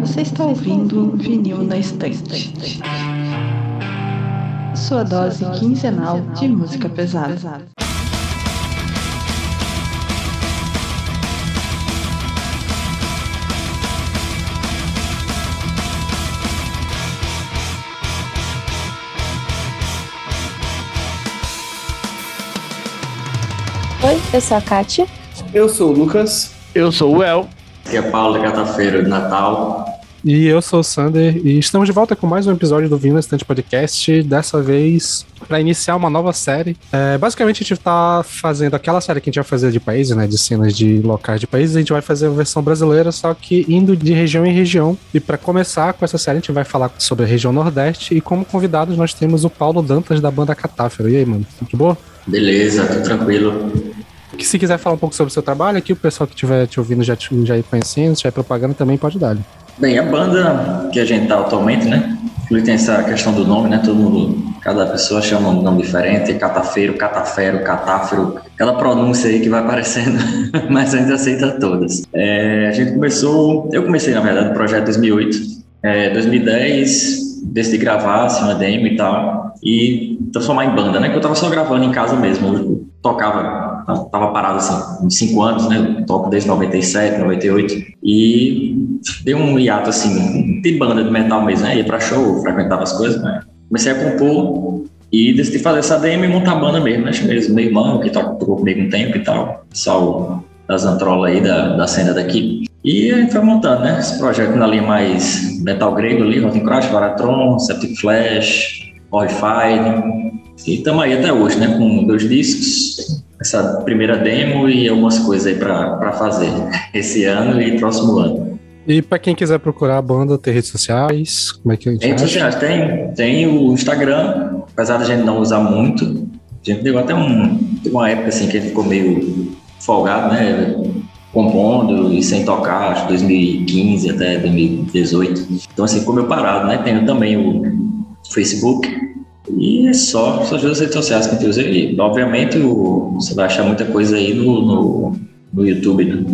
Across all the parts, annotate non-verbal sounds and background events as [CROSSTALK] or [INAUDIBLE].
Você está ouvindo Vinil na Estante. Sua dose quinzenal de música pesada. Oi, eu sou a Kátia. Eu sou o Lucas. Eu sou o El. Aqui é Paulo, quarta-feira de Natal. E eu sou o Sander e estamos de volta com mais um episódio do Vinho Estante Podcast. Dessa vez para iniciar uma nova série. É, basicamente a gente tá fazendo aquela série que a gente vai fazer de países, né, de cenas de locais de países, a gente vai fazer a versão brasileira, só que indo de região em região. E para começar com essa série a gente vai falar sobre a região Nordeste e como convidados nós temos o Paulo Dantas da banda Catáfero. E aí, mano, tudo boa? Beleza, tudo tranquilo. Que se quiser falar um pouco sobre o seu trabalho aqui, o pessoal que estiver te ouvindo já, te, já ir conhecendo, se tiver propaganda também pode dar. Bem, a banda que a gente tá atualmente, né? Inclusive tem essa questão do nome, né? Todo mundo, cada pessoa chama um nome diferente, catafeiro, catafero, catáfero, aquela pronúncia aí que vai aparecendo, [LAUGHS] mas a gente aceita todas. É, a gente começou, eu comecei na verdade o projeto em 2008, é, 2010 decidi gravar assim, uma demo e tal, e transformar em banda, né? Que eu tava só gravando em casa mesmo, eu tocava tava parado assim, uns cinco anos, né? Toco desde 97, 98. E dei um hiato assim, de banda de metal mesmo, né? Ia pra show, frequentava as coisas, né? Comecei a compor e decidi fazer essa demo e montar a banda mesmo, né? Mesmo, meu irmão, que tocou comigo um tempo e tal, pessoal das antrolas aí da, da cena daqui. E a gente foi montando, né? Esse projeto na linha mais metal grego ali, Rotten Crash, Varatron, Septic Flash, Horrified. E estamos aí até hoje, né? Com dois discos, essa primeira demo e algumas coisas aí para fazer [LAUGHS] esse ano e próximo ano. E para quem quiser procurar a banda, tem redes sociais? Como é que a gente Redes sociais, tem, tem o Instagram, apesar da gente não usar muito. A gente deu até um, uma época assim que gente ficou meio folgado, né? Compondo e sem tocar, acho 2015 até 2018. Então assim, ficou meio parado, né? Tem também o Facebook, e é só, só as redes sociais que a gente usa. E, obviamente, você vai achar muita coisa aí no, no, no YouTube, né?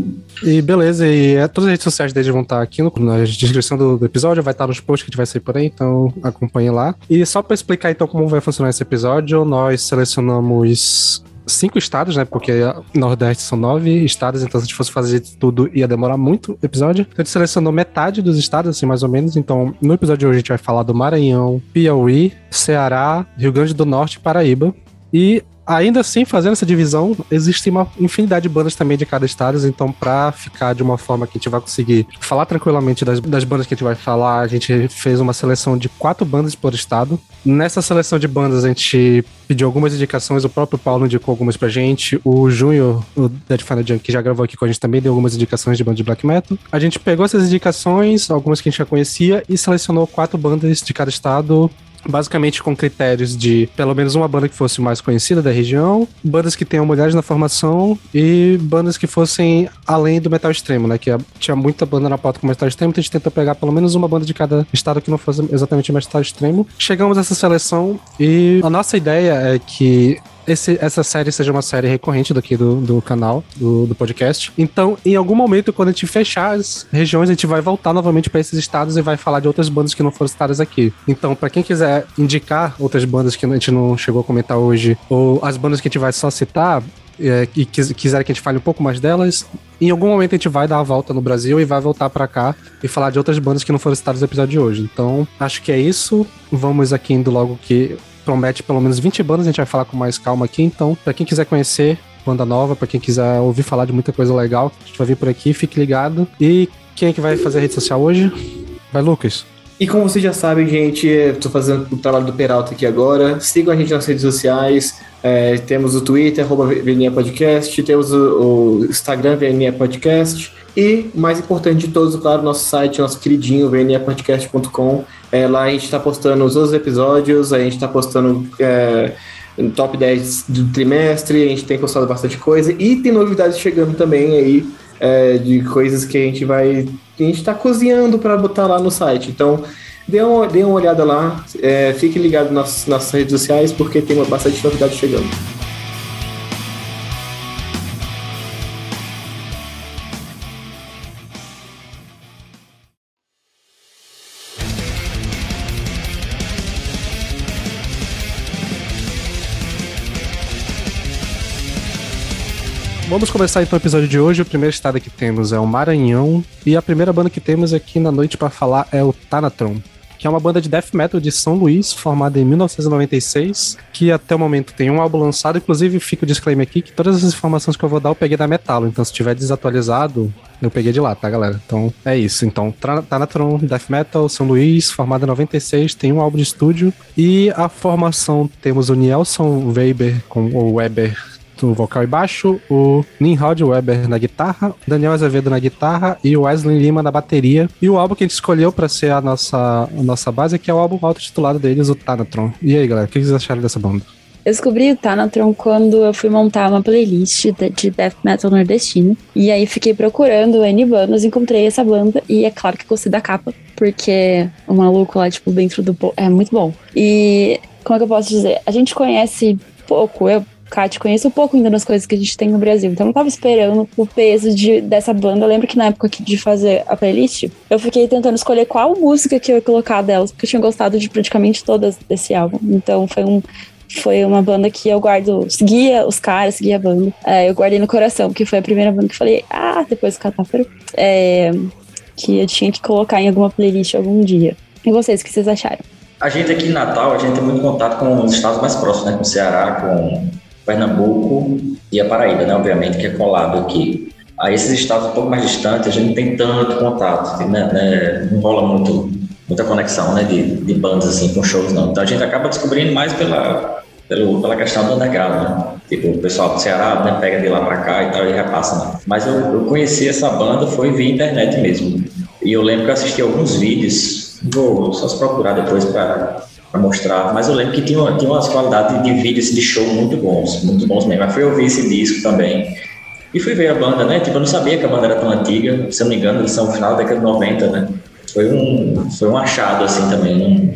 E beleza, e é, todas as redes sociais deles vão estar aqui no, na descrição do, do, episódio, vai estar nos posts que a gente vai sair por aí, então acompanhe lá. E só para explicar então como vai funcionar esse episódio, nós selecionamos cinco estados, né? Porque Nordeste são nove estados, então se a gente fosse fazer tudo ia demorar muito o episódio. Então a gente selecionou metade dos estados, assim, mais ou menos. Então, no episódio de hoje a gente vai falar do Maranhão, Piauí, Ceará, Rio Grande do Norte e Paraíba. E ainda assim, fazendo essa divisão, existe uma infinidade de bandas também de cada estado, então para ficar de uma forma que a gente vai conseguir falar tranquilamente das, das bandas que a gente vai falar, a gente fez uma seleção de quatro bandas por estado. Nessa seleção de bandas a gente pediu algumas indicações, o próprio Paulo indicou algumas pra gente, o Júnior, o Dead Final Junk, que já gravou aqui com a gente também, deu algumas indicações de bandas de black metal. A gente pegou essas indicações, algumas que a gente já conhecia, e selecionou quatro bandas de cada estado basicamente com critérios de pelo menos uma banda que fosse mais conhecida da região, bandas que tenham mulheres na formação e bandas que fossem além do metal extremo, né? Que tinha muita banda na pauta com metal extremo, então a gente tentou pegar pelo menos uma banda de cada estado que não fosse exatamente metal extremo. Chegamos a essa seleção e a nossa ideia é que esse, essa série seja uma série recorrente daqui do, do canal, do, do, podcast. Então, em algum momento, quando a gente fechar as regiões, a gente vai voltar novamente para esses estados e vai falar de outras bandas que não foram citadas aqui. Então, para quem quiser indicar outras bandas que a gente não chegou a comentar hoje, ou as bandas que a gente vai só citar, é, e quiser que a gente fale um pouco mais delas, em algum momento a gente vai dar a volta no Brasil e vai voltar para cá e falar de outras bandas que não foram citadas no episódio de hoje. Então, acho que é isso. Vamos aqui indo logo que promete pelo menos 20 bandas, a gente vai falar com mais calma aqui. Então, para quem quiser conhecer banda nova, para quem quiser ouvir falar de muita coisa legal, a gente vai vir por aqui, fique ligado. E quem é que vai fazer a rede social hoje? Vai, Lucas. E como vocês já sabem, gente, estou fazendo o trabalho do Peralta aqui agora. Sigam a gente nas redes sociais. É, temos o Twitter, arroba Podcast, temos o, o Instagram, VNE Podcast. E, mais importante de todos, claro, nosso site, nosso queridinho, vnepodcast.com. É, lá a gente está postando os outros episódios, a gente está postando é, top 10 do trimestre, a gente tem postado bastante coisa. E tem novidades chegando também aí, é, de coisas que a gente vai. a gente está cozinhando para botar lá no site. Então, dê uma, dê uma olhada lá, é, fique ligado nas nossas redes sociais, porque tem bastante novidade chegando. Vamos começar então o episódio de hoje. O primeiro estado que temos é o Maranhão. E a primeira banda que temos aqui na noite para falar é o Tanatron que é uma banda de death metal de São Luís, formada em 1996, que até o momento tem um álbum lançado. Inclusive, fica o disclaimer aqui que todas as informações que eu vou dar eu peguei da Metal, então se tiver desatualizado, eu peguei de lá, tá, galera? Então é isso. Então, Tanatron Death Metal, São Luís, formada em 96, tem um álbum de estúdio. E a formação temos o Nielson Weber com o Weber no vocal e baixo, o Nimrod Weber na guitarra, Daniel Azevedo na guitarra e o Wesley Lima na bateria. E o álbum que a gente escolheu para ser a nossa, a nossa base, que é o álbum auto-titulado deles, o Tanatron. E aí, galera, o que vocês acharam dessa banda? Eu descobri o Tanatron quando eu fui montar uma playlist de death metal nordestino. E aí fiquei procurando N bandas, encontrei essa banda e é claro que gostei da capa, porque o maluco lá, tipo, dentro do. É muito bom. E como é que eu posso dizer? A gente conhece pouco, eu Kat, conheço um pouco ainda das coisas que a gente tem no Brasil. Então eu não tava esperando o peso de, dessa banda. Eu lembro que na época de fazer a playlist, eu fiquei tentando escolher qual música que eu ia colocar delas, porque eu tinha gostado de praticamente todas desse álbum. Então foi um. Foi uma banda que eu guardo, seguia os caras, seguia a banda. É, eu guardei no coração, porque foi a primeira banda que eu falei, ah, depois do Catáfaro, é, que eu tinha que colocar em alguma playlist algum dia. E vocês, o que vocês acharam? A gente aqui em Natal, a gente tem muito contato com os estados mais próximos, né? Com o Ceará, com Pernambuco e a Paraíba, né, obviamente, que é colado aqui. A esses estados um pouco mais distantes, a gente não tem tanto contato, né, né, não rola muito, muita conexão né, de, de bandas assim, com shows, não. Então a gente acaba descobrindo mais pela, pelo, pela questão do underground, né? Tipo, o pessoal do Ceará né, pega de lá para cá e tal e repassa. Né? Mas eu, eu conheci essa banda foi via internet mesmo. E eu lembro que eu assisti alguns vídeos, vou só se procurar depois para mostrar. Mas eu lembro que tinha, tinha umas qualidades de vídeos de show muito bons, muito bons mesmo. Mas fui ouvir esse disco também. E fui ver a banda, né? Tipo, eu não sabia que a banda era tão antiga. Se eu não me engano, eles são final da década de 90, né? Foi um, foi um achado, assim, também.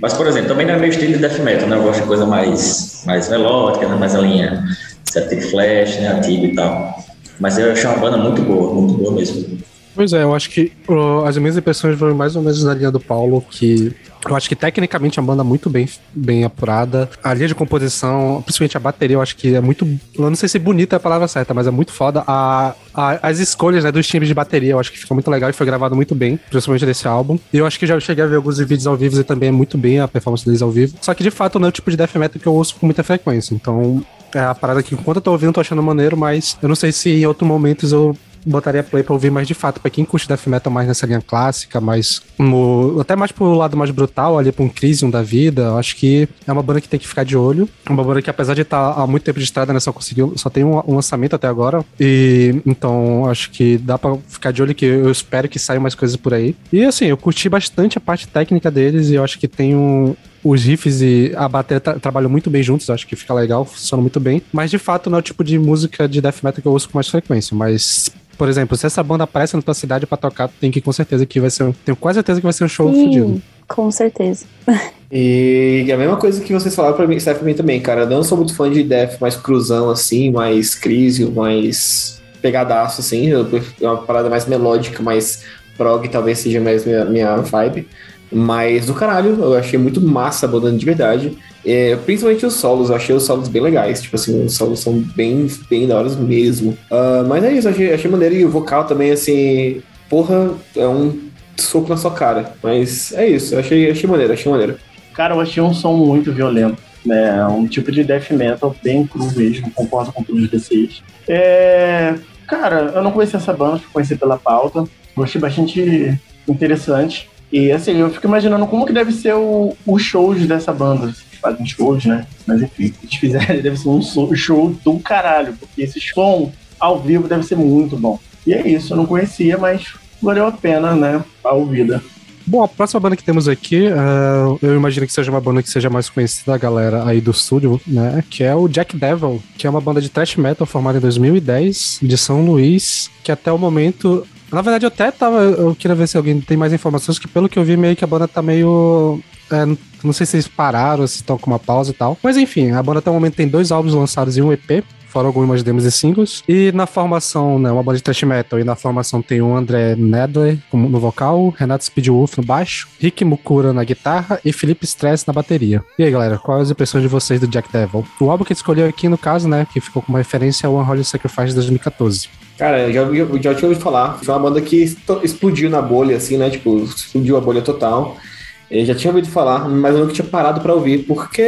Mas, por exemplo, também não é meu estilo de death metal, né? Eu gosto de coisa mais, mais melódica, né? mais a linha Septic Flash, né? Antigo e tal. Mas eu achei uma banda muito boa, muito boa mesmo. Pois é, eu acho que uh, as minhas impressões foram mais ou menos na linha do Paulo, que eu acho que tecnicamente a banda é muito bem, bem apurada. A linha de composição, principalmente a bateria, eu acho que é muito. Eu não sei se bonita é a palavra certa, mas é muito foda. A, a, as escolhas né, dos timbres de bateria, eu acho que ficou muito legal e foi gravado muito bem, principalmente desse álbum. E eu acho que já cheguei a ver alguns vídeos ao vivo e também é muito bem a performance deles ao vivo. Só que de fato não é o tipo de death metal que eu ouço com muita frequência. Então é a parada que enquanto eu tô ouvindo, eu tô achando maneiro, mas eu não sei se em outros momentos eu botaria play pra ouvir mais de fato. Pra quem curte death metal mais nessa linha clássica, mais. No, até mais pro lado mais brutal, ali pra um Crisium da vida, acho que é uma banda que tem que ficar de olho. Uma banda que, apesar de estar tá há muito tempo de estrada, né, só conseguiu. Só tem um, um, lançamento até agora. E então acho que dá pra ficar de olho que eu espero que saiam mais coisas por aí. E assim, eu curti bastante a parte técnica deles e eu acho que tem um, os riffs e a bateria tra trabalham muito bem juntos, acho que fica legal, funciona muito bem. Mas de fato não é o tipo de música de death metal que eu ouço com mais frequência. Mas por exemplo, se essa banda aparece na tua cidade pra tocar, tem que com certeza que vai ser. Tenho quase certeza que vai ser um show Sim, fodido. Com certeza. [LAUGHS] E a mesma coisa que vocês falaram pra mim, serve pra mim também, cara. Eu não sou muito fã de death mais cruzão, assim, mais crise, mais pegadaço, assim. É uma parada mais melódica, mais prog, talvez seja mais minha, minha vibe. Mas do caralho, eu achei muito massa a banda de verdade. É, principalmente os solos, eu achei os solos bem legais. Tipo assim, os solos são bem, bem da hora mesmo. Uh, mas é isso, achei, achei maneiro. E o vocal também, assim, porra, é um soco na sua cara. Mas é isso, achei, achei maneiro, achei maneiro. Cara, eu achei um som muito violento. Né? Um tipo de death metal bem cru mesmo, concordo com todos vocês. É... Cara, eu não conhecia essa banda, conheci pela pauta. Gostei bastante interessante. E assim, eu fico imaginando como que deve ser o, os shows dessa banda. Fazem shows, né? Mas enfim, se fizerem, [LAUGHS] deve ser um show do caralho, porque esse som ao vivo deve ser muito bom. E é isso, eu não conhecia, mas valeu a pena, né? A ouvida. Bom, a próxima banda que temos aqui, uh, eu imagino que seja uma banda que seja mais conhecida da galera aí do estúdio, né? Que é o Jack Devil, que é uma banda de thrash metal formada em 2010, de São Luís, que até o momento na verdade, eu até tava. Eu queria ver se alguém tem mais informações, que pelo que eu vi, meio que a banda tá meio. É, não sei se eles pararam, se estão com uma pausa e tal. Mas enfim, a banda até o momento tem dois álbuns lançados e um EP fora algumas demos e singles. E na formação, né, uma banda de thrash metal, e na formação tem o André Nedler no vocal, Renato Speedwolf no baixo, Rick Mukura na guitarra e Felipe Stress na bateria. E aí, galera, quais as impressões de vocês do Jack Devil? O álbum que escolheu aqui, no caso, né, que ficou como referência é o Unholy Sacrifice de 2014. Cara, já, já, tinha ouvido falar. Foi uma banda que explodiu na bolha, assim, né? Tipo, explodiu a bolha total. Eu já tinha ouvido falar, mas eu nunca tinha parado para ouvir, porque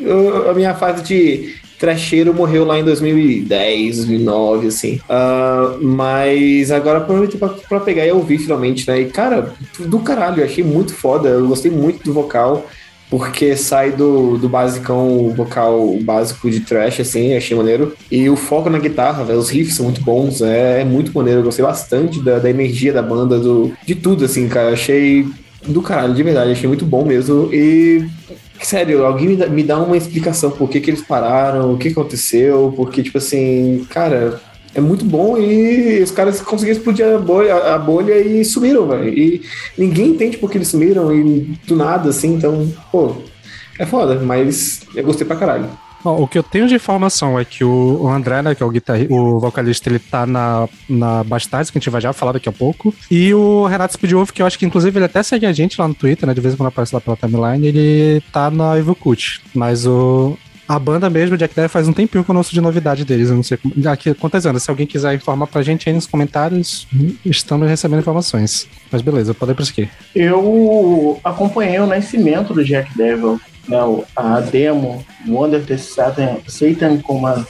eu, a minha fase de trecheiro morreu lá em 2010, 2009, assim. Uh, mas agora aproveitei pra, pra pegar e ouvir finalmente, né? E, cara, do caralho, eu achei muito foda. Eu gostei muito do vocal porque sai do, do basicão vocal básico de trash, assim, achei maneiro. E o foco na guitarra, véio, os riffs são muito bons, é, é, muito maneiro. Eu gostei bastante da, da energia da banda, do, de tudo, assim, cara. Achei do caralho, de verdade, achei muito bom mesmo. E sério, alguém me dá, me dá, uma explicação por que, que eles pararam, o que aconteceu, porque, tipo assim, cara, é muito bom e os caras conseguiram explodir a bolha, a bolha e sumiram, velho. E ninguém entende por que eles sumiram e do nada, assim, então, pô, é foda, mas eu gostei pra caralho. Bom, o que eu tenho de informação é que o André, né, que é o, guitarrista, o vocalista, ele tá na, na Bastards, que a gente vai já falar daqui a pouco. E o Renato Speedwolf, que eu acho que inclusive ele até segue a gente lá no Twitter, né, de vez em quando aparece lá pela timeline, ele tá na Evil Cult. Mas o, a banda mesmo, Jack Dare, faz um tempinho que eu não de novidade deles. Eu não sei aqui, quantas anos. Se alguém quiser informar pra gente aí nos comentários, estamos recebendo informações. Mas beleza, pode ir pra isso aqui. Eu acompanhei o nascimento do Jack Devil, né, a demo Wonder the Satan, Satan Command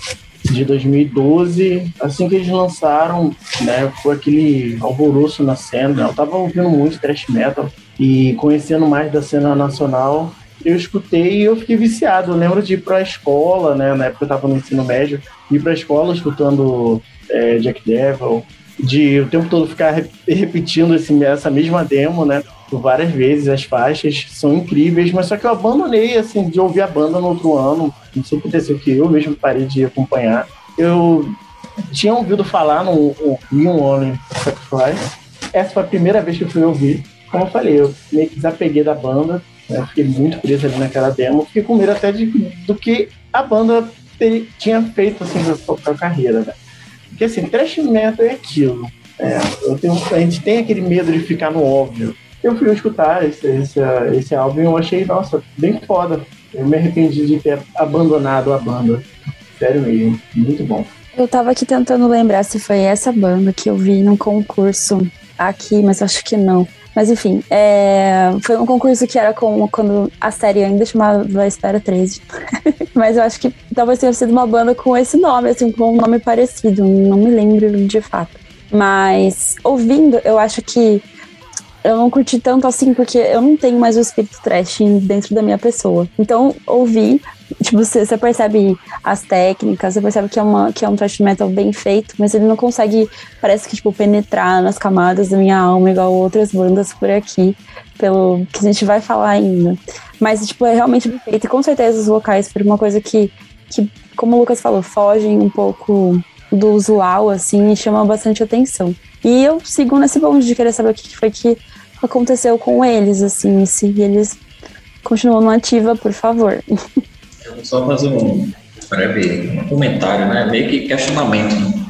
de 2012, assim que eles lançaram, né, foi aquele alvoroço na cena. Eu tava ouvindo muito thrash metal e conhecendo mais da cena nacional eu escutei e eu fiquei viciado. Eu lembro de ir pra escola, né? Na época eu tava no ensino médio, ir pra escola escutando é, Jack Devil, de o tempo todo ficar repetindo esse, essa mesma demo, né? Por várias vezes, as faixas são incríveis, mas só que eu abandonei, assim, de ouvir a banda no outro ano. Não que aconteceu, que eu mesmo parei de acompanhar. Eu tinha ouvido falar no New Only Sacrifice. Essa foi a primeira vez que eu fui ouvir. Como eu falei, eu meio que desapeguei da banda né? Fiquei muito preso ali naquela demo. Fiquei com medo até de, do que a banda ter, tinha feito assim, na carreira. Né? Porque assim, thrash metal é aquilo. É, tenho, a gente tem aquele medo de ficar no óbvio. Eu fui escutar esse, esse, esse álbum e eu achei, nossa, bem foda. Eu me arrependi de ter abandonado a banda. Sério mesmo, muito bom. Eu tava aqui tentando lembrar se foi essa banda que eu vi num concurso aqui, mas acho que não. Mas enfim, é, foi um concurso que era com, quando a série ainda chamava Espera 13. [LAUGHS] Mas eu acho que talvez tenha sido uma banda com esse nome, assim, com um nome parecido. Não me lembro de fato. Mas ouvindo, eu acho que eu não curti tanto assim, porque eu não tenho mais o espírito trash dentro da minha pessoa. Então, ouvir, tipo, você, você percebe as técnicas, você percebe que é, uma, que é um thrash metal bem feito, mas ele não consegue, parece que, tipo, penetrar nas camadas da minha alma, igual outras bandas por aqui, pelo que a gente vai falar ainda. Mas, tipo, é realmente bem feito. E com certeza os vocais foram uma coisa que, que, como o Lucas falou, fogem um pouco do usual, assim, e chamam bastante atenção. E eu sigo nesse bonde de querer saber o que foi que aconteceu com eles, assim, se eles continuam ativa, por favor. [LAUGHS] Só fazer um breve comentário, né? Meio que questionamento.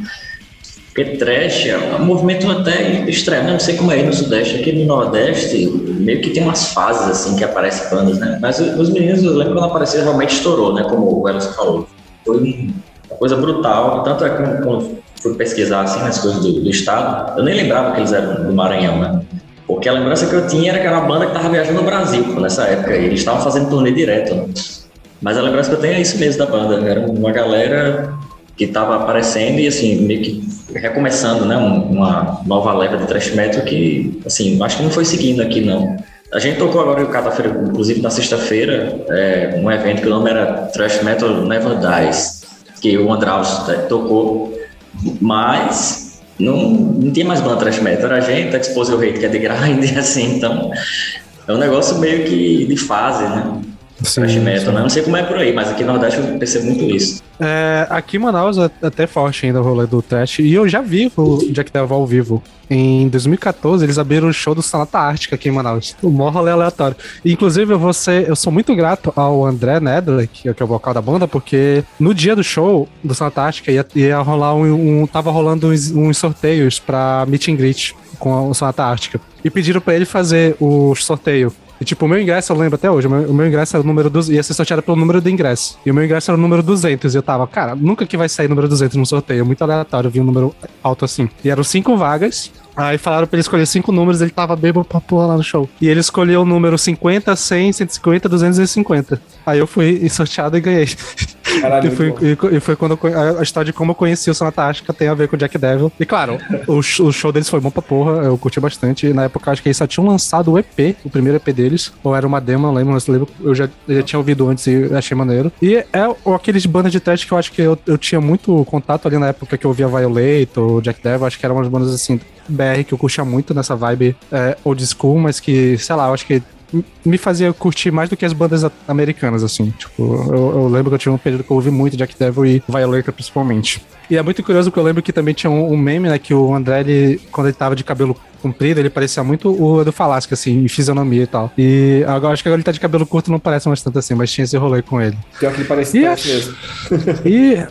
Porque trash é um movimento até estranho, né? não sei como é aí no Sudeste, aqui no Nordeste, meio que tem umas fases assim que aparecem bandas, né? Mas os meninos, eu lembro quando apareceu, realmente estourou, né? Como o Elas falou. Foi uma coisa brutal, tanto é que quando fui pesquisar assim nas coisas do, do estado, eu nem lembrava que eles eram do Maranhão, né? Porque a lembrança que eu tinha era que era uma banda que estava viajando no Brasil nessa época, e eles estavam fazendo turnê direto. Né? Mas a lembrança que eu tenho é isso mesmo da banda. Era uma galera que estava aparecendo e assim, meio que recomeçando, né? Uma nova leva de thrash metal que, assim, acho que não foi seguindo aqui, não. A gente tocou agora o quarta-feira, inclusive na sexta-feira, é, um evento que o nome era Thrash Metal Never Dies, que o Andraus tocou, mas não, não tinha mais banda thrash metal, era a gente, Expose o Hate, que é de grind, [LAUGHS] assim, então é um negócio meio que de fase, né? Thrash metal, né? Não sei como é por aí, mas aqui no Nordeste eu percebo muito isso. É, aqui em Manaus é até forte ainda o rolê do trash. E eu já vi o Jack Devil ao vivo. Em 2014, eles abriram o show do Sonata Ártica aqui em Manaus. O maior rolê aleatório. E, inclusive, eu, vou ser, eu sou muito grato ao André Nedler, que é o vocal da banda, porque no dia do show do Sonata Ártica ia, ia rolar um, um. Tava rolando uns, uns sorteios pra meet and greet com o Sonata Ártica. E pediram pra ele fazer o sorteio. E, tipo, o meu ingresso, eu lembro até hoje, o meu, o meu ingresso era o número 200, ia ser sorteado pelo número do ingresso. E o meu ingresso era o número 200. E eu tava, cara, nunca que vai sair número 200 num sorteio. É muito aleatório, eu vi um número alto assim. E eram cinco vagas. Aí falaram pra ele escolher cinco números, ele tava bêbado pra pular lá no show. E ele escolheu o número 50, 100, 150, 250. Aí eu fui sorteado e ganhei. [LAUGHS] Caralho, e, foi, e, e foi quando eu, a história de como eu conheci o Sonata tem a ver com o Jack Devil. E claro, o, o show deles foi bom pra porra, eu curti bastante. E na época acho que eles só tinham lançado o EP, o primeiro EP deles, ou era uma demo, não lembro, mas eu lembro, eu já, eu já tinha ouvido antes e achei maneiro. E é aqueles bandas de trash que eu acho que eu, eu tinha muito contato ali na época que eu ouvia Violator, Jack Devil, acho que eram umas bandas assim, BR que eu curtia muito nessa vibe é, old school, mas que, sei lá, eu acho que me fazia curtir mais do que as bandas americanas, assim. Tipo, eu, eu lembro que eu tinha um período que eu ouvi muito Jack Devil e Violator, principalmente. E é muito curioso porque eu lembro que também tinha um, um meme, né, que o André, ele, quando ele tava de cabelo comprido, ele parecia muito o do Falasca, assim, em fisionomia e tal. E agora acho que agora ele tá de cabelo curto, não parece mais tanto assim, mas tinha esse rolê com ele. Pior que ele E acho- mesmo. [LAUGHS] E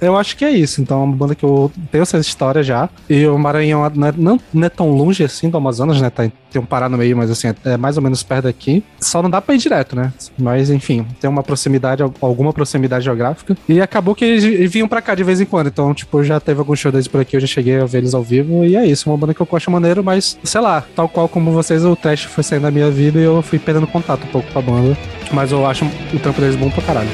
eu acho que é isso. Então, é uma banda que eu tenho essa história já. E o Maranhão não é, não, é tão longe assim do Amazonas, né? Tá, em- tem um Pará no meio, mas assim, é, é mais ou menos perto daqui. Só não dá pra ir direto, né? Mas enfim, tem uma proximidade, alguma proximidade geográfica. E acabou que eles vinham pra cá de vez em quando. Então, tipo, já teve alguns shows deles por aqui, eu já cheguei a ver eles ao vivo. E é isso, uma banda que eu acho maneiro, mas sei lá, tal qual como vocês, o trash foi saindo da minha vida e eu fui perdendo contato um pouco com a banda. Mas eu acho o trampo deles bom pra caralho.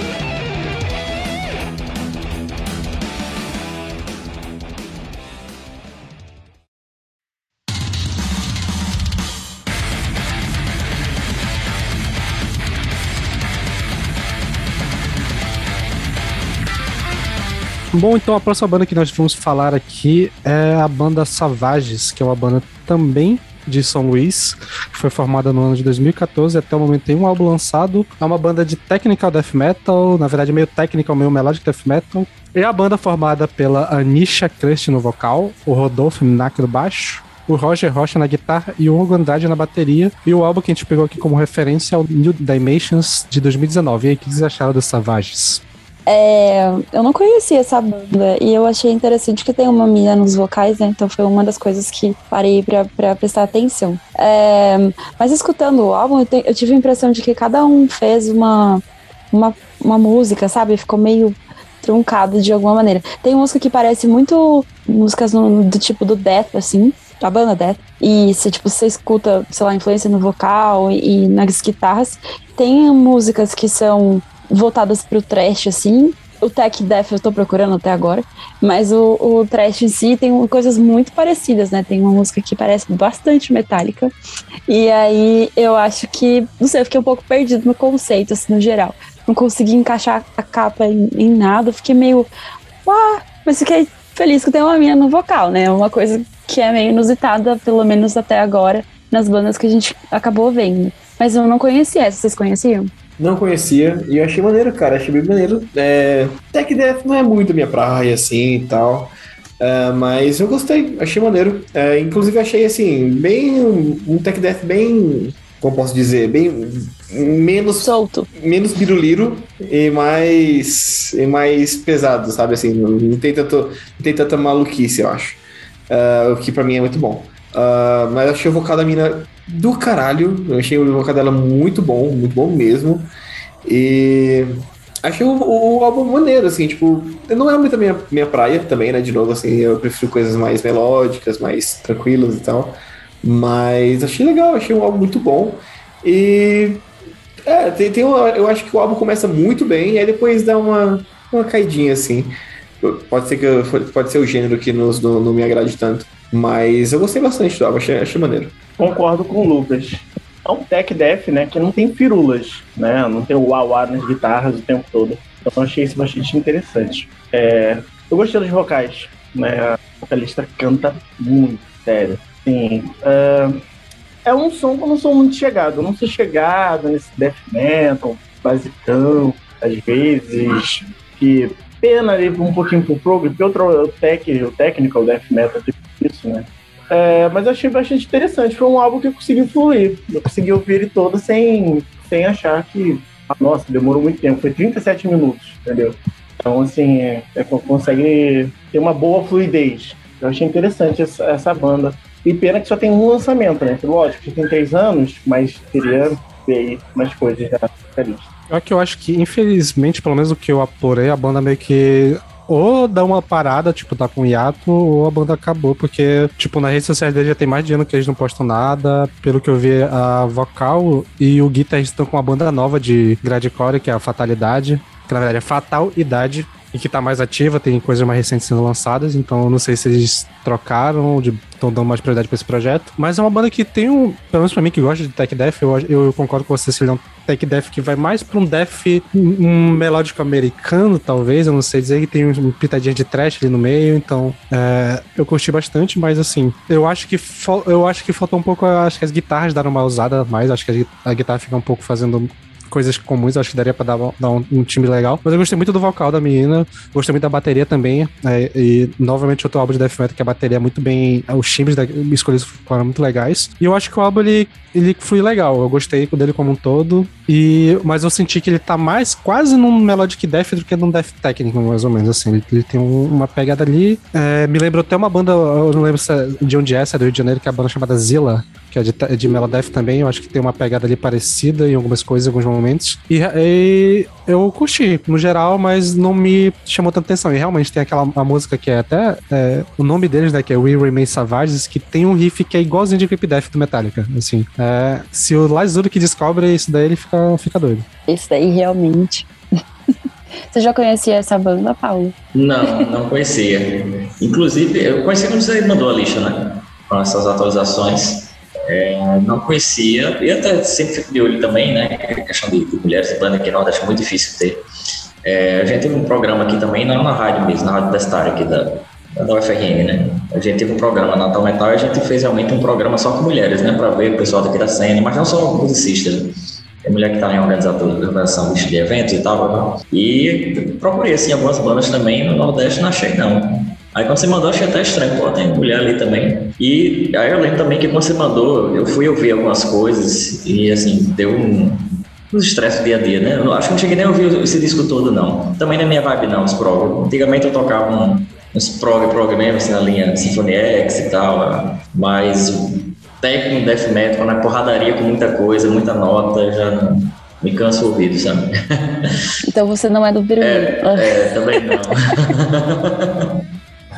Bom, então a próxima banda que nós vamos falar aqui é a banda Savages, que é uma banda também de São Luís, que foi formada no ano de 2014 até o momento tem um álbum lançado. É uma banda de technical death metal, na verdade meio technical, meio melodic death metal. E a banda formada pela Anisha Crest no vocal, o Rodolfo Minac no baixo, o Roger Rocha na guitarra e o Hugo Andrade na bateria. E o álbum que a gente pegou aqui como referência é o New Dimensions de 2019. E aí, o que vocês acharam dos Savages? É, eu não conhecia essa banda e eu achei interessante que tem uma mina nos vocais, né? Então foi uma das coisas que parei pra, prestar atenção. É, mas escutando o álbum, eu, te- eu tive a impressão de que cada um fez uma, uma, uma música, sabe? Ficou meio truncado de alguma maneira. Tem música que parece muito músicas no- do tipo do Death, assim, a banda Death. E se tipo, você escuta, sei lá, influência no vocal e, e nas guitarras. Tem músicas que são voltadas pro trash, assim. O tech death eu tô procurando até agora, mas o, o trash em si tem coisas muito parecidas, né? Tem uma música que parece bastante metálica. E aí eu acho que, não sei, eu fiquei um pouco perdido no conceito, assim, no geral. Não consegui encaixar a capa em, em nada, fiquei meio. Uá, mas fiquei feliz que tem uma mina no vocal, né? Uma coisa que é meio inusitada, pelo menos até agora, nas bandas que a gente acabou vendo. Mas eu não conhecia essa, vocês conheciam? Não conhecia e eu achei maneiro, cara. Achei bem maneiro. É, Tech Death não é muito minha praia, assim e tal. É, mas eu gostei, achei maneiro. É, inclusive, achei assim, bem. Um Tech Death bem. Como posso dizer? Bem. Menos Solto. menos biruliro e mais e mais pesado, sabe? Assim, não, não tem, tanto, não tem tanta maluquice, eu acho. Ah, o que pra mim é muito bom. Ah, mas achei o vocal da mina do caralho. Eu achei o vocal dela muito bom, muito bom mesmo. E achei o, o álbum maneiro, assim, tipo, não é muito a minha, minha praia também, né? De novo, assim, eu prefiro coisas mais melódicas, mais tranquilas e tal. Mas achei legal, achei um álbum muito bom. E é, tem, tem uma- eu acho que o álbum começa muito bem e aí depois dá uma, uma caidinha assim. Pode ser que pode ser o gênero que nos, não, não me agrade tanto. Mas eu gostei bastante do álbum, achei, achei maneiro. Concordo com o Lucas. É um tech death, né, que não tem firulas, né? Não tem o wah nas guitarras o tempo todo. Então achei isso bastante interessante. É, eu gostei dos vocais, né? A vocalista canta muito, sério. Sim. É, é um som que eu não sou muito chegado. Eu não sou chegado nesse death metal. basicão, às vezes, que pena ali um pouquinho pro prog, porque o tech, o technical death metal tipo isso, né? É, mas eu achei bastante interessante. Foi um álbum que eu consegui fluir. Eu consegui ouvir ele todo sem, sem achar que, ah, nossa, demorou muito tempo. Foi 37 minutos, entendeu? Então, assim, é, é, consegue ter uma boa fluidez. Eu achei interessante essa, essa banda. E pena que só tem um lançamento, né? Lógico, já tem três anos, mas queria ver aí mais coisas da lista. É que eu acho que, infelizmente, pelo menos o que eu apurei, a banda meio que ou dá uma parada, tipo, tá com hiato, ou a banda acabou, porque, tipo, na rede social dele já tem mais de ano que eles não postam nada. Pelo que eu vi, a vocal e o guitarrista estão com uma banda nova de Gradcore, que é a Fatalidade, que na verdade é Fatal Idade, e que tá mais ativa, tem coisas mais recentes sendo lançadas, então eu não sei se eles trocaram, estão dando mais prioridade pra esse projeto. Mas é uma banda que tem um, pelo menos pra mim que gosta de tech death, eu, eu concordo com você, se ele é um tech death que vai mais pra um death, um, melódico americano, talvez, eu não sei dizer, que tem um pitadinha de trash ali no meio, então é, eu curti bastante, mas assim, eu acho que eu acho que faltou um pouco, acho que as guitarras deram uma usada mais, acho que a guitarra fica um pouco fazendo coisas comuns, acho que daria pra dar, dar um, um, time legal. Mas eu gostei muito do vocal da menina, gostei muito da bateria também. É, e novamente outro álbum de Death Metal que a bateria é muito bem. Os times da, escolhidos foram muito legais. E eu acho que o álbum ele, ele flui legal. Eu gostei dele como um todo. E, mas eu senti que ele tá mais quase num Melodic Death do que num Death Technical, mais ou menos. Assim, ele, ele tem um, uma pegada ali. É, me lembrou até uma banda, eu não lembro é de onde é, essa é do Rio de Janeiro, que é a banda chamada Zilla que é de, de Melodef também. Eu acho que tem uma pegada ali parecida em algumas coisas, em alguns momentos. E, e, eu curti, no geral, mas não me chamou tanta atenção. E realmente tem aquela a música que é até é, o nome deles, né? Que é We Remain Savages, que tem um riff que é igualzinho de Creep Death do Metallica. Assim, é, se o Lazuro que descobre isso daí, ele fica, fica doido. Isso daí realmente. [LAUGHS] Você já conhecia essa banda, Paulo? Não, não conhecia. Inclusive, eu conheci quando você mandou a lista, né? Com essas atualizações. É, não conhecia, e até sempre fico de olho também, né? A questão de, de mulheres de banda aqui no Nordeste é muito difícil ter. É, a gente teve um programa aqui também, não na rádio mesmo, na rádio universitária aqui da, da UFRN, né? A gente teve um programa na Natal Metal e a gente fez realmente um programa só com mulheres, né? Para ver o pessoal daqui da cena, mas não só musicistas, Tem mulher que está em organização de eventos e tal. Né? E procurei, assim, algumas bandas também no Nordeste, não achei não. Aí quando você mandou, achei até estranho, pô, tem mulher ali também. E aí eu lembro também que quando você mandou, eu fui ouvir algumas coisas e assim, deu um, um estresse do dia a dia, né? Eu acho que não cheguei nem a ouvir esse disco todo, não. Também não é minha vibe, não, os prog. Antigamente eu tocava uns prog, prog mesmo, assim, na linha Symphony X e tal, mas técnico, death metal, é porradaria com muita coisa, muita nota, já não me cansa o ouvido, sabe? [LAUGHS] Então você não é do Biruí. É, é, também não. [LAUGHS]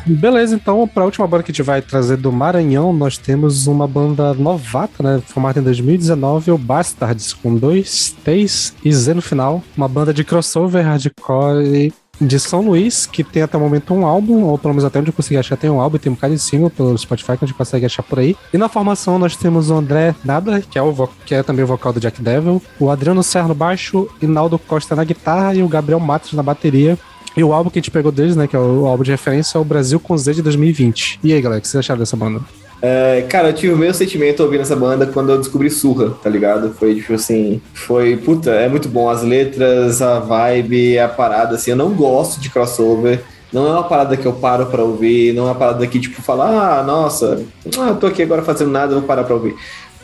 Beleza, então, para a última banda que a gente vai trazer do Maranhão, nós temos uma banda novata, né? Formada em 2019, o Bastards, com dois T's e Z no final. Uma banda de crossover hardcore de São Luís, que tem até o momento um álbum, ou pelo menos até onde eu consegui achar, tem um álbum, tem um bocado de single pelo Spotify que a gente consegue achar por aí. E na formação nós temos o André Nada, que é, o que é também o vocal do Jack Devil, o Adriano Serra no baixo, Inaldo Costa na guitarra e o Gabriel Matos na bateria. E o álbum que a gente pegou deles, né, que é o álbum de referência, é o Brasil com Z de 2020. E aí, galera, o que vocês acharam dessa banda? É, cara, eu tive o mesmo sentimento ouvindo essa banda quando eu descobri Surra, tá ligado? Foi tipo assim, foi, puta, é muito bom. As letras, a vibe, a parada, assim, eu não gosto de crossover. Não é uma parada que eu paro pra ouvir, não é uma parada que, tipo, fala, ah, nossa, ah, eu tô aqui agora fazendo nada, vou parar pra ouvir.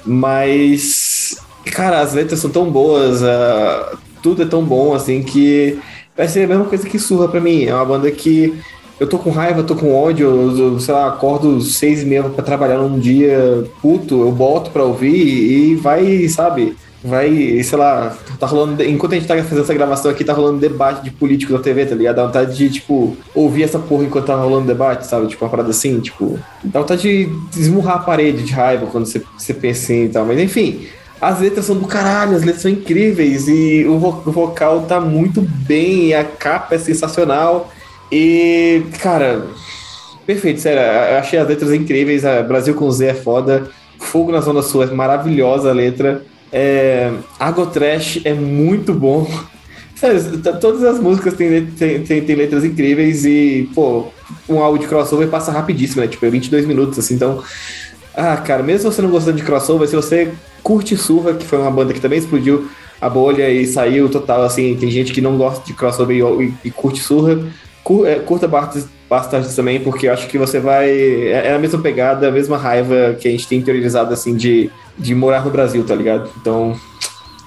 Mas, cara, as letras são tão boas, uh, tudo é tão bom, assim, que vai ser a mesma coisa que surra pra mim. É uma banda que eu tô com raiva, tô com ódio, eu, sei lá, acordo seis e meia pra trabalhar num dia puto, eu boto pra ouvir e vai, sabe? Vai, sei lá, tá rolando. Enquanto a gente tá fazendo essa gravação aqui, tá rolando debate de político na TV, tá ligado? Dá vontade de, tipo, ouvir essa porra enquanto tá rolando debate, sabe? Tipo, uma parada assim, tipo. Dá vontade de esmurrar a parede de raiva quando você, você pensa assim e tal. Mas enfim, as letras são do caralho, as letras são incríveis e o, vocal tá muito bem, a capa é sensacional. E, cara, perfeito, sério, eu achei as letras incríveis. A Brasil com Z é foda. Fogo na Zona Sul é maravilhosa a letra. É, Água Trash é muito bom. [LAUGHS] Sério, todas as músicas têm, têm, têm, têm, letras incríveis e, pô, um álbum de crossover passa rapidíssimo, né? Tipo, é 22 minutos, assim, então. Ah, cara, mesmo você não gostando de crossover, se você curte Surra, que foi uma banda que também explodiu a bolha e saiu total, assim, tem gente que não gosta de crossover e, e, e curte surra. É, curta bastante também, porque eu acho que você vai. É, é, a mesma pegada, a mesma raiva que a gente tem interiorizado, assim, de, de morar no Brasil, tá ligado? Então,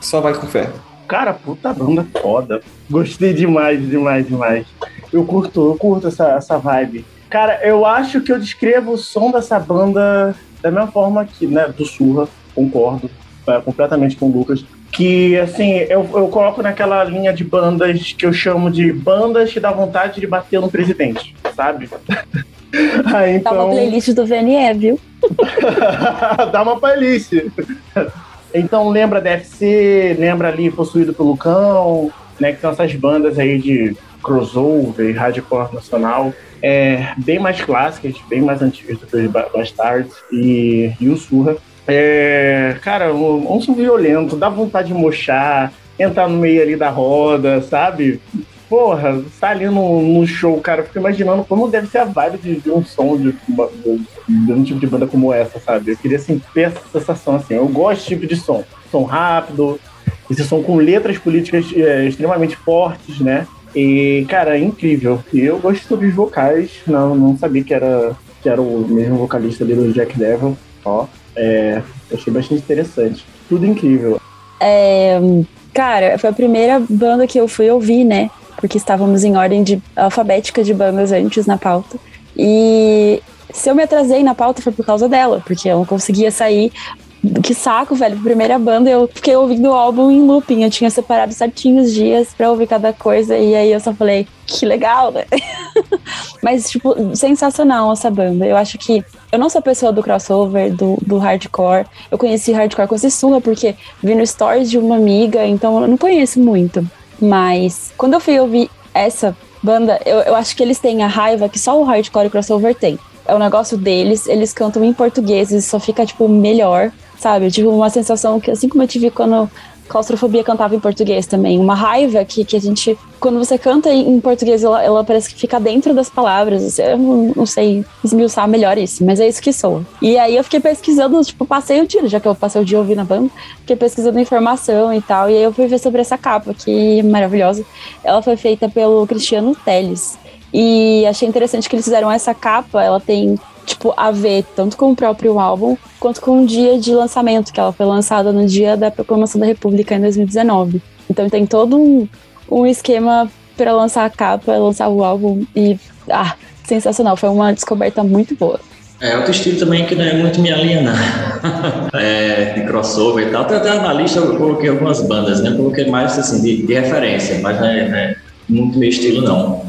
só vai com fé. Cara, puta banda foda. Gostei demais, demais, demais. Eu curto, eu curto essa, essa vibe. Cara, eu acho que eu descrevo o som dessa banda da mesma forma que, né, do Surra, concordo é, completamente com o Lucas. Que, assim, eu, eu coloco naquela linha de bandas que eu chamo de bandas que dá vontade de bater no presidente, sabe? [LAUGHS] Aí, então... Dá uma playlist do VNE, viu? [LAUGHS] dá uma playlist. Então lembra DFC, lembra ali Possuído pelo Cão, né? Que são essas bandas aí de crossover, hardcore nacional, é, bem mais clássicas, bem mais antigas do que os Bastards e, e o Surra. É, cara, um, som violento, dá vontade de mochar, entrar no meio ali da roda, sabe? Porra, tá ali no, no show, cara, eu fico imaginando como deve ser a vibe de, de um som de, de, de, um tipo de banda como essa, sabe? Eu queria assim, ter essa sensação assim. Eu gosto desse tipo de som. Som rápido, esse som com letras políticas é, extremamente fortes, né? E, cara, é incrível. Eu gosto dos vocais, não, não sabia que era, que era o mesmo vocalista ali do Jack Devil. Ó, é, achei bastante interessante. Tudo incrível. É, cara, foi a primeira banda que eu fui ouvir, né? Porque estávamos em ordem de, alfabética de bandas antes na pauta. E se eu me atrasei na pauta foi por causa dela, porque eu não conseguia sair que saco, velho. Primeira banda, eu fiquei ouvindo o álbum em looping. Eu tinha separado certinho os dias pra ouvir cada coisa. E aí eu só falei, que legal, né? [LAUGHS] Mas, tipo, sensacional essa banda. Eu acho que. Eu não sou pessoa do crossover, do, do hardcore. Eu conheci hardcore com Surra porque vi no stories de uma amiga, então eu não conheço muito. Mas quando eu fui ouvir essa banda, eu, eu acho que eles têm a raiva que só o hardcore e crossover tem. É o negócio deles, eles cantam em português e só fica, tipo, melhor sabe? Eu tive uma sensação que, assim como eu tive quando claustrofobia cantava em português também, uma raiva que, que a gente, quando você canta em português, ela, ela parece que fica dentro das palavras. Eu não, não sei esmiuçar melhor isso, mas é isso que sou. E aí eu fiquei pesquisando, tipo, passei o dia, já que eu passei o dia ouvindo a banda, fiquei pesquisando informação e tal, e aí eu fui ver sobre essa capa, que é maravilhosa. Ela foi feita pelo Cristiano Teles. E achei interessante que eles fizeram essa capa, ela tem tipo, a ver tanto com o próprio álbum quanto com o dia de lançamento, que ela foi lançada no dia da Proclamação da República em 2019. Então tem todo um, um esquema para lançar a capa, lançar o álbum e ah, sensacional, foi uma descoberta muito boa. É outro estilo também que não é muito minha linha, não. [LAUGHS] é, de crossover e tal. Até, até na lista eu coloquei algumas bandas, né? Coloquei mais assim, de, de referência, mas não é, não é, muito meu estilo, não.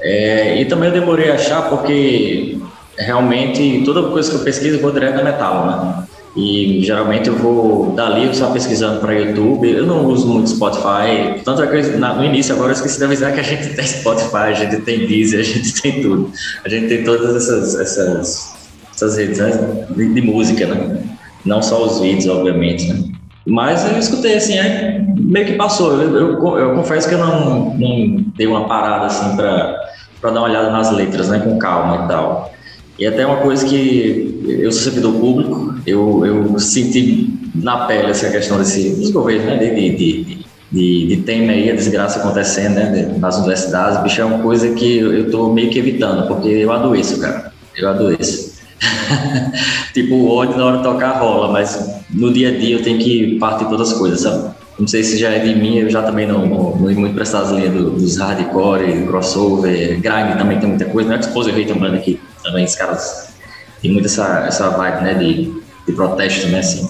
É, e também eu demorei a achar porque realmente toda coisa que eu pesquiso eu vou direto na metal, né? E geralmente eu vou dali só pesquisando para YouTube. Eu não uso muito Spotify. Tanto é que no início agora eu esqueci de avisar que a gente tem Spotify, a gente tem Deezer, a gente tem tudo. A gente tem todas essas, essas, essas redes né? de, de, música, né? Não só os vídeos, obviamente, né? Mas eu escutei assim, é, meio que passou. Eu, eu, eu confesso que eu não, não dei uma parada assim para dar uma olhada nas letras, né? Com calma e tal. E até uma coisa que eu sou servidor público, eu, eu senti na pele essa questão desse, dos governos, né, de, de, de, de tema aí, a desgraça acontecendo, né, nas universidades, bicho, é uma coisa que eu tô meio que evitando, porque eu adoeço, cara, eu adoeço. [LAUGHS] tipo, o ódio na hora de tocar rola, mas no dia a dia eu tenho que partir todas as coisas, sabe? Não sei se já é de mim, eu já também não, não, não muito prestar as linhas do, dos hardcore, crossover, grind também tem muita coisa, não é que Exposure também aqui também os caras têm muito essa, essa vibe, né, de, de protesto, né, assim.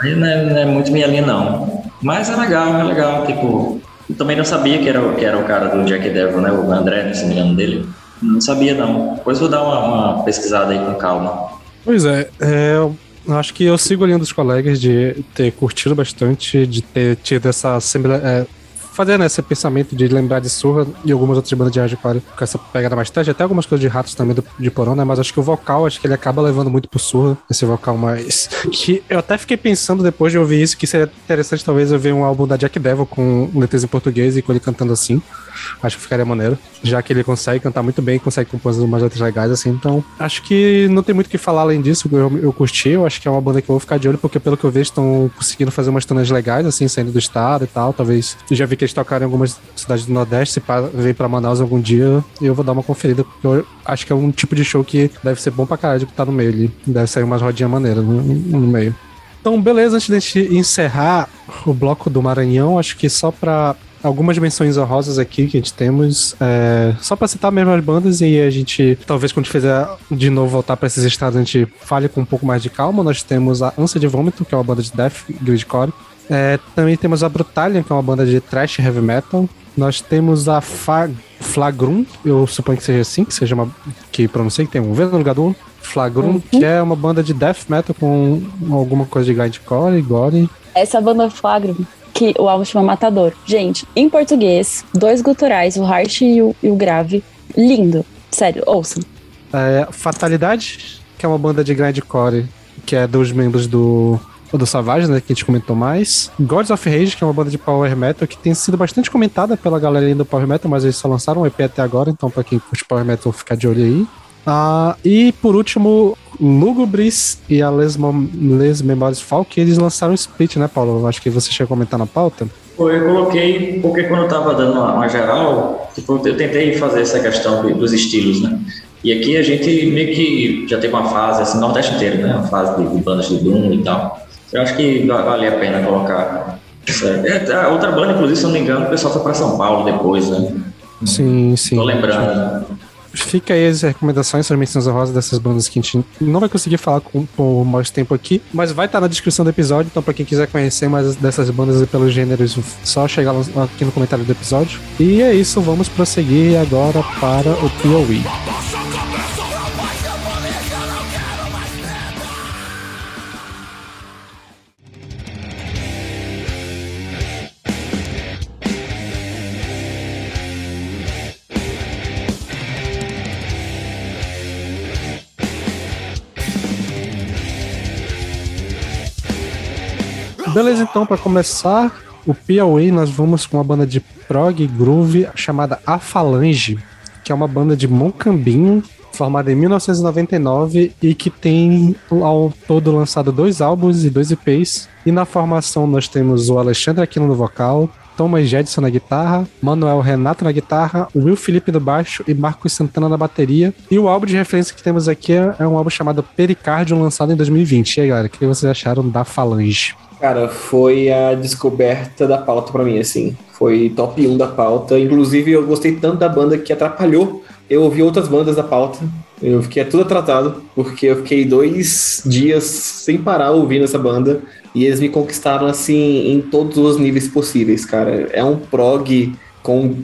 Aí não é, não é muito minha linha, não. Mas é legal, é legal, tipo... Eu também não sabia que era, que era o cara do Jack Devil, né, o André, né, se me engano dele. Não sabia, não. Depois vou dar uma, uma pesquisada aí com calma. Pois é, é acho que eu sigo linha dos colegas de ter curtido bastante, de ter tido essa fazer né, esse pensamento de lembrar de Surra e algumas outras bandas de hardcore com essa pegada mais trash, até algumas coisas de ratos também do, de porão, né? Mas acho que o vocal, acho que ele acaba levando muito pro Surra, esse vocal mais. [LAUGHS] Que eu até fiquei pensando depois de ouvir isso, que seria interessante talvez eu ver um álbum da Jack Devil com letras em português e com ele cantando assim. Acho que ficaria maneiro. Já que ele consegue cantar muito bem, consegue compor umas letras legais, assim. Então, acho que não tem muito o que falar além disso. Eu, eu curti, eu acho que é uma banda que eu vou ficar de olho, porque pelo que eu vejo, estão conseguindo fazer umas turnês legais, assim, saindo do estado e tal. Talvez. Eu já vi que eles tocaram em algumas cidades do Nordeste. Se pá, vem pra Manaus algum dia, eu vou dar uma conferida, porque eu acho que é um tipo de show que deve ser bom pra caralho que tá no meio ali. Deve sair umas rodinhas maneiras no, no meio. Então, beleza, antes de gente encerrar o bloco do Maranhão, acho que só pra algumas menções honrosas aqui que a gente temos, é, só pra citar mesmo as bandas e a gente, talvez quando fizer de novo voltar pra esses estados, a gente fale com um pouco mais de calma. Nós temos a Ânsia de Vômito, que é uma banda de death, gridcore. É, também temos a Brutalion, que é uma banda de thrash heavy metal. Nós temos a Fa Flagrum, eu suponho que seja assim, que seja uma. que pronunciei, que tem um V no lugar do Flagrum, uhum. que é uma banda de death metal com alguma coisa de grindcore, gore. Essa banda Flagrum, que o álbum chama Matador. Gente, em português, dois guturais, o harsh e o, e o grave. Lindo. Sério, ouçam. É, Fatalidade, que é uma banda de grindcore, que é dos membros do do Savage, né, que a gente comentou mais. Gods of Rage, que é uma banda de power metal que tem sido bastante comentada pela galera do power metal, mas eles só lançaram um EP até agora, então para quem curte power metal, ficar de olho aí. Ah, e por último, Lugubris e a Les, Les Memórias que eles lançaram um split, né, Paulo? Acho que você chegou a comentar na pauta. Eu coloquei, porque quando eu tava dando uma, uma, geral, tipo, eu tentei fazer essa questão dos estilos, né? E aqui a gente meio que já tem uma fase, assim, Nordeste inteiro, né? Uma fase de, de bandas de Doom e tal. Eu acho que vale a pena colocar. É, a outra banda, inclusive, se eu não me engano, o pessoal foi para São Paulo depois, né? Sim, sim. Tô lembrando. Fica aí as recomendações, as menções honrosas dessas bandas que a gente não vai conseguir falar com, por mais tempo aqui, mas vai estar na descrição do episódio, então para quem quiser conhecer mais dessas bandas e pelos gêneros, só chegar aqui no comentário do episódio. E é isso, vamos prosseguir agora para o POE. Beleza, então, para começar o Piauí, nós vamos com uma banda de prog groove chamada A Falange, que é uma banda de Moncambinho, formada em 1999 e que tem ao todo lançado dois álbuns e dois EPs. E na formação nós temos o Alexandre Aquino no vocal, Thomas Jedson na guitarra, Manuel Renato na guitarra, Will Felipe no baixo e Marcos Santana na bateria. E o álbum de referência que temos aqui é um álbum chamado Pericardium, lançado em 2020. E aí, galera, o que vocês acharam da Falange? Cara, foi a descoberta da pauta para mim, assim. Foi top 1 da pauta. Inclusive, eu gostei tanto da banda que atrapalhou. Eu ouvi outras bandas da pauta. Eu fiquei tudo atrasado, porque eu fiquei dois dias sem parar ouvindo essa banda. E eles me conquistaram, assim, em todos os níveis possíveis, cara. É um prog com.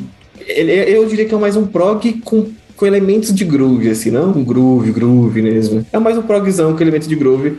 Eu diria que é mais um prog com com elementos de groove, assim, não um groove, groove mesmo. É mais um progzão com elementos de groove.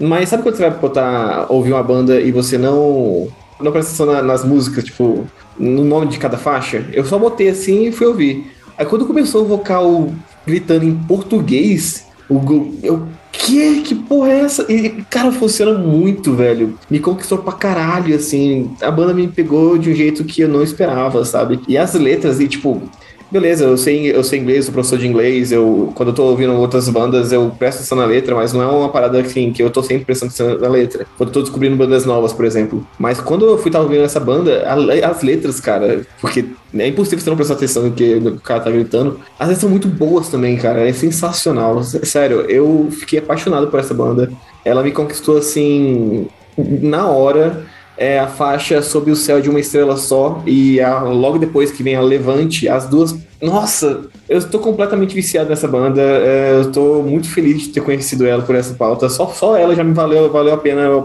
Mas sabe quando você vai botar, ouvir uma banda e você não não presta atenção na, nas músicas, tipo, no nome de cada faixa? Eu só botei assim e fui ouvir. Aí quando começou o vocal gritando em português, o, eu, que? Que porra é essa? E, cara, funciona muito, velho. Me conquistou pra caralho, assim. A banda me pegou de um jeito que eu não esperava, sabe? E as letras, e tipo, beleza, eu sei, eu sei inglês, sou professor de inglês, eu, quando eu tô ouvindo outras bandas, eu presto atenção na letra, mas não é uma parada assim, que eu tô sempre prestando atenção na letra. Quando eu tô descobrindo bandas novas, por exemplo. Mas quando eu fui estar ouvindo essa banda, a, as letras, cara, porque é impossível você não prestar atenção no que o cara tá gritando. As letras são muito boas também, cara, é sensacional. Sério, eu fiquei apaixonado por essa banda. Ela me conquistou assim, na hora é a faixa Sob o Céu de uma Estrela Só e a, logo depois que vem a Levante, as duas. Nossa, eu estou completamente viciado nessa banda. É, eu estou muito feliz de ter conhecido ela por essa pauta. Só, só ela já me valeu, valeu a pena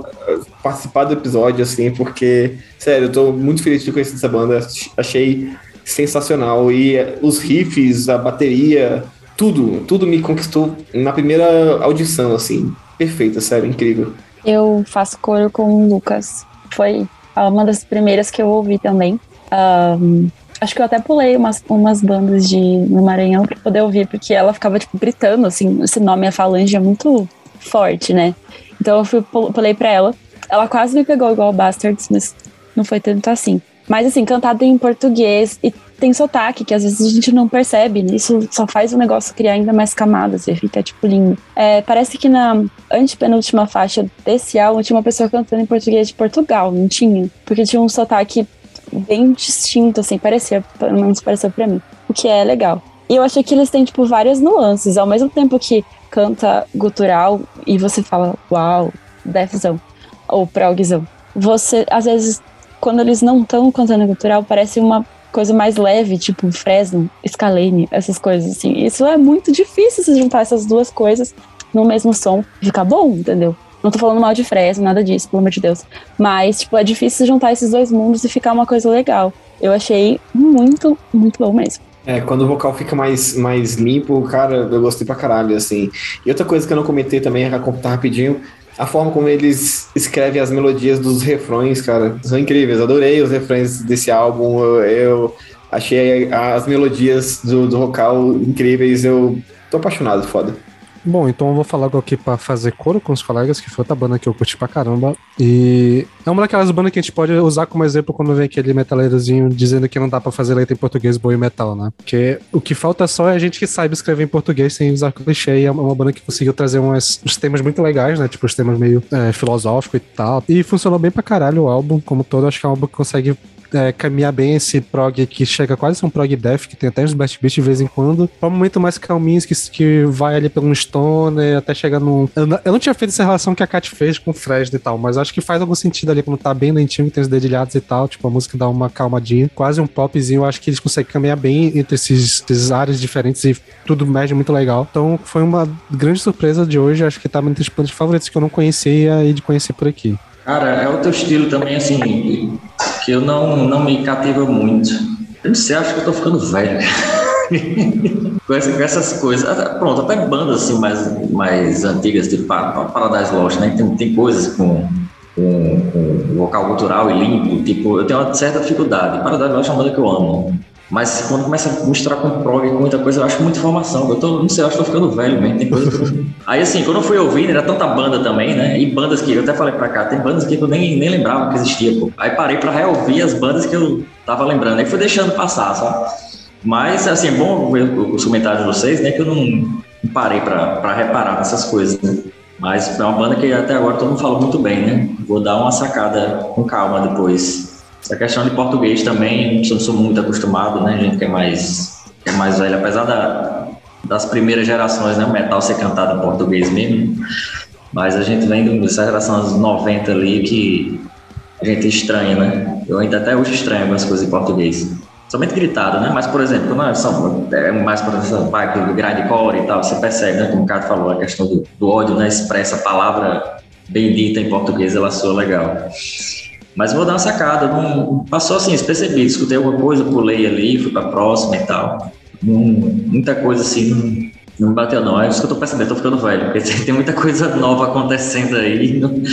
participar do episódio, assim, porque, sério, eu estou muito feliz de ter conhecido essa banda. Achei sensacional. E os riffs, a bateria, tudo, tudo me conquistou na primeira audição, assim. Perfeita, sério, incrível. Eu faço coro com o Lucas foi uma das primeiras que eu ouvi também. Um, acho que eu até pulei umas, umas bandas de, no Maranhão pra poder ouvir, porque ela ficava, tipo, gritando, assim, esse nome, a falange, é muito forte, né? Então eu fui, pulei pra ela. Ela quase me pegou igual Bastards, mas não foi tanto assim. Mas assim, cantado em português e tem sotaque, que às vezes a gente não percebe. Né? Isso só faz o negócio criar ainda mais camadas e fica, tipo, lindo. É, parece que na antepenúltima faixa desse álbum tinha uma pessoa cantando em português de Portugal, não tinha? Porque tinha um sotaque bem distinto, assim, parecia, pelo menos pareceu pra mim. O que é legal. E eu achei que eles têm, tipo, várias nuances. Ao mesmo tempo que canta gutural e você fala, uau, deathzão, ou progzão. Você, às vezes, quando eles não estão cantando gutural, parece uma coisa mais leve, tipo Fresno, Scalene, essas coisas assim. Isso é muito difícil se juntar essas duas coisas no mesmo som e ficar bom, entendeu? Não tô falando mal de Fresno, nada disso, pelo amor de Deus. Mas, tipo, é difícil juntar esses dois mundos e ficar uma coisa legal. Eu achei muito, muito bom mesmo. É, quando o vocal fica mais, mais limpo, cara, eu gostei pra caralho, assim. E outra coisa que eu não comentei também, era contar rapidinho, a forma como eles escrevem as melodias dos refrões, cara, são incríveis. Adorei os refrões desse álbum. Eu, eu achei as melodias do, do vocal incríveis. Eu tô apaixonado, foda. Bom, então eu vou falar algo aqui pra fazer coro com os colegas, que foi outra banda que eu curti pra caramba. E é uma daquelas bandas que a gente pode usar como exemplo quando vem aquele metaleirozinho dizendo que não dá pra fazer letra em português boa e metal, né? Porque o que falta só é a gente que saiba escrever em português sem usar clichê. E é uma banda que conseguiu trazer umas, uns temas muito legais, né? Tipo, os temas meio é, filosóficos e tal. E funcionou bem pra caralho o álbum como todo. Acho que é um álbum que consegue é, caminhar bem esse prog que chega quase a ser um prog death, que tem até uns best beats de vez em quando, pra um momento mais calminhos que, que vai ali pelo stoner, até chegar num... Eu não, eu não tinha feito essa relação que a Kat fez com o Fresno e tal, mas acho que faz algum sentido ali quando tá bem lentinho, tem os dedilhados e tal, tipo, a música dá uma calmadinha, quase um popzinho, acho que eles conseguem caminhar bem entre esses, esses áreas diferentes e tudo mede muito legal. Então foi uma grande surpresa de hoje, acho que tá entre os planos favoritos que eu não conhecia e de conhecer por aqui. Cara, é o teu estilo também, assim, que eu não, não me cativa muito. Eu não sei, acho que eu tô ficando velho. [LAUGHS] com, essas coisas. Pronto, até bandas assim mais, mais antigas, tipo Paradise Lost, né? Tem, tem coisas com, com, com vocal cultural e limpo. Tipo, eu tenho uma certa dificuldade. Paradise Lost é uma banda que eu amo. Mas quando começa a misturar com prog com muita coisa, eu acho muita informação. Eu tô, não sei, eu acho que tô ficando velho mesmo. Tem coisa eu... Aí assim, quando eu fui ouvindo, era tanta banda também, né? E bandas que eu até falei pra cá, tem bandas que eu nem, nem lembrava que existia, pô. Aí parei pra reouvir as bandas que eu tava lembrando. Aí fui deixando passar, sabe? Mas, assim, é bom os comentários de vocês, né? Que eu não parei pra, pra reparar nessas coisas, né? Mas é uma banda que até agora todo mundo falou muito bem, né? Vou dar uma sacada com calma depois. Essa questão de português também, não sou muito acostumado, né? A gente que é mais, que é mais velho, apesar da, das primeiras gerações, né? O metal ser cantado em português mesmo. Mas a gente vem dessa geração dos 90 ali que a gente estranha, né? Eu ainda até hoje estranho algumas coisas em português. Somente gritado, né? Mas, por exemplo, quando é mais por exemplo, do grindcore e tal, você percebe, né? Como o Caio falou, a questão do, do ódio, né? Expressa a palavra bendita em português, ela soa legal. Mas vou dar uma sacada. Não, passou assim, despercebido. Escutei alguma coisa, pulei ali, fui pra próxima e tal. Não, muita coisa assim não, não bateu, não. É isso que eu tô percebendo, tô ficando velho, porque [LAUGHS] tem muita coisa nova acontecendo aí. Não,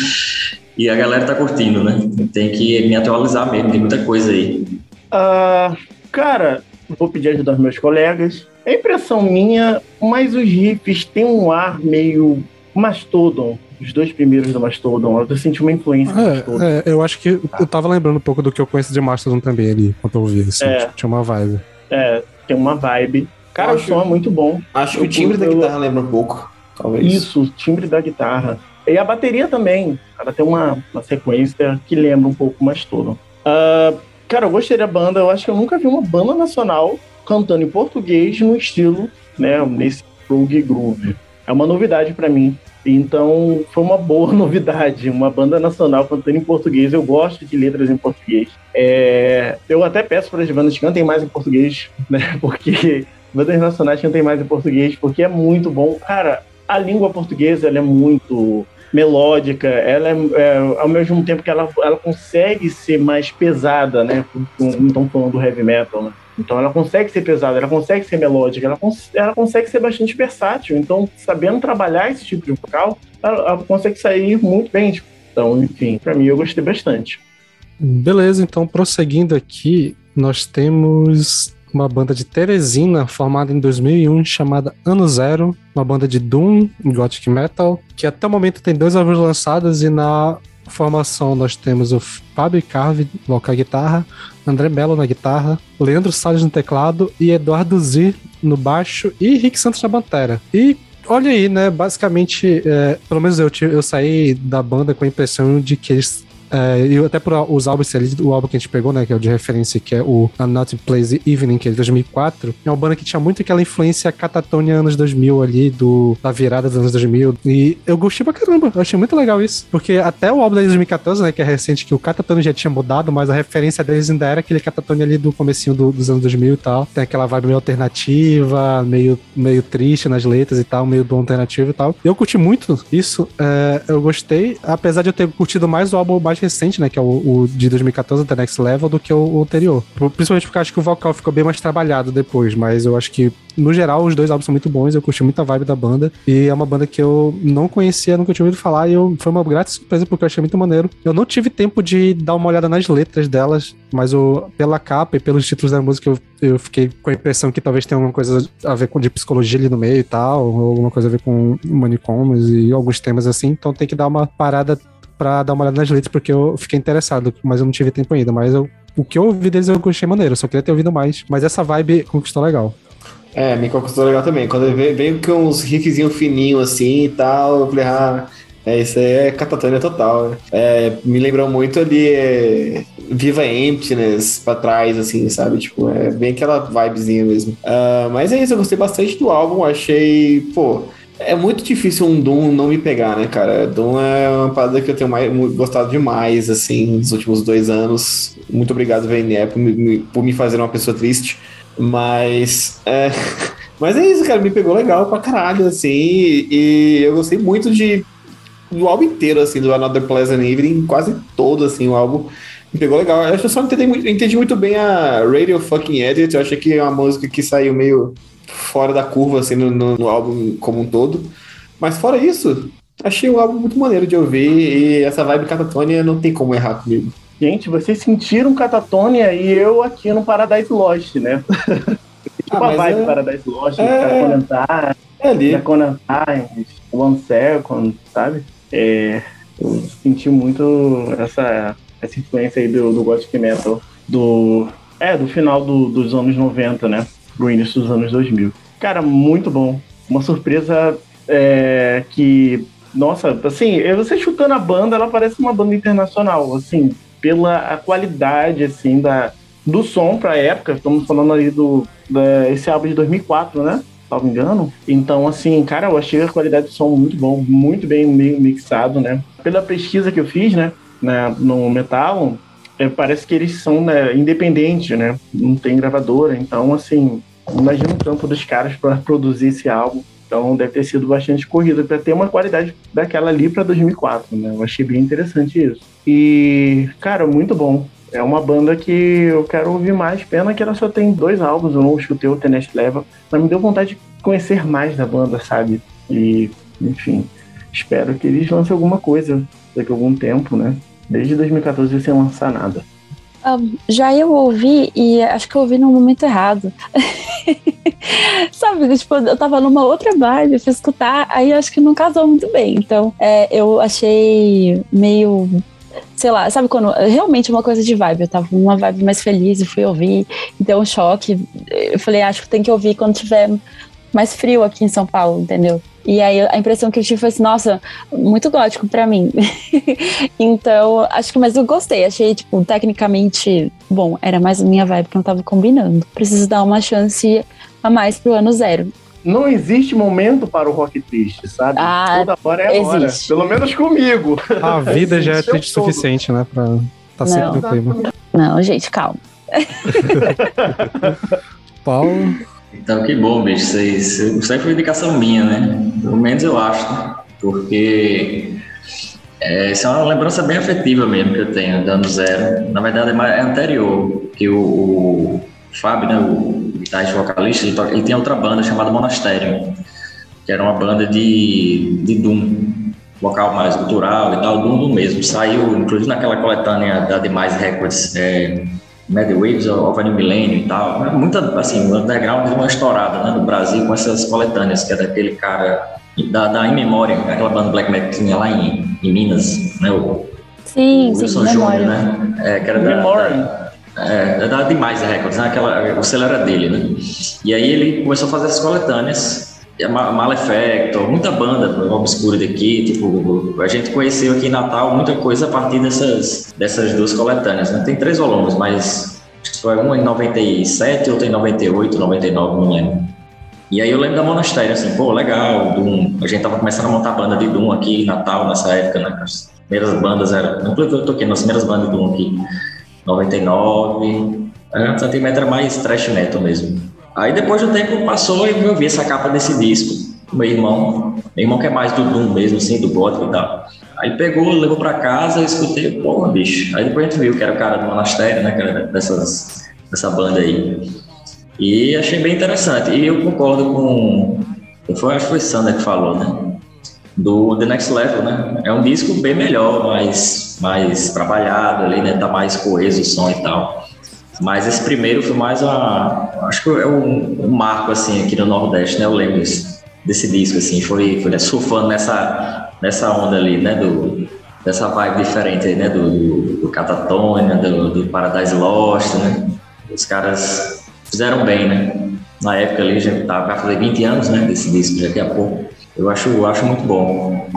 e a galera tá curtindo, né? Tem que me atualizar mesmo, tem muita coisa aí. Uh, cara, vou pedir ajuda aos meus colegas. É impressão minha, mas os riffs têm um ar meio Mastodon os dois primeiros do Mastodon. Eu senti uma influência é, Mastodon. É, eu acho que eu tava lembrando um pouco do que eu conheço de Mastodon também ali, quando eu ouvi, assim, é, tipo, tinha uma vibe. É, tem uma vibe. Cara, acho, o som é muito bom. Acho que o timbre da guitarra lembra um pouco, talvez. Isso, o timbre da guitarra. E a bateria também. Ela tem uma, uma sequência que lembra um pouco Mastodon. Uh, cara, eu gostei da banda. Eu acho que eu nunca vi uma banda nacional cantando em português no estilo, né, nesse prog groove. É uma novidade para mim. Então foi uma boa [LAUGHS] novidade, uma banda nacional cantando em português. Eu gosto de letras em português. É, eu até peço para as bandas que cantem mais em português, né? [LAUGHS] Porque bandas nacionais cantem mais em português, porque é muito bom. Cara, a língua portuguesa ela é muito melódica, ela é, é, ao mesmo tempo que ela, ela consegue ser mais pesada, né? Como estão falando do heavy metal, né? Então ela consegue ser pesada, ela consegue ser melódica, ela, cons ela consegue ser bastante versátil. Então, sabendo trabalhar esse tipo de vocal, ela, ela consegue sair muito bem. Tipo. Então, enfim, para mim eu gostei bastante. Beleza, então prosseguindo aqui, nós temos uma banda de Teresina formada em 2001 chamada Ano Zero, uma banda de Doom Gothic Metal, que até o momento tem dois álbuns lançados e na formação nós temos o Fábio Carve, vocal e guitarra, André Mello na guitarra, Leandro Salles no teclado e Eduardo Zir no baixo e Rick Santos na bateria. E olha aí, né? Basicamente, é, pelo menos eu, eu saí da banda com a impressão de que eles é, e até por os álbuns ali, o álbum que a gente pegou, né, que é o de referência, que é o A Not Place Evening, que é de 2004, é uma banda que tinha muito aquela influência catatônia anos 2000 ali, do, da virada dos anos 2000. E eu gostei pra caramba, eu achei muito legal isso. Porque até o álbum de 2014, né, que é recente, que o catatônia já tinha mudado, mas a referência deles ainda era aquele catatônia ali do comecinho do, dos anos 2000 e tal. Tem aquela vibe meio alternativa, meio, meio triste nas letras e tal, meio do alternativo e tal. Eu curti muito isso, é, eu gostei, apesar de eu ter curtido mais o álbum mais recente, né? Que é o, o de 2014, The Next Level, do que o, o, anterior. Principalmente porque eu acho que o vocal ficou bem mais trabalhado depois, mas eu acho que, no geral, os dois álbuns são muito bons, eu curti muita vibe da banda, e é uma banda que eu não conhecia, nunca tinha ouvido falar, e eu, foi uma grata surpresa porque eu achei muito maneiro. Eu não tive tempo de dar uma olhada nas letras delas, mas o, pela capa e pelos títulos da música eu, eu fiquei com a impressão que talvez tenha alguma coisa a ver com de psicologia ali no meio e tal, ou alguma coisa a ver com manicômios e alguns temas assim, então tem que dar uma parada pra dar uma olhada nas letras, porque eu fiquei interessado, mas eu não tive tempo ainda. Mas eu, o que eu ouvi deles eu gostei maneiro, só queria ter ouvido mais. Mas essa vibe conquistou legal. É, me conquistou legal também. Quando veio, veio com uns riffzinhos fininhos assim e tal, eu falei, ah, é, isso aí é catatônia total. É, me lembrou muito ali é, Viva Emptiness pra trás, assim, sabe? Tipo, é bem aquela vibezinha mesmo. Uh, mas é isso, eu gostei bastante do álbum, achei, pô. É muito difícil um Doom não me pegar, né, cara? Doom é uma parada que eu tenho mais, gostado demais, assim, nos últimos dois anos. Muito obrigado, VNE, por me, por me fazer uma pessoa triste. Mas. É... [LAUGHS] Mas é isso, cara, me pegou legal pra caralho, assim. E eu gostei muito de. do álbum inteiro, assim, do Another Pleasant Evening, quase todo, assim, o álbum. Me pegou legal. Eu acho que eu só entendi muito, entendi muito bem a Radio Fucking Edit. Eu achei que é uma música que saiu meio fora da curva, assim, no, no, no, álbum como um todo. Mas fora isso, achei o álbum muito maneiro de ouvir e essa vibe catatônia não tem como errar comigo. Gente, vocês sentiram catatônia e eu aqui no Paradise Lost, né? [LAUGHS] tipo ah, a vibe é... Paradise Lost, é... Conan Times, é ali. Conan Times, One Second, sabe? É, eu senti muito essa, essa influência aí do, do Gothic Metal do, é, do final do, dos anos 90, né? Pro início dos anos 2000. Cara, muito bom. Uma surpresa é, que, nossa, assim, você chutando a banda, ela parece uma banda internacional, assim, pela qualidade, assim, da, do som pra época. Estamos falando ali do da, esse álbum de 2004, né? Salvo engano. Então, assim, cara, eu achei a qualidade do som muito bom, muito bem mixado, né? Pela pesquisa que eu fiz, né, né no Metal, é, parece que eles são né, independentes, né? Não tem gravadora, então assim, imagina o campo dos caras para produzir esse álbum. Então deve ter sido bastante corrido para ter uma qualidade daquela ali para 2004, né? Eu achei bem interessante isso. E, cara, muito bom. É uma banda que eu quero ouvir mais. Pena que ela só tem dois álbuns, eu não escutei o Tenest Level, mas me deu vontade de conhecer mais da banda, sabe? E, enfim, espero que eles lancem alguma coisa daqui a algum tempo, né? Desde 2014 sem lançar nada. Um, já eu ouvi e acho que eu ouvi no momento errado. [LAUGHS] Sabe, tipo, eu tava numa outra vibe, fui escutar, aí acho que não casou muito bem. Então, é, eu achei meio sei lá, sabe quando realmente uma coisa de vibe, eu tava numa vibe mais feliz e fui ouvir, e deu um choque. Eu falei, acho que tem que ouvir quando tiver mais frio aqui em São Paulo, entendeu? E aí a impressão que eu tive foi assim, nossa, muito gótico para mim. [LAUGHS] então, acho que mas eu gostei, achei tipo tecnicamente bom, era mais a minha vibe que não tava combinando. Preciso dar uma chance a mais pro ano zero. Não existe momento para o rock triste, sabe? Ah, Toda hora é existe. hora. Pelo menos comigo. A vida já é triste o suficiente, né? Pra tá sempre no clima. Não, gente, calma. [LAUGHS] Paulo. Então, que bom, bicho. Isso aí, isso aí foi indicação minha, né? Pelo menos eu acho, né? Porque é, isso é uma lembrança bem afetiva mesmo que eu tenho, dando zero. Na verdade, é, é anterior, que o, o Fábio, né, o guitarrista vocalista, ele, ele tinha outra banda chamada Monastério, que era uma banda de, de Doom, vocal mais cultural e tal, Doom mesmo. Saiu, inclusive, naquela coletânea da Demais Records, é, Mad Waves of a New Millennium e tal. Muita, assim, o underground deu uma estourada né, no Brasil com essas coletâneas, que é daquele cara da, da In Memória, aquela banda Black Metal que tinha lá em, em Minas, né? O, Sim, o sim, Wilson Júnior, né? É, que era da, Memória. da, é, da Demais Records, né? Aquela, o selo era dele, né? E aí ele começou a fazer essas coletâneas. E a Ma- Malefactor, muita banda obscura daqui, tipo, a gente conheceu aqui em Natal muita coisa a partir dessas, dessas duas coletâneas, né? Tem três volumes, mas foi uma em 97, outra em 98, 99, não lembro. E aí eu lembro da Monastério, assim, pô, legal, Doom. A gente tava começando a montar banda de Doom aqui em Natal, nessa época, né? As primeiras bandas eram. Inclusive eu toquei nas primeiras bandas de Doom aqui, 99. É, Santimetro era mais thrash metal mesmo. Aí depois do tempo passou e eu vi essa capa desse disco. Meu irmão, meu irmão que é mais do Doom mesmo, assim, do gótico e tal. Aí pegou, levou pra casa, eu escutei, porra, bicho. Aí depois a gente viu que era o cara do monastério, né? Era dessas, dessa banda aí. E achei bem interessante. E eu concordo com. Foi, acho que foi Sander que falou, né? Do The Next Level, né? É um disco bem melhor, mais, mais trabalhado ali, né? Tá mais coeso o som e tal. Mas esse primeiro foi mais a. Acho que é um, um marco, assim, aqui no Nordeste, né? Eu lembro desse, desse disco, assim. Foi, foi né, surfando nessa, nessa onda ali, né? Do, dessa vibe diferente aí, né? Do, do, do Catatonia, do, do Paradise Lost, né? Os caras fizeram bem, né? Na época ali, já tava vai fazer 20 anos, né? Desse disco, daqui a pouco. Eu acho, eu acho muito bom.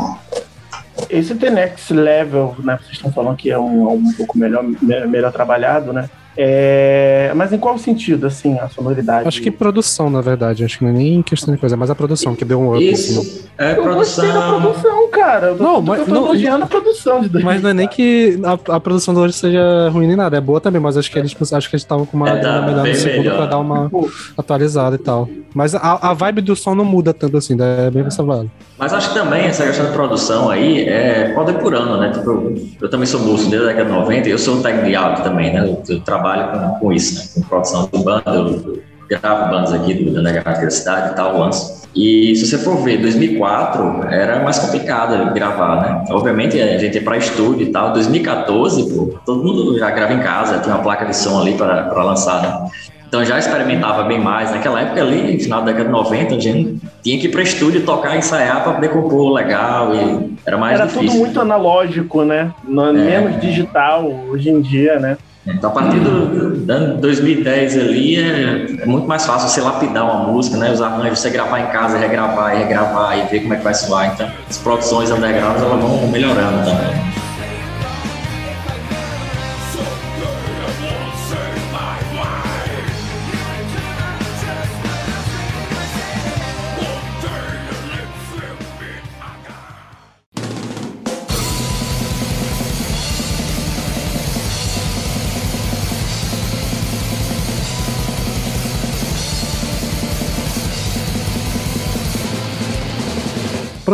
Esse The Next Level, né? Vocês estão falando que é um, um pouco melhor, me- melhor trabalhado, né? É, mas em qual sentido, assim, a sonoridade? Acho que produção, na verdade. Acho que não é nem questão de coisa, mas a produção que deu um up. assim. Isso, é Eu gostei da produção. Cara. Eu tô, Não, mas- eu tô não, elogiando a produção de Mas não é nem [LAUGHS] que a, a produção do hoje seja ruim nem nada, é boa também, mas acho que eles acho que eles estavam com uma É, tá grana melhor no segundo melhor. pra dar uma atualizada e tal. Mas a, a vibe do som não muda tanto assim, é bem conservado. Mas acho que também essa questão de produção aí é pode ir por ano, né? Tipo, eu, eu também sou músico desde a década de 90 e eu sou um técnico de áudio também, né? Eu, eu trabalho com, com isso, né? Com produção de banda, eu, eu gravo bandas aqui do da Underground da cidade e tal, lanço. E se você for ver, 2004 era mais complicado gravar, né? Obviamente a gente ia para estúdio e tal. 2014, pô, todo mundo já grava em casa, tem uma placa de som ali para lançar, né? Então já experimentava bem mais. Naquela época ali, final da década de 90, a gente tinha que ir para estúdio tocar, ensaiar para poder compor legal e era mais era difícil. tudo muito analógico, né? No- Menos digital hoje em dia, né? Então, a partir do, ano 2010 ali, é, é muito mais fácil você lapidar uma música, né? Os arranjos, você gravar em casa, regravar e regravar e ver como é que vai soar. Então, as produções underground, elas vão melhorando também.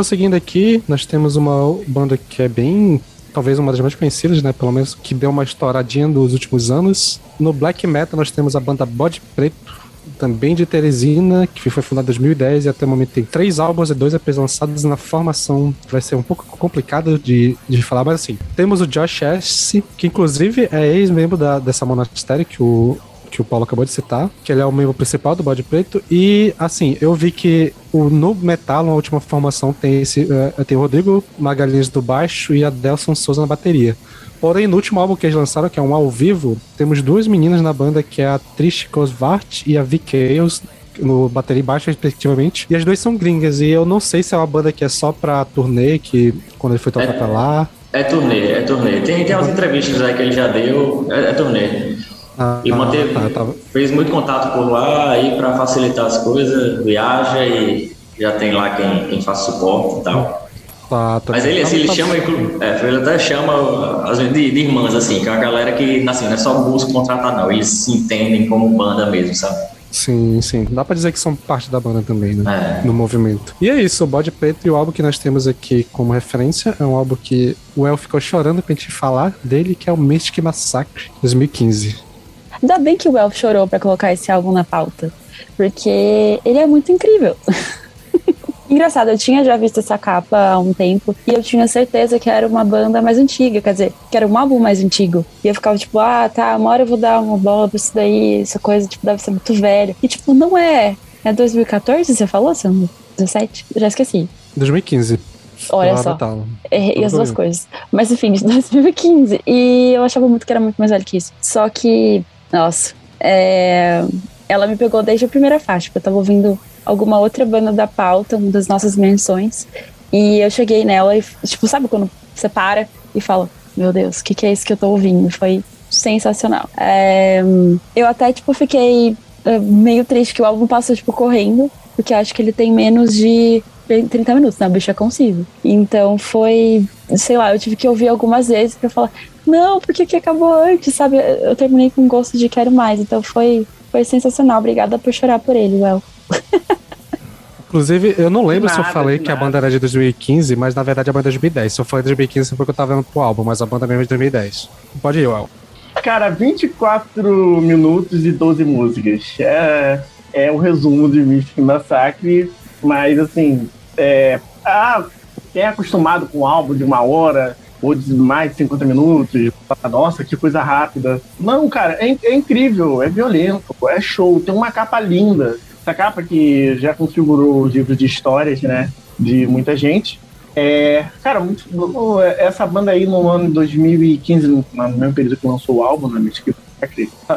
Prosseguindo aqui, nós temos uma banda que é bem. Talvez uma das mais conhecidas, né? Pelo menos que deu uma estouradinha dos últimos anos. No Black Metal nós temos a banda Bode Preto, também de Teresina, que foi fundada em 2010 e até o momento tem três álbuns e dois EPs lançados na formação. Vai ser um pouco complicado de, de falar, mas assim, temos o Josh S, que inclusive é ex-membro dessa monastério que o, que o Paulo acabou de citar, que ele é o membro principal do Bode Preto. E assim, eu vi que o no metal, na última formação, tem esse eh, tem o Rodrigo Magalhães do baixo e a Delson Souza na bateria. Porém, no último álbum que eles lançaram, que é um ao vivo, temos duas meninas na banda, que é a Trish Cosvart e a Vicky Chaos, no bateria e baixo, respectivamente. E as duas são gringas, e eu não sei se é uma banda que é só pra turnê, que quando ele foi tocar É. pra lá. É turnê, é turnê. Tem, tem umas entrevistas aí que ele já deu, é, é turnê. Ah, Ele manteve, tá, tá. fez muito contato por lá aí para facilitar as coisas, viaja e já tem lá quem, quem faz suporte e tal. Tá, tá. Mas ele, assim, ele Tá- chama, inclu- é, ele até chama às vezes de, de irmãs, assim, que é uma galera que, assim, não é só músico contratar, não. Eles se entendem como banda mesmo, sabe? Sim, sim. Dá pra dizer que são parte da banda também, né? É. No movimento. E é isso, o Bode Preto e o álbum que nós temos aqui como referência é um álbum que o El ficou chorando pra gente falar dele, que é o Mystic Massacre 2015. Ainda bem que o Elf chorou pra colocar esse álbum na pauta. Porque ele é muito incrível. [LAUGHS] Engraçado, eu tinha já visto essa capa há um tempo e eu tinha certeza que era uma banda mais antiga, quer dizer, que era um álbum mais antigo. E eu ficava tipo, ah, tá, uma hora eu vou dar uma bola pra isso daí, essa coisa, tipo, deve ser muito velho. E tipo, não é. É 2014, você falou, Sandro? 17? Já esqueci. 2015. Olha só. Errei as duas coisas. Mas enfim, [LAUGHS] de 2015. E eu achava muito que era muito mais velho que isso. Só que, nossa, é... ela me pegou desde a primeira faixa, porque eu tava ouvindo alguma outra banda da pauta, uma das nossas menções. E eu cheguei nela e, tipo, sabe quando você para e fala: Meu Deus, o que, que é isso que eu tô ouvindo? Foi sensacional. É... eu até, tipo, fiquei é, meio triste que o álbum passou, tipo, correndo, porque acho que ele tem menos de 30 minutos, né? O bicho é conciso. Então foi, sei lá, eu tive que ouvir algumas vezes pra falar, não, porque que acabou antes, sabe? Eu terminei com gosto de quero mais. Então foi, foi sensacional. Obrigada por chorar por ele, Well. [LAUGHS] Inclusive, eu não lembro nada, se eu falei que a banda era de 2015, mas na verdade a banda é de 2010. Se eu falei de 2015 foi porque eu tava vendo pro álbum, mas a banda mesmo é de 2010. Pode ir, Well. Cara, 24 minutos e 12 músicas. É, é o resumo de Mystic Massacre, mas assim, é, ah, quem é acostumado com um álbum de uma hora ou de mais de 50 minutos, nossa, que coisa rápida. Não, cara, é, é incrível, é violento, é show, tem uma capa linda. Essa capa que já configurou os livros de histórias, né, de muita gente. É, cara, muito, essa banda aí no ano de 2015, no, mesmo período que lançou o álbum, né,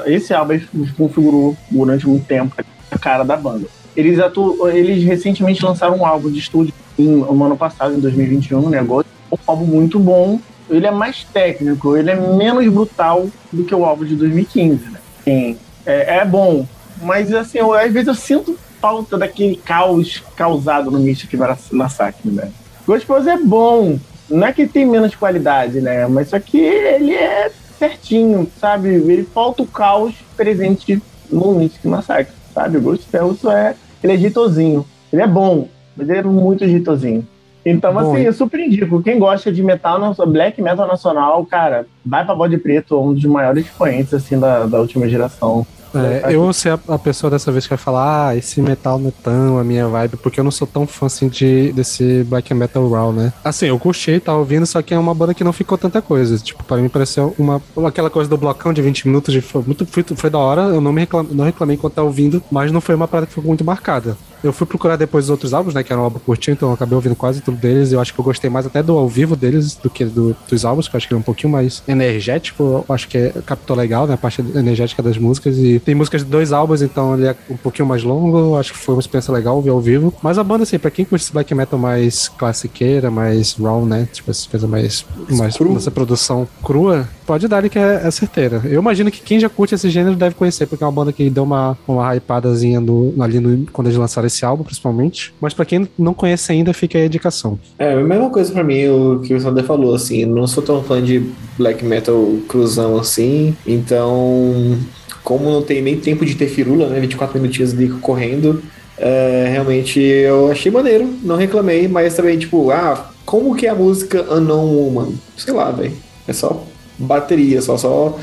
esse álbum configurou durante muito tempo a cara da banda. Eles, atu... eles recentemente lançaram um álbum de estúdio em, no ano passado, em 2021, né? Agora, um álbum muito bom. Ele é mais técnico, ele é menos brutal do que o álbum de 2015, né? Sim, é, é bom, mas assim, eu, às vezes eu sinto falta daquele caos causado no Mystic Massacre, né? Gostoso é bom, não é que tem menos qualidade, né? Mas só que ele é certinho, sabe? Ele falta o caos presente no Mystic Massacre, sabe? O Ghost Ferruso é ele é jeitosinho. Ele é bom, mas ele é muito jeitosinho. Então, bom, assim, eu super indico. Quem gosta de metal, black metal nacional, cara, vai pra Bode Preto, um dos maiores expoentes, assim, da, da última geração. É, eu vou ser a, a, pessoa dessa vez que vai falar, ah, esse metal não é tão a minha vibe, porque eu não sou tão fã assim de, desse black metal raw, né? Assim, eu curti, tá ouvindo, só que é uma banda que não ficou tanta coisa. Tipo, para mim pareceu uma aquela coisa do blocão de 20 minutos de foi muito foi, foi da hora, eu não me reclamei, não reclamei enquanto tá ouvindo, mas não foi uma parada que ficou muito marcada. Eu fui procurar depois os outros álbuns, né? Que era um álbum curtinho, então eu acabei ouvindo quase tudo deles. Eu acho que eu gostei mais até do ao vivo deles do que do, dos álbuns, que eu acho que ele é um pouquinho mais energético. Eu acho que é, captou legal, né? A parte energética das músicas. E tem músicas de dois álbuns, então ele é um pouquinho mais longo. Acho que foi uma experiência legal ouvir ao vivo. Mas a banda, assim, pra quem curte esse black metal mais classiqueira, mais raw, né? Tipo, essa coisa mais, mais produção crua, pode dar que é, é certeira. Eu imagino que quem já curte esse gênero deve conhecer, porque é uma banda que deu uma, uma hypadazinha no, ali no, quando eles lançaram esse álbum, principalmente. Mas para quem não conhece ainda, fica aí a indicação. É, a mesma coisa para mim, o que o Sander falou, assim, não sou tão fã de black metal cruzão assim, então, como não tem nem tempo de ter firula, né, 24 minutinhos ali correndo, é, realmente eu achei maneiro, não reclamei, mas também, tipo, ah, como que é a música Unknown Woman? Sei lá, velho, é só bateria, só, só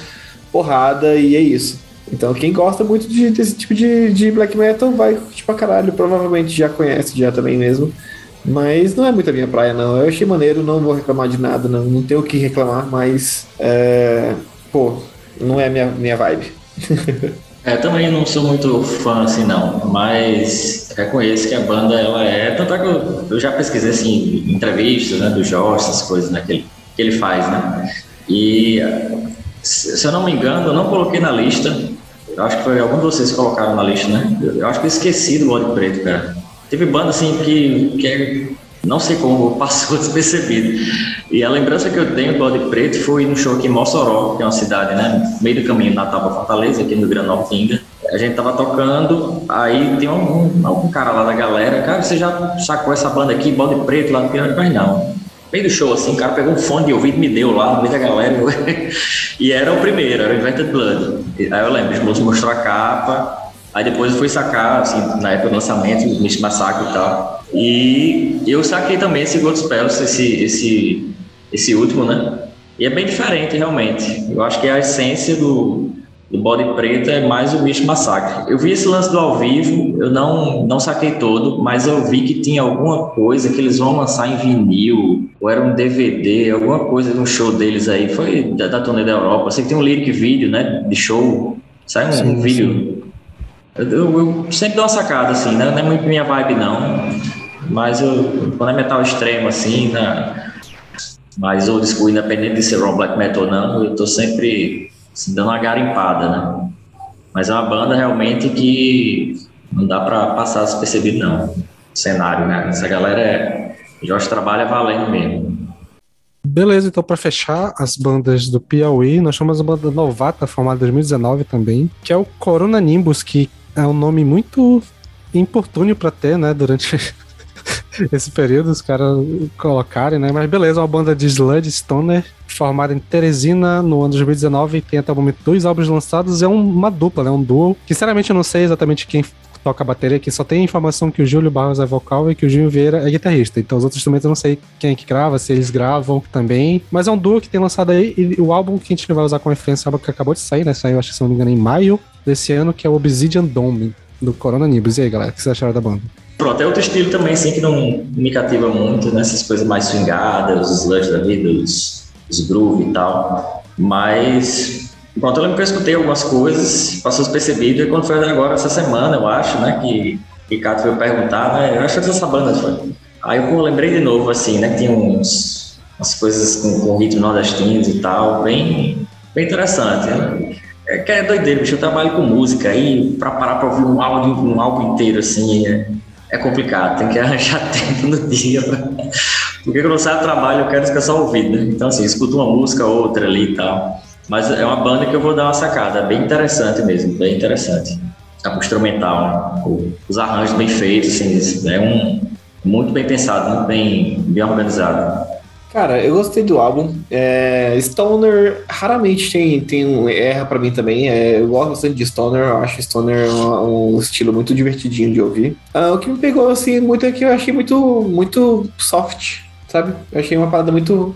porrada e é isso. Então, quem gosta muito de, desse tipo de, de black metal vai curtir pra caralho. Provavelmente já conhece, já também mesmo. Mas não é muito a minha praia, não. Eu achei maneiro, não vou reclamar de nada, não, não tenho o que reclamar, mas. É, pô, não é a minha, minha vibe. [LAUGHS] é, também não sou muito fã assim, não, mas reconheço que a banda ela é. Tanto é que eu, eu já pesquisei assim, entrevistas né, do Jorge, essas coisas né, que, ele, que ele faz, né? E se eu não me engano, eu não coloquei na lista, eu acho que foi algum de vocês que colocaram na lista, né? Eu acho que eu esqueci do Bode Preto, cara. Teve banda assim que, que é, não sei como [LAUGHS] passou despercebido. E a lembrança que eu tenho do Bode Preto foi no show aqui em Mossoró, que é uma cidade, né? Meio do caminho, Natal para Fortaleza, aqui no Grande Tinga. A gente tava tocando, aí tem um, um, um, cara lá da galera, cara, você já sacou essa banda aqui, Bode Preto, lá no Piano? Mas não meio do show, assim, o cara pegou um fone de ouvido e me deu lá no meio da galera. [LAUGHS] e era o primeiro, era o Invented Blood. Aí eu lembro, os mostrou a capa, aí depois eu fui sacar, assim, na época do lançamento, o Miss Massacre e tal. E eu saquei também esse Gold Spells, esse, esse, esse último, né? E é bem diferente, realmente. Eu acho que é a essência do, do Bode Preto é mais o Bicho Massacre. Eu vi esse lance do ao vivo, eu não, não saquei todo, mas eu vi que tinha alguma coisa que eles vão lançar em vinil, ou era um DVD, alguma coisa de um show deles aí. Foi da, da turnê da Europa. Eu sei que tem um lyric vídeo, né, de show. Sai um, sim, vídeo. Eu, eu, eu, sempre dou uma sacada, assim, né? não é muito minha vibe, não. Mas eu, quando é metal extremo, assim, né? mais old school, independente de ser rock black metal ou não, eu tô sempre assim, dando uma garimpada, né? Mas é uma banda realmente que não dá para passar despercebido, não. O cenário, né? Essa galera é. Jorge trabalha valendo mesmo. Beleza, então para fechar as bandas do Piauí, nós temos uma banda novata formada em 2019 também, que é o Corona Nimbus, que é um nome muito importúneo para ter, né, durante esse período, os caras colocarem, né? Mas beleza, uma banda de sludge stoner formada em Teresina no ano de 2019 e tem até o momento dois álbuns lançados. É uma dupla, né? Um duo. Sinceramente, eu não sei exatamente quem toca a bateria aqui, só tem informação que o Júlio Barros é vocal e que o Júlio Vieira é guitarrista. Então os outros instrumentos eu não sei quem é que grava, se eles gravam também. Mas é um duo que tem lançado aí e o álbum que a gente vai usar como referência é o álbum que acabou de sair, né? Saiu, acho que se não me engano, em maio desse ano, que é o Obsidian Dome, do Corona Nibus. E aí, galera, o que vocês acharam da banda? Pronto, é outro estilo também, assim, que não me cativa muito, né? Essas coisas mais swingadas, os sludge da vida, os, os groove e tal. Mas, pronto, eu lembro que eu escutei algumas coisas, passou despercebido, e quando foi agora, essa semana, eu acho, né? Que Ricardo veio perguntar, né? Eu acho que essa banda foi. Aí eu lembrei de novo, assim, né? Que tinha uns, umas coisas com, com ritmo nordestinos e tal, bem, bem interessante, né? É que é doideiro, bicho. Eu trabalho com música aí, pra parar pra ouvir um áudio, um álbum inteiro, assim, é, é complicado, tem que [LAUGHS] arranjar tempo no dia. Pra... Porque quando eu saio do trabalho, eu quero descansar o ouvido, né? Então, assim, escuto uma música, outra ali e tal. Mas é uma banda que eu vou dar uma sacada, bem interessante mesmo, bem interessante. A instrumental, né? os arranjos bem feitos, assim, é um muito bem pensado, muito bem, bem organizado. Cara, eu gostei do álbum. É, Stoner raramente tem, tem um erra para mim também. É, eu gosto bastante de Stoner, eu acho Stoner um, um estilo muito divertidinho de ouvir. Ah, o que me pegou assim muito é que eu achei muito, muito soft, sabe? Eu achei uma parada muito.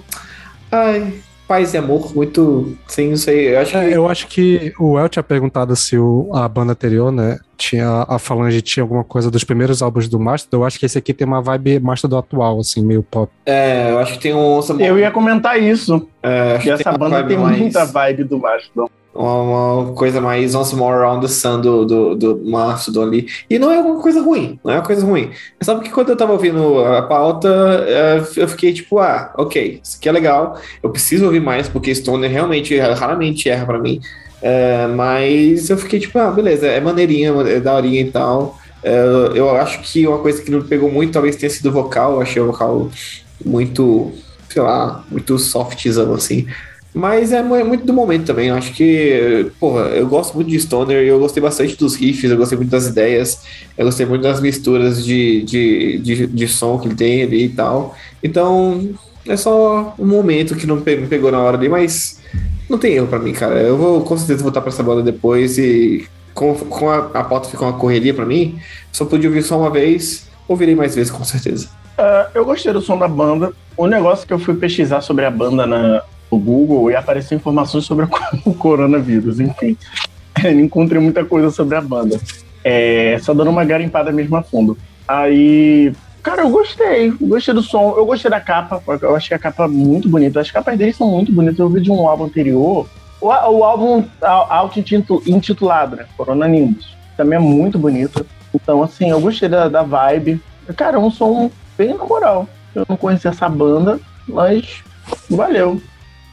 Ai, paz e amor, muito. Sim, não sei. Eu acho, é, que... eu acho que o El tinha perguntado se o, a banda anterior, né? Tinha a Falange tinha alguma coisa dos primeiros álbuns do Mastodon. Eu acho que esse aqui tem uma vibe Mastodon atual, assim, meio pop. É, eu acho que tem um. Eu ia comentar isso. É, que essa banda tem mais... muita vibe do Mastodon uma, coisa mais once more around the sun do, do, do Mastodon ali. E não é uma coisa ruim, não é uma coisa ruim. Sabe que quando eu tava ouvindo a pauta, é, eu fiquei tipo, ah, ok, isso aqui é legal, eu preciso ouvir mais, porque Stoner realmente, raramente erra para mim. É, mas eu fiquei tipo, ah, beleza, é maneirinha, é daorinha e tal. É, eu acho que uma coisa que não pegou muito talvez tenha sido o vocal, eu achei o vocal muito, sei lá, muito softzão assim. Mas é, é muito do momento também. Eu acho que, porra, eu gosto muito de Stoner eu gostei bastante dos riffs, eu gostei muito das ideias, eu gostei muito das misturas de, de, de, de som que ele tem ali e tal. Então, é só um momento que não me pegou na hora ali, mas não tem erro pra mim, cara. Eu vou com certeza voltar pra essa banda depois e com, com a, a pauta ficou uma correria pra mim. Só pude ouvir só uma vez, ouvirei mais vezes com certeza. Uh, eu gostei do som da banda. O negócio que eu fui pesquisar sobre a banda na, no Google e apareceu informações sobre [LAUGHS] o coronavírus, enfim. não encontrei muita coisa sobre a banda. É, só dando uma garimpada mesmo a fundo. Aí, cara, eu gostei. Gostei do som. Eu gostei da capa. Eu achei a capa muito bonita. As capas deles são muito bonitas. Eu vi de um álbum anterior. O, o álbum auto-intitulado, né? Corona Nimbus. Também é muito bonito. Então, assim, eu gostei da, da vibe. Cara, é um som bem na moral. Eu não conhecia essa banda, mas valeu.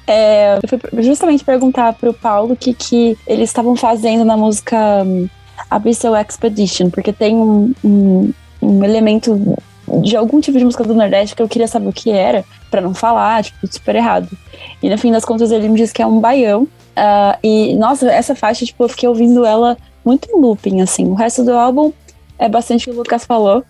É, eu fui justamente perguntar pro Paulo o que, que eles estavam fazendo na música um, Abyssal Expedition, porque tem um, um, um, elemento de algum tipo de música do Nordeste que eu queria saber o que era, para não falar, tipo, super errado. E no fim das contas ele me disse que é um baião. Uh, e, nossa, essa faixa, tipo, eu fiquei ouvindo ela muito em looping, assim. O resto do álbum é bastante o que o Lucas falou,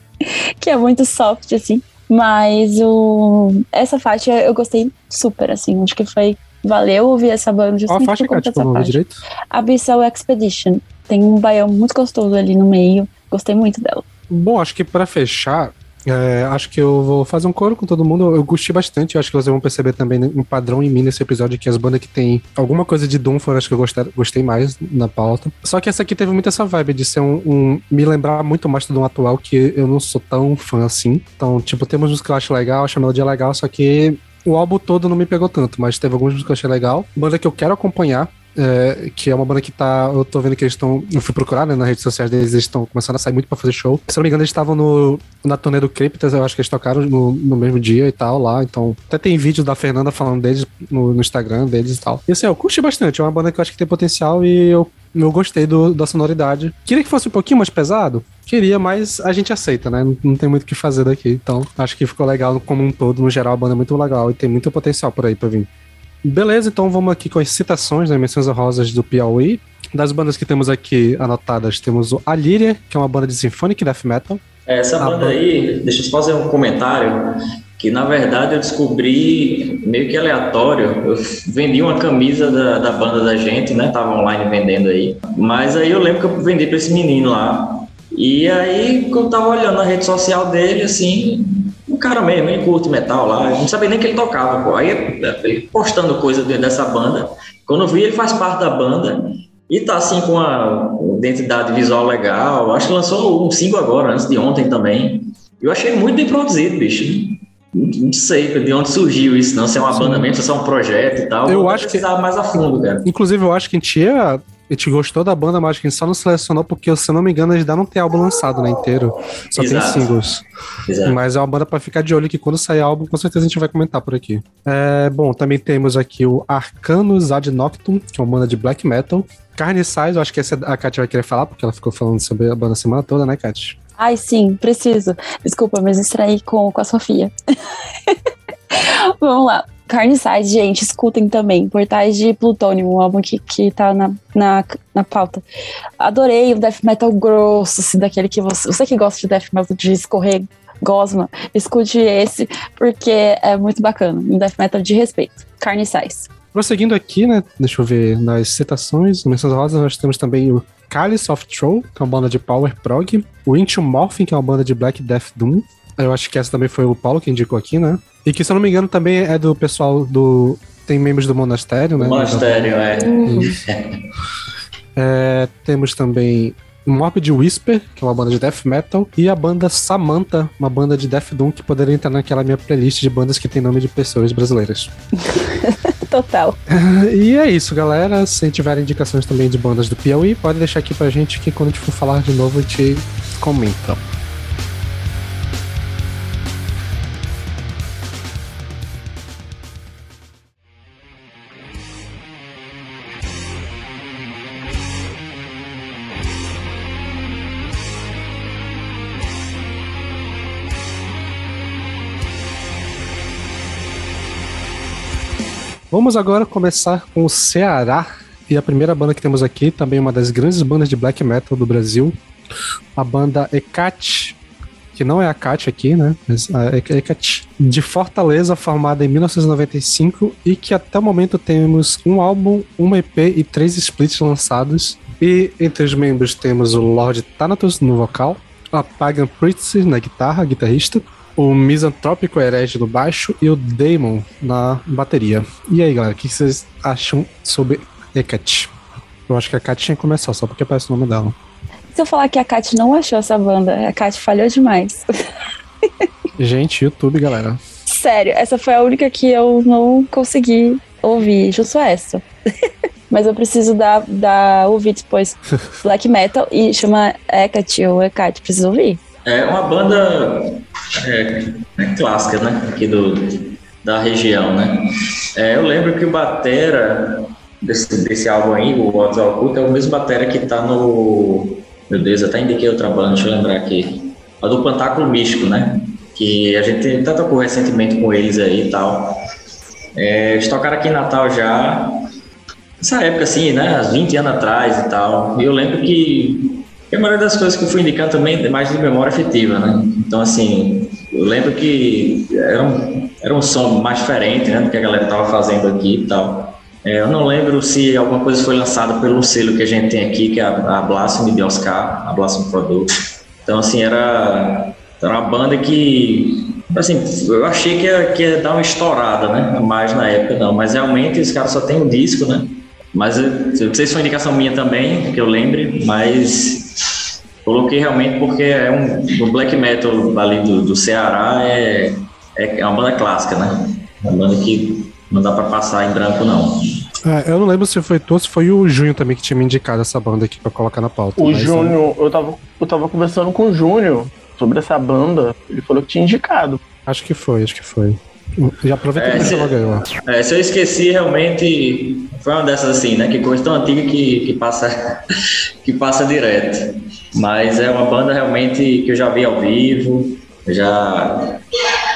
[LAUGHS] que é muito soft, assim. Mas o, essa faixa eu gostei super, assim. Acho que foi. Valeu ouvir essa banda justamente Qual a faixa, por conta dessa faixa. Direito? Abyssal Expedition. Tem um baião muito gostoso ali no meio. Gostei muito dela. Bom, acho que para fechar, É, acho que eu vou fazer um coro com todo mundo. Eu gostei bastante. Eu acho que vocês vão perceber também um padrão em mim nesse episódio, que as bandas que tem alguma coisa de Doom foram as que eu gostei, gostei mais na pauta. Só que essa aqui teve muito essa vibe de ser um, um me lembrar muito mais do Doom atual, que eu não sou tão fã assim. Então, tipo, temos música que acho legal, acho a melodia legal, só que o álbum todo não me pegou tanto, mas teve alguns músicas que eu achei legal. Banda que eu quero acompanhar, é, que é uma banda que tá. Eu tô vendo que eles estão. Eu fui procurar, né, nas redes sociais deles, eles estão começando a sair muito pra fazer show. Se não me engano, eles estavam na turnê do Cryptas, eu acho que eles tocaram no, no mesmo dia e tal lá. Então, até tem vídeo da Fernanda falando deles no, no Instagram deles e tal. E assim, eu curti bastante. É uma banda que eu acho que tem potencial e eu, eu gostei do, da sonoridade. Queria que fosse um pouquinho mais pesado? Queria, mas a gente aceita, né? Não, não tem muito o que fazer daqui. Então, acho que ficou legal como um todo. No geral, a banda é muito legal e tem muito potencial por aí pra vir. Beleza, então vamos aqui com as citações, né, menções rosas do Piauí. Das bandas que temos aqui anotadas, temos o Alíria, que é uma banda de symphonic death metal. É, essa A banda banda- aí, deixa eu só fazer um comentário, que na verdade eu descobri meio que aleatório. Eu vendi uma camisa da, da banda da gente, né? Tava online vendendo aí. Mas aí eu lembro que eu vendi pra esse menino lá. E aí, quando eu tava olhando na rede social dele, assim, um cara mesmo, ele curte metal lá, eu não sabia nem que ele tocava, pô. Aí ele postando coisa dentro dessa banda. Quando eu vi, ele faz parte da banda. E tá assim com uma identidade visual legal. Acho que lançou um single agora, antes de ontem também. Eu achei muito bem produzido, bicho. Não sei de onde surgiu isso, não. Se é uma banda mesmo, se é um projeto e tal. Eu acho que- mais a fundo, cara. Inclusive, eu acho que a gente ia. A gente gostou da banda, mas acho que a gente só não selecionou porque, se eu não me engano, eles ainda não tem álbum lançado né, inteiro. Só Exato. tem singles. Exato. Mas é uma banda pra ficar de olho que quando sair álbum, com certeza a gente vai comentar por aqui. É, bom, também temos aqui o Arcanus Ad Noctum, que é uma banda de black metal. Carne Size, eu acho que essa a Kátia vai querer falar, porque ela ficou falando sobre a banda a semana toda, né, Kátia? Ai, sim, preciso. Desculpa, mas distraí com, com a Sofia. [LAUGHS] Vamos lá. Carnicide, gente, escutem também. Portais de Plutônio, um álbum que, que tá na, na, na pauta. Adorei o death metal grosso, assim, daquele que você. Você que gosta de death metal de escorrer gosma, escute esse, porque é muito bacana. Um death metal de respeito. Carnicide. Prosseguindo aqui, né? Deixa eu ver nas citações, Menções Rosas, nós temos também o Calice of Troll, que é uma banda de power prog. O Into Morphin, que é uma banda de black death doom. Eu acho que essa também foi o Paulo que indicou aqui, né? E que, se eu não me engano, também é do pessoal do. Tem membros do Monastério, né? Monastério, é. Isso. [LAUGHS] É, temos também Morbid Whisper, que é uma banda de death metal, e a banda Samantha, uma banda de death doom que poderia entrar naquela minha playlist de bandas que tem nome de pessoas brasileiras. [LAUGHS] Total. [LAUGHS] E é isso, galera. Se tiverem indicações também de bandas do Piauí, pode deixar aqui pra gente que quando a gente for falar de novo a gente comenta. Vamos agora começar com o Ceará. E a primeira banda que temos aqui, também uma das grandes bandas de black metal do Brasil, a banda Ecat, que não é a Cat aqui, né? Mas a Ecat, de Fortaleza, formada em 1995 e que até o momento temos um álbum, uma EP e três splits lançados. E entre os membros temos o Lord Thanatos no vocal, a Pagan Priest na guitarra, guitarrista, o Misantrópico Herege no baixo e o Damon na bateria. E aí, galera, o que vocês acham sobre Hecate? Eu acho que a Kat tinha que começar, só porque aparece o nome dela. Se eu falar que a Kat não achou essa banda, a Kat falhou demais. [LAUGHS] Gente, YouTube, galera. Sério, essa foi a única que eu não consegui ouvir, justo essa. [LAUGHS] Mas eu preciso dar, dar ouvir depois. [LAUGHS] Black Metal e chama Hecate ou Hecate, preciso ouvir. É uma banda é, é clássica, né? Aqui do, da região, né? É, eu lembro que o Batera desse, desse álbum aí, o Odds Oculto, é o mesmo Batera que tá no. Meu Deus, até indiquei outra banda, deixa eu lembrar aqui. A do Pantáculo Místico, né? Que a gente até tocou recentemente com eles aí e tal. É, eles tocaram aqui em Natal já. Nessa época, assim, né? Há 20 anos atrás e tal. E eu lembro que e a maioria das coisas que eu fui indicando também é mais de memória afetiva, né? Então, assim, eu lembro que era um, era um som mais diferente, né? Do que a galera tava fazendo aqui e tal. É, eu não lembro se alguma coisa foi lançada pelo selo que a gente tem aqui, que é a, a Blasphemy de Oscar, a Blasphemy Product. Então, assim, era, era uma banda que, assim, eu achei que ia, que ia dar uma estourada, né? Mais na época, não. Mas realmente os caras só tem um disco, né? Mas eu não sei se foi indicação minha também, que eu lembre, mas coloquei realmente porque é um o black metal ali do, do Ceará é, é, é uma banda clássica, né? Uma banda que não dá para passar em branco, não. É, eu não lembro se foi tu se foi o Júnior também que tinha me indicado essa banda aqui pra colocar na pauta. O Júnior, eu tava, eu tava conversando com o Júnior sobre essa banda, ele falou que tinha indicado. é, acho que foi, acho que foi. Já aproveita É, que aí, ó. É, se eu esqueci, realmente foi uma dessas assim, né? Que coisa tão antiga que, que, passa, [LAUGHS] que passa direto. Mas é uma banda realmente que eu já vi ao vivo, eu já.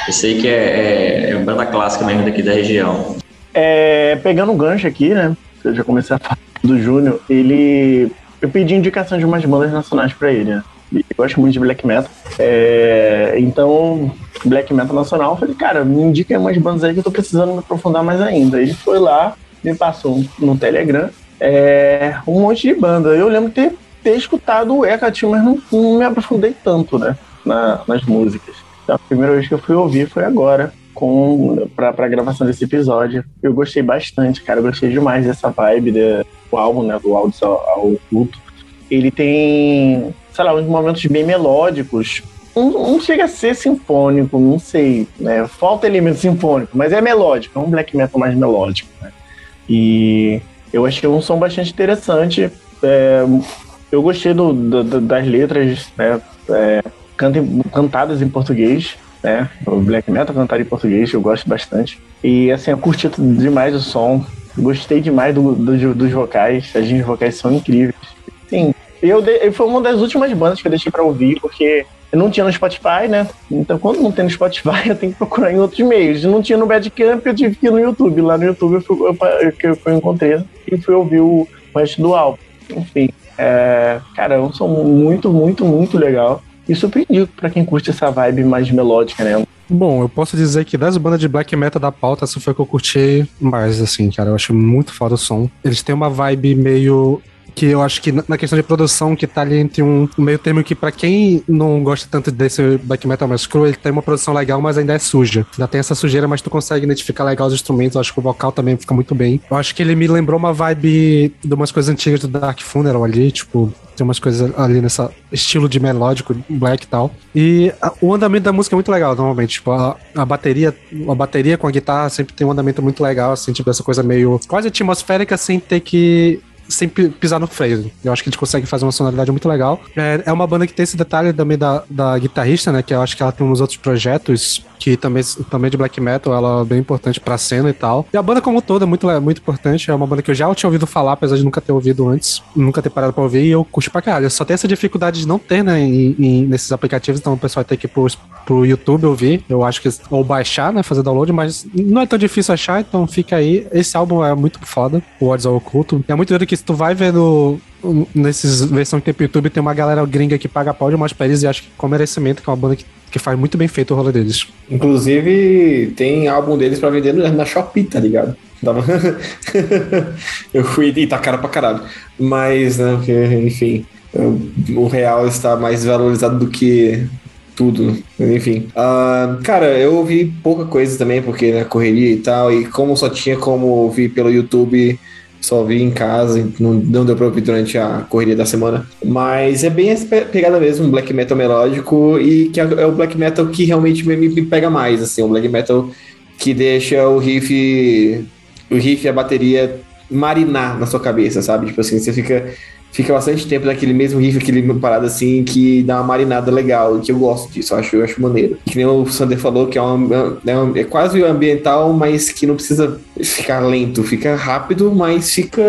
Eu sei que é, é, é uma banda clássica mesmo daqui da região. É, pegando o gancho aqui, né? Eu já comecei a falar do Júnior, ele. Eu pedi indicação de umas bandas nacionais pra ele, né? Eu gosto muito de black metal. É, então, black metal nacional, falei, cara, me indica umas bandas aí que eu tô precisando me aprofundar mais ainda. Ele foi lá, me passou no Telegram é, um monte de banda. Eu lembro de ter, ter escutado o Hecate, mas não, não me aprofundei tanto, né? na- nas músicas. Então, a primeira vez que eu fui ouvir foi agora, com pra, pra gravação desse episódio. Eu gostei bastante, cara. Eu gostei demais dessa vibe do álbum, né? Do áudio ao, ao culto. Ele tem, sei lá, uns momentos bem melódicos. Não chega a ser sinfônico, não sei, né? Falta elemento sinfônico, mas é melódico, é um black metal mais melódico, né? E eu achei um som bastante interessante. É, eu gostei do, do- das letras, né? É, cantadas em português, né? O black metal cantado em português, eu gosto bastante. E assim, eu curti demais o som. Gostei demais do, do- dos vocais. As linhas vocais são incríveis. Sim, eu de- foi uma das últimas bandas que eu deixei pra ouvir, porque eu não tinha no Spotify, né? Então, quando não tem no Spotify, [LAUGHS] eu tenho que procurar em outros meios. Não tinha no Badcamp, eu tive que ir no YouTube. Lá no YouTube eu, fui, eu, eu, eu encontrei e fui ouvir o resto do álbum. Enfim, é, cara, é um som muito, muito, muito legal. E surpreendido pra quem curte essa vibe mais melódica, né? Bom, eu posso dizer que das bandas de black metal da pauta, essa foi a que eu curti mais, assim, cara. Eu acho muito foda o som. Eles têm uma vibe meio. Que eu acho que na- questão de produção, que tá ali entre um, meio termo que, pra quem não gosta tanto desse black metal mais cru, ele tem uma produção legal, mas ainda é suja. Ainda tem essa sujeira, mas tu consegue identificar legal os instrumentos. Eu acho que o vocal também fica muito bem. Eu acho que ele me lembrou uma vibe de umas coisas antigas do Dark Funeral ali, tipo, tem umas coisas ali nessa estilo de melódico, black e tal. E a- o andamento da música é muito legal, normalmente. Tipo, a, a bateria, a bateria com a guitarra sempre tem um andamento muito legal, assim, tipo, essa coisa meio quase atmosférica sem ter que. Sem pi- pisar no freio. Eu acho que a gente consegue fazer uma sonoridade muito legal. É, é uma banda que tem esse detalhe também da, da guitarrista, né? Que eu acho que ela tem uns outros projetos que também, também de black metal, ela é bem importante pra cena e tal. E a banda como todo é muito, muito importante. É uma banda que eu já tinha ouvido falar, apesar de nunca ter ouvido antes, nunca ter parado pra ouvir, e eu curto pra caralho. Só tem essa dificuldade de não ter, né, em- em- nesses aplicativos, então o pessoal ter que ir pro, pro YouTube ouvir, eu acho que, ou baixar, né, fazer download, mas não é tão difícil achar, então fica aí. Esse álbum é muito foda, o Words ao Oculto. É muito doido que se tu vai ver no, nesses versão que tem pro YouTube, tem uma galera gringa que paga pau de mais pra eles e acho que com merecimento, que é uma banda que, que faz muito bem feito o rolê deles. Inclusive, tem álbum deles pra vender na Shopee, tá ligado? [LAUGHS] Eu fui e tá caro pra caralho. Mas, né, porque, enfim, o real está mais valorizado do que tudo. Enfim. Ah, cara, eu ouvi pouca coisa também, porque na correria e tal, e como só tinha como ouvir pelo YouTube. Só vi em casa, não, não deu pra ouvir durante a correria da semana. Mas é bem essa pe- pegada mesmo, um black metal melódico, e que é é o black metal que realmente me, me pega mais, assim, o black metal que deixa o riff, o riff e a bateria marinar na sua cabeça, sabe? Tipo assim, você fica, fica bastante tempo naquele mesmo riff, aquele parada assim, que dá uma marinada legal, que eu gosto disso, eu acho, eu acho maneiro. Que nem o Sander falou, que é, um, é, um- é quase ambiental, mas que não precisa ficar lento, fica rápido, mas fica,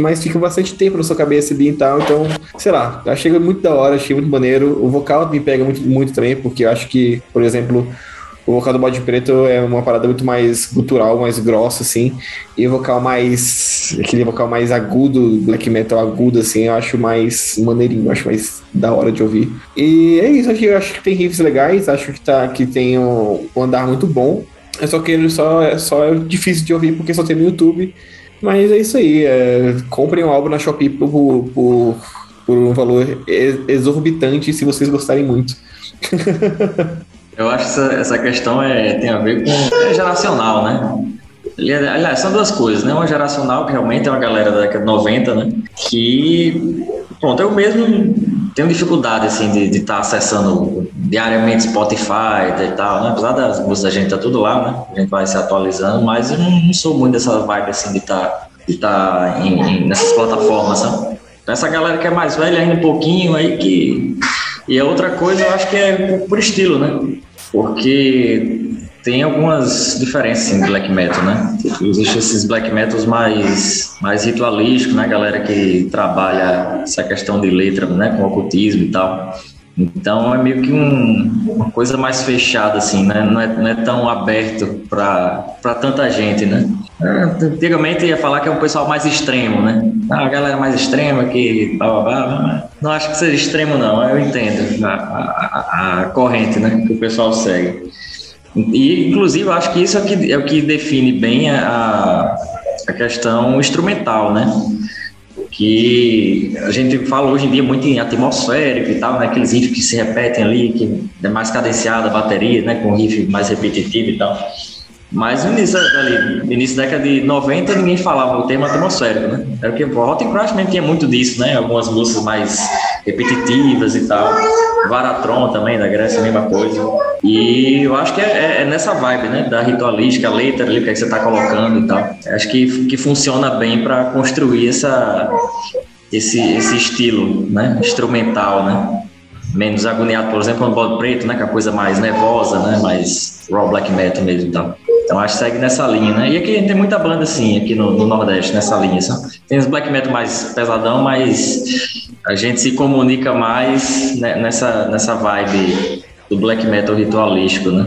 mas fica bastante tempo na sua cabeça e tal, então, sei lá, achei muito da hora, achei muito maneiro. O vocal me pega muito, muito também, porque eu acho que, por exemplo, o vocal do Bode Preto é uma parada muito mais gutural, mais grossa, assim. E o vocal mais. aquele vocal mais agudo, black metal agudo, assim, eu acho mais maneirinho, acho mais da hora de ouvir. E é isso, eu acho que tem riffs legais, acho que, tá, que tem um, um andar muito bom. É só que ele só, é só é difícil de ouvir porque só tem no YouTube. Mas é isso aí. É, comprem um álbum na Shopee por, por, por um valor ex- exorbitante se vocês gostarem muito. [LAUGHS] Eu acho que essa, questão é, tem a ver com é geracional, né? Aliás, são duas coisas, né? Uma geracional, que realmente é uma galera da década de 90, né? Que, pronto, eu mesmo tenho dificuldade, assim, de estar tá acessando diariamente Spotify e tal, né? Apesar das músicas da gente tá tudo lá, né? A gente vai se atualizando, mas eu não, sou muito dessa vibe, assim, de estar tá, de tá nessas plataformas, sabe? Então, essa galera que é mais velha ainda um pouquinho aí que... E a outra coisa, eu acho que é por estilo, né? Porque tem algumas diferenças em black metal, né? Existem esses black metals mais, mais ritualísticos, né? Galera que trabalha essa questão de letra, né? Com ocultismo e tal. Então é meio que um, uma coisa mais fechada, assim, né? Não é, não é tão aberto para tanta gente, né? É, antigamente ia falar que é um pessoal mais extremo, né? Ah, a galera mais extrema que blá, blá, blá, Não acho que seja extremo, não. Eu entendo a, a, a corrente, né? Que o pessoal segue. E, inclusive, acho que isso é o que, é o que define bem a, a questão instrumental, né? Que a gente fala hoje em dia muito em atmosférico e tal, né? Aqueles riffs que se repetem ali, que é mais cadenciada a bateria, né? Com riff mais repetitivo e tal. Mas no início, ali, no início da década de 90, ninguém falava o termo atmosférico, né? Era porque Crash mesmo tinha muito disso, né? Algumas músicas mais repetitivas e tal. Varatron também, da Grécia, mesma coisa. E eu acho que é, é, é nessa vibe, né? Da ritualística, letra ali, o que, é que você está colocando e tal. Acho que, que funciona bem para construir essa, esse, esse estilo, né? Instrumental, né? Menos agoniado, por exemplo, no bode preto, né? Que é a coisa mais nervosa, né? Mais raw black metal mesmo e tal. Então acho que segue nessa linha, né? E aqui tem muita banda assim, aqui no, no Nordeste, nessa linha. Sabe? Tem os black metal mais pesadão, mas a gente se comunica mais né, nessa, nessa vibe do black metal ritualístico, né?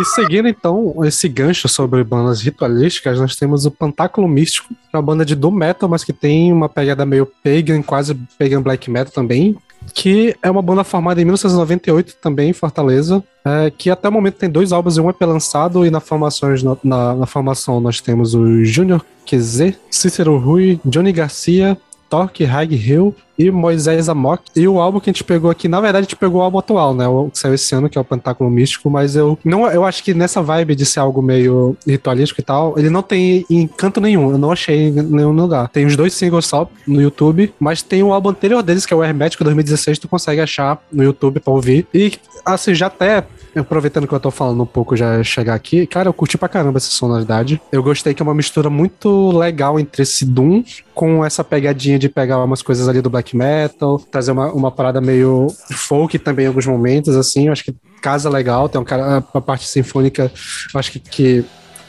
E seguindo então esse gancho sobre bandas ritualísticas, nós temos o Pantáculo Místico, que é uma banda de doom metal, mas que tem uma pegada meio pagan, quase pagan black metal também, que é uma banda formada em 1998 também em Fortaleza, é, que até o momento tem dois álbuns e um EP lançado, e na, formações, na, na formação nós temos o Júnior QZ, Cícero Rui, Johnny Garcia, Torque, Hag Hill e Moisés Amok. E o álbum que a gente pegou aqui, na verdade, a gente pegou o álbum atual, né? O que saiu esse ano, que é o Pentáculo Místico, mas eu não eu acho que nessa vibe de ser algo meio ritualístico e tal, ele não tem encanto nenhum. Eu não achei em nenhum lugar. Tem os dois singles só no YouTube, mas tem o álbum anterior deles, que é o Hermético 2016, tu consegue achar no YouTube pra ouvir. E assim, já até aproveitando que eu tô falando um pouco, já chegar aqui, cara, eu curti pra caramba essa sonoridade. Eu gostei que é uma mistura muito legal entre esse Doom com essa pegadinha de pegar umas coisas ali do black metal, trazer uma, uma parada meio folk também em alguns momentos, assim. Eu acho que casa legal, tem um cara, a parte sinfônica, acho que, que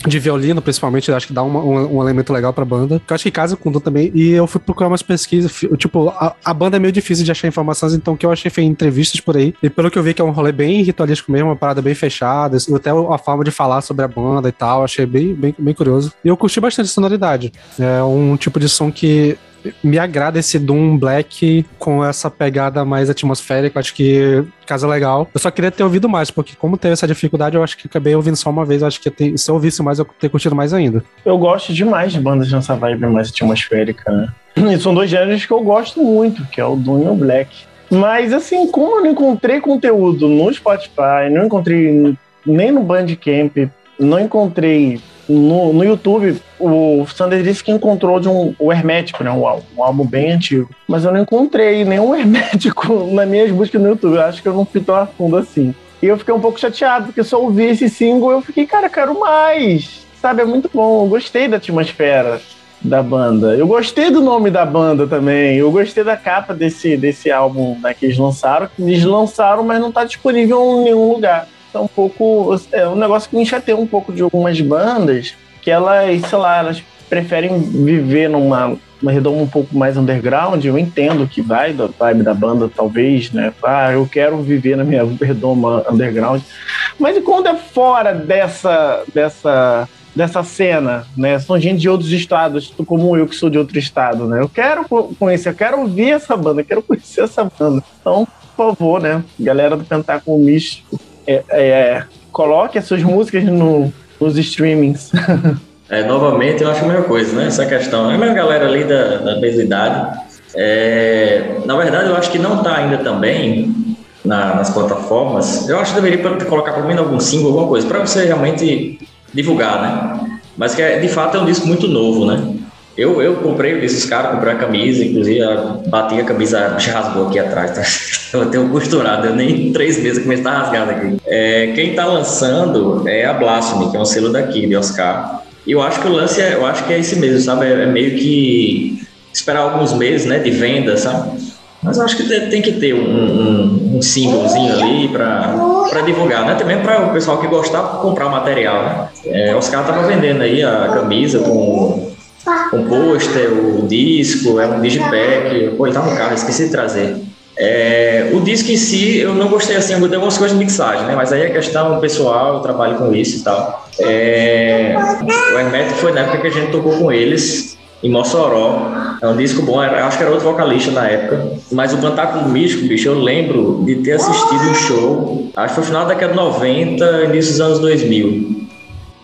de violino, principalmente, acho que dá uma, um, um, elemento legal pra banda. Eu acho que casa com o também. E eu fui procurar umas pesquisas. Tipo, a, a, banda é meio difícil de achar informações, então o que eu achei foi entrevistas por aí. E pelo que eu vi, que é um rolê bem ritualístico mesmo, uma parada bem fechada. Até a forma de falar sobre a banda e tal, achei bem, bem, bem curioso. E eu curti bastante a sonoridade. É um tipo de som que me agrada esse Doom Black com essa pegada mais atmosférica. Acho que casa legal. Eu só queria ter ouvido mais, porque como teve essa dificuldade, eu acho que acabei ouvindo só uma vez. Eu acho que se eu ouvisse mais, eu ter curtido mais ainda. Eu gosto demais de bandas nessa vibe mais atmosférica, né? E são dois gêneros que eu gosto muito, que é o Doom e o Black. Mas assim, como eu não encontrei conteúdo no Spotify, não encontrei nem no Bandcamp, não encontrei no, no YouTube, o Sander disse que encontrou de um, o Hermético, né? Um, um, álbum bem antigo. Mas eu não encontrei nenhum [LAUGHS] Hermético nas minhas buscas no YouTube. Eu acho que eu não fui tão a fundo assim. E eu fiquei um pouco chateado, porque só ouvi esse single eu fiquei, cara, quero mais. Sabe, é muito bom. Eu gostei da atmosfera da banda. Eu gostei do nome da banda também. Eu gostei da capa desse, desse álbum né, que eles lançaram. Eles lançaram, mas não está disponível em nenhum lugar é um pouco. É um negócio que me chateia um pouco de algumas bandas, que elas, sei lá, elas preferem viver numa uma redoma um pouco mais underground, eu entendo que vai da vibe da banda, talvez, né? Ah, eu quero viver na minha redoma underground. Mas e quando é fora dessa, dessa, dessa cena, né? São gente de outros estados, como eu que sou de outro estado, né? Eu quero conhecer, eu quero ouvir essa banda, eu quero conhecer essa banda. Então, por favor, né? Galera do Pentáculo Místico, é, é, coloque as suas músicas no, nos streamings. [LAUGHS] É, novamente, eu acho a mesma coisa, né? Essa questão. É a mesma galera ali da, da mesma idade. É, na verdade, eu acho que não está ainda também na, nas plataformas, eu acho que deveria colocar pelo menos algum single, alguma coisa, para você realmente divulgar, né? Mas que é, de fato é um disco muito novo, né? Eu, eu comprei esses caras, comprei a camisa, inclusive bati a camisa, já rasgou aqui atrás, tá? [LAUGHS] Eu tenho costurado, eu nem três meses comecei a estar rasgado aqui. É, quem tá lançando é a Blasphemy, que é um selo daqui, de Oscar. E eu acho que o lance é, eu acho que é esse mesmo, sabe? É, é meio que esperar alguns meses, né, de venda, sabe? Mas eu acho que tem que ter um, um, um singlezinho ali para divulgar, né? Também para o pessoal que gostar comprar material, né? É, Oscar tava vendendo aí a camisa com com pôster, o disco, é um digipack. Pô, ele tá no carro, esqueci de trazer. É, o disco em si, eu não gostei assim, eu gostei algumas coisas de mixagem, né? Mas aí é questão pessoal, eu trabalho com isso e tal. É, o Hermético foi na época que a gente tocou com eles, em Mossoró. É um disco bom, era, acho que era outro vocalista na época. Mas o Pantáculo Místico, bicho, eu lembro de ter assistido um show, acho que foi no final da década de 90, início dos anos 2000.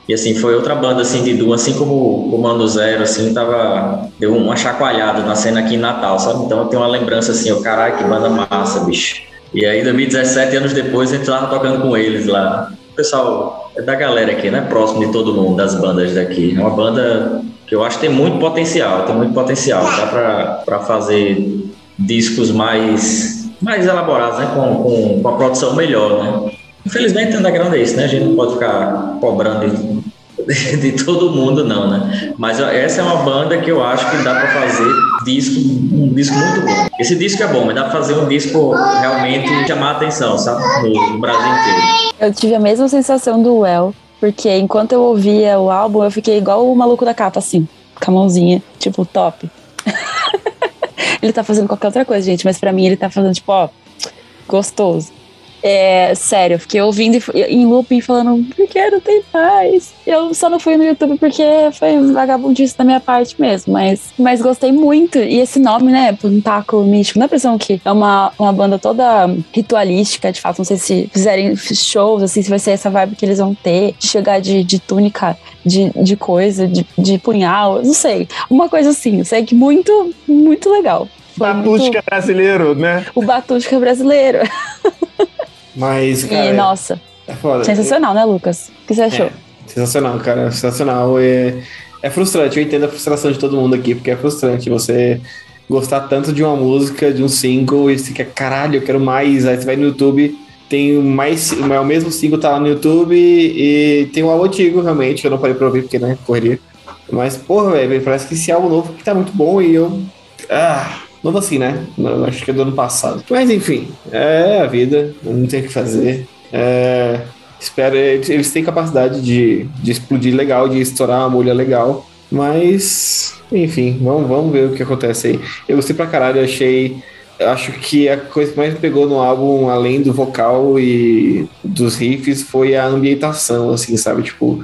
E assim, foi outra banda assim de duo, assim como o Comando Zero, assim, tava. Deu uma chacoalhada na cena aqui em Natal, sabe? Então eu tenho uma lembrança assim, o caralho, que banda massa, bicho. E aí, 2017, anos depois, a gente tava tocando com eles lá. O pessoal é da galera aqui, né? Próximo de todo mundo, das bandas daqui. É uma banda que eu acho que tem muito potencial, tem muito potencial. Dá pra, pra fazer discos mais, mais elaborados, né? Com, com, com a produção melhor, né? Infelizmente, underground é isso, né? A gente não pode ficar cobrando de, [LAUGHS] de, todo mundo, não, né? Mas essa é uma banda que eu acho que dá para fazer disco, um disco muito bom. Esse disco é bom, mas dá para fazer um disco realmente chamar a atenção, sabe? No, no Brasil inteiro. Eu tive a mesma sensação do Well, porque enquanto eu ouvia o álbum, eu fiquei igual o maluco da capa, assim, com a mãozinha, tipo, top. [LAUGHS] ele tá fazendo qualquer outra coisa, gente, mas para mim ele tá fazendo, tipo, ó, gostoso. É, sério, eu fiquei ouvindo em looping falando, por que não tem paz? Eu só não fui no YouTube porque foi vagabundice da minha parte mesmo, mas, mas gostei muito. E esse nome, né, Puntaco Místico, dá a impressão que é uma, uma banda toda ritualística, de fato. Não sei se fizerem shows, assim, se vai ser essa vibe que eles vão ter, de chegar de, de túnica, de, de coisa, de, de punhal, não sei. Uma coisa assim, sei que muito, muito legal. Batústica muito... brasileiro, né? O Batústica brasileiro. [LAUGHS] Mas, cara. E, nossa. É foda. Sensacional, né, Lucas? O que você achou? É, sensacional, cara. Sensacional. É, é frustrante. Eu entendo a frustração de todo mundo aqui, porque é frustrante você gostar tanto de uma música, de um single, e você quer, caralho, eu quero mais. Aí você vai no YouTube, tem mais. É o mesmo single tá lá no YouTube e tem um álbum antigo, realmente. Eu não parei pra ouvir porque, né, correria. Mas, porra, velho, parece que esse álbum novo que tá muito bom e eu. Ah, Novo assim, né? acho que é do ano passado. Mas enfim, é a vida, não tem o que fazer. É, espero, eles têm capacidade de, de explodir legal, de estourar uma mulher legal. Mas, enfim, vamos, vamos ver o que acontece aí. Eu gostei pra caralho, achei. Acho que a coisa que mais me pegou no álbum, além do vocal e dos riffs, foi a ambientação, assim, sabe? Tipo,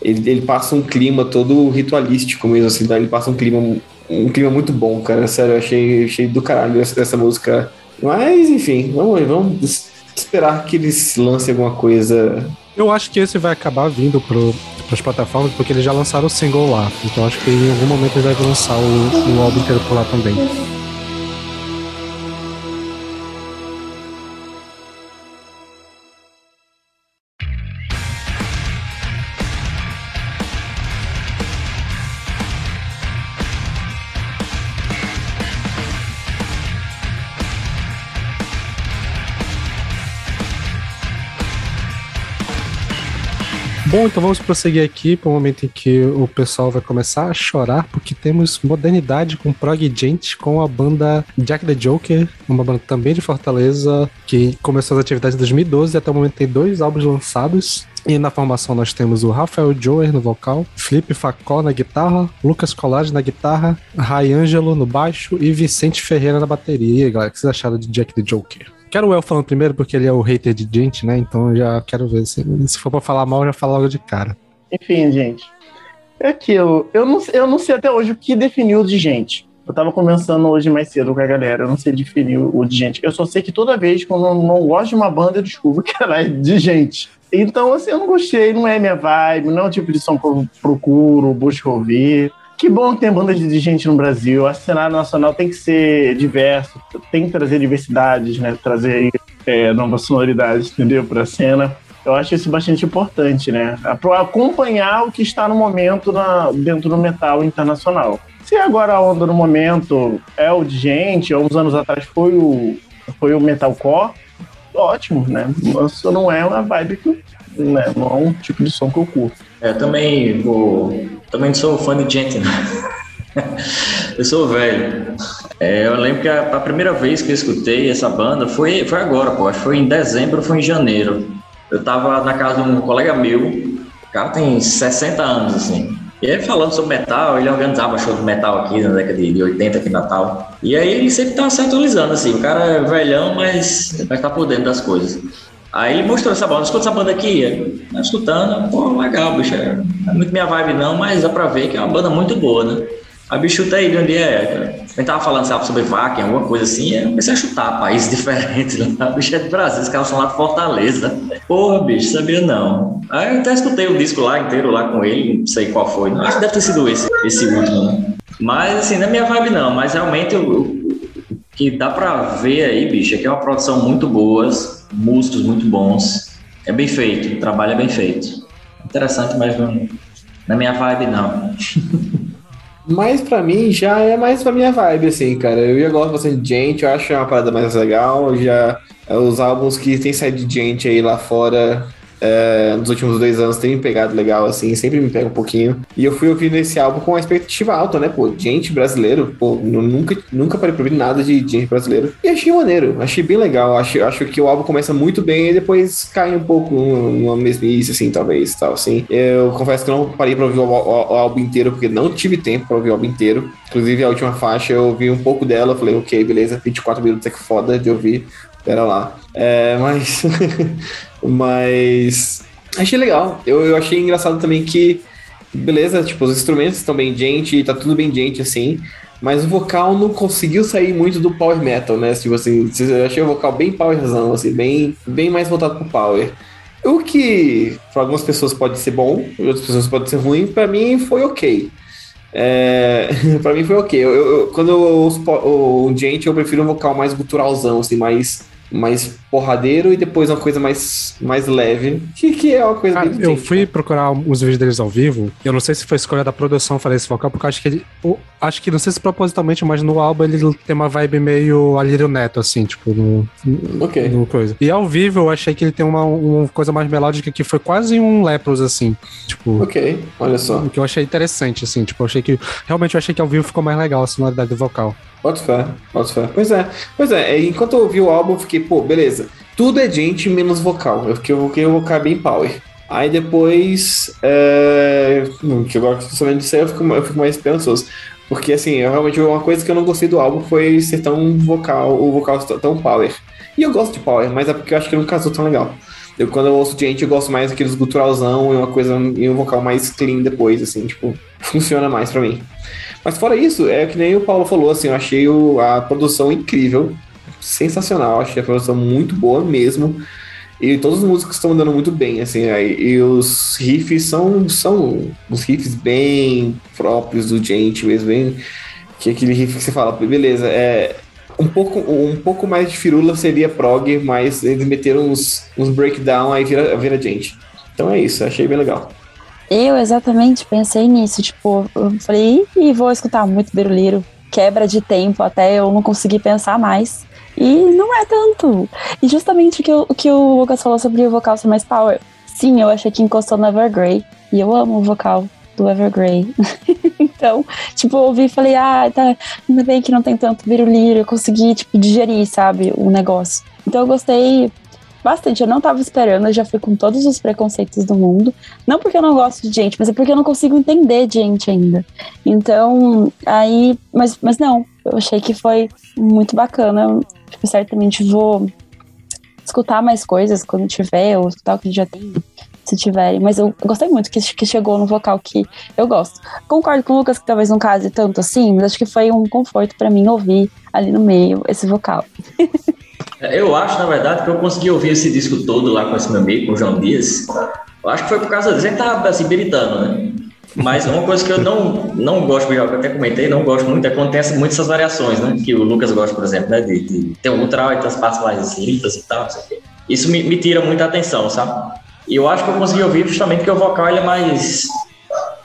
ele, ele passa um clima todo ritualístico mesmo, assim, tá? ele passa um clima um clima muito bom, cara. Sério, eu achei, achei do caralho essa, essa música. Mas, enfim, vamos, vamos esperar que eles lancem alguma coisa. Eu acho que esse vai acabar vindo pro, pras plataformas, porque eles já lançaram o single lá. Então acho que em algum momento eles devem lançar o, o álbum inteiro por lá também. Bom, então vamos prosseguir aqui para o momento em que o pessoal vai começar a chorar, porque temos modernidade com prog gente com a banda Jack the Joker, uma banda também de Fortaleza, que começou as atividades em 2012 e até o momento tem dois álbuns lançados. E na formação nós temos o Rafael Joer no vocal, Felipe Facó na guitarra, Lucas Collage na guitarra, Ray Angelo no baixo e Vicente Ferreira na bateria. E aí, galera, o que vocês acharam de Jack the Joker? Quero o El falando primeiro, porque ele é o hater de gente, né? Então já quero ver. Se, se for pra falar mal, já falo logo de cara. Enfim, gente. É aquilo. Eu não, eu não sei até hoje o que definiu de gente. Eu tava conversando hoje mais cedo com a galera, eu não sei definir o de gente. Eu só sei que toda vez que eu não, não gosto de uma banda, eu descubro que ela é de gente. Então, assim, eu não gostei, não é minha vibe, não é o tipo de som que eu procuro, busco ouvir. Que bom tem banda de gente no Brasil. O cenário nacional tem que ser diverso, tem que trazer diversidades, né? Trazer é, novas sonoridades, entendeu? Pra cena. Eu acho isso bastante importante, né? Para acompanhar o que está no momento na, dentro do metal internacional. Se agora a onda no momento é o de gente, há uns anos atrás foi o, foi o metalcore, ótimo, né? Isso não é uma vibe que, né? Não é um tipo de som que eu curto. É, também vou. Também sou fã de gente, né? [LAUGHS] eu sou velho. É, eu lembro que a, a, primeira vez que eu escutei essa banda foi, foi agora, pô. Acho que foi em dezembro foi em janeiro. Eu tava na casa de um colega meu, o cara tem 60 anos, assim. E ele falando sobre metal, ele organizava show de metal aqui na década de 80 aqui em Natal. E aí ele sempre tava se atualizando, assim. O cara é velhão, mas tá por dentro das coisas. Aí ele mostrou essa banda, escuta essa banda aqui, tá escutando, pô, legal, bicho. É, é muito minha vibe não, mas dá pra ver que é uma banda muito boa, né? A bicho chuta aí de onde é. A gente tava falando sabe, sobre Vakin, alguma coisa assim, eu comecei a chutar países [LAUGHS] diferentes. Né? Bicho é do Brasil, os caras são lá de Fortaleza. Porra, bicho, sabia não. Aí eu até escutei o disco lá inteiro lá com ele, não sei qual foi. Não, acho que deve ter sido esse, esse último, né? Mas assim, não é minha vibe não, mas realmente o que dá pra ver aí, bicho, é que é uma produção muito boa, músicos muito bons. É bem feito, o trabalho é bem feito. Interessante, mas não, não é minha vibe não. [LAUGHS] Mas pra mim já é mais pra minha vibe, assim, cara. Eu já gosto bastante de gente, eu acho uma parada mais legal. Já os álbuns que tem saído de gente aí lá fora é, nos últimos dois anos tem me pegado legal, assim, sempre me pega um pouquinho. E eu fui ouvindo esse álbum com uma expectativa alta, né? Pô, gente brasileiro, pô, nunca, nunca parei pra ouvir nada de gente brasileiro. E achei maneiro, achei bem legal. Acho, acho que o álbum começa muito bem e depois cai um pouco numa mesmice, assim, talvez, tal, assim. Eu confesso que não parei pra ouvir o, o, o álbum inteiro, porque não tive tempo pra ouvir o álbum inteiro. Inclusive, a última faixa eu ouvi um pouco dela, falei, ok, beleza, 24 minutos é que foda de ouvir. Pera lá. É, mas. [LAUGHS] Mas achei legal. Eu, eu achei engraçado também que, beleza, tipo, os instrumentos estão bem gente, tá tudo bem gente assim, mas o vocal não conseguiu sair muito do power metal, né? Tipo assim, eu achei o vocal bem powerzão, assim, bem, bem mais voltado pro power. O que para algumas pessoas pode ser bom, para outras pessoas pode ser ruim, para mim foi ok. É, [LAUGHS] para mim foi ok. Eu, eu, quando eu ouço o gente, eu prefiro um vocal mais guturalzão, assim, mais mais porradeiro e depois uma coisa mais, mais leve, que, que é uma coisa Cara, Eu fui né? procurar os vídeos deles ao vivo, eu não sei se foi escolha da produção fazer esse vocal, porque eu acho que ele, eu, acho que não sei se propositalmente, mas no álbum ele tem uma vibe meio Alírio Neto, assim, tipo, no, okay. no coisa. E ao vivo eu achei que ele tem uma, uma coisa mais melódica que foi quase um Lepros, assim, tipo... Ok, olha só. Que eu achei interessante, assim, tipo, eu achei que, realmente eu achei que ao vivo ficou mais legal a sonoridade do vocal. Pode fé, pode fé. Pois é, pois é, enquanto eu ouvi o álbum, eu fiquei, pô, beleza. Tudo é gente menos vocal. Eu fiquei, eu vocal bem power. Aí depois, é... que agora sabendo disso aí, eu fico, eu fico mais esperançoso. Porque, assim, eu, realmente uma coisa que eu não gostei do álbum foi ser tão vocal, o vocal tão power. E eu gosto de power, mas é porque eu acho que não casou tão legal. Eu, quando eu ouço gente, eu gosto mais daqueles guturalzão e uma coisa, e um vocal mais clean depois, assim, tipo, [LAUGHS] funciona mais pra mim. Mas fora isso, é que nem o Paulo falou, assim, eu achei o, a produção incrível, sensacional, achei a produção muito boa mesmo. E todos os músicos estão andando muito bem, assim, aí, e os riffs são, são os riffs bem próprios do gente mesmo, bem, que é aquele riff que você fala, beleza, é um pouco, um pouco mais de firula seria prog, mas eles meteram uns, uns breakdown aí vira, vira gente. Então é isso, achei bem legal. Eu exatamente pensei nisso, tipo, eu falei, e vou escutar muito Beruliro, quebra de tempo até eu não conseguir pensar mais. E não é tanto. E justamente o que, o que o Lucas falou sobre o vocal ser mais power. Sim, eu achei que encostou no Evergrey. E eu amo o vocal do Evergrey. [LAUGHS] então, tipo, eu ouvi e falei, ah, tá, ainda bem que não tem tanto biruliro, eu consegui, tipo, digerir, sabe, o negócio. Então eu gostei bastante. Eu não tava esperando, eu já fui com todos os preconceitos do mundo. Não porque eu não gosto de gente, mas é porque eu não consigo entender gente ainda. Então, aí. Mas, mas não, eu achei que foi muito bacana. Tipo, certamente vou escutar mais coisas quando tiver, ou escutar o que já tem, se tiverem. Mas eu gostei muito que, que chegou no vocal que eu gosto. Concordo com o Lucas que talvez não case tanto assim, mas acho que foi um conforto para mim ouvir ali no meio esse vocal. [LAUGHS] Eu acho, na verdade, que eu consegui ouvir esse disco todo lá com esse meu amigo, com o João Dias. Eu acho que foi por causa disso. Ele tava assim, beritando, né? Mas uma coisa que eu não, não gosto, eu até comentei, não gosto muito, é quando tem essas variações, né? Que o Lucas gosta, por exemplo, né? De, de ter um ultra e ter as partes mais limpas e tal, não sei o quê. Isso me, me tira muita atenção, sabe? E eu acho que eu consegui ouvir justamente porque o vocal ele é mais.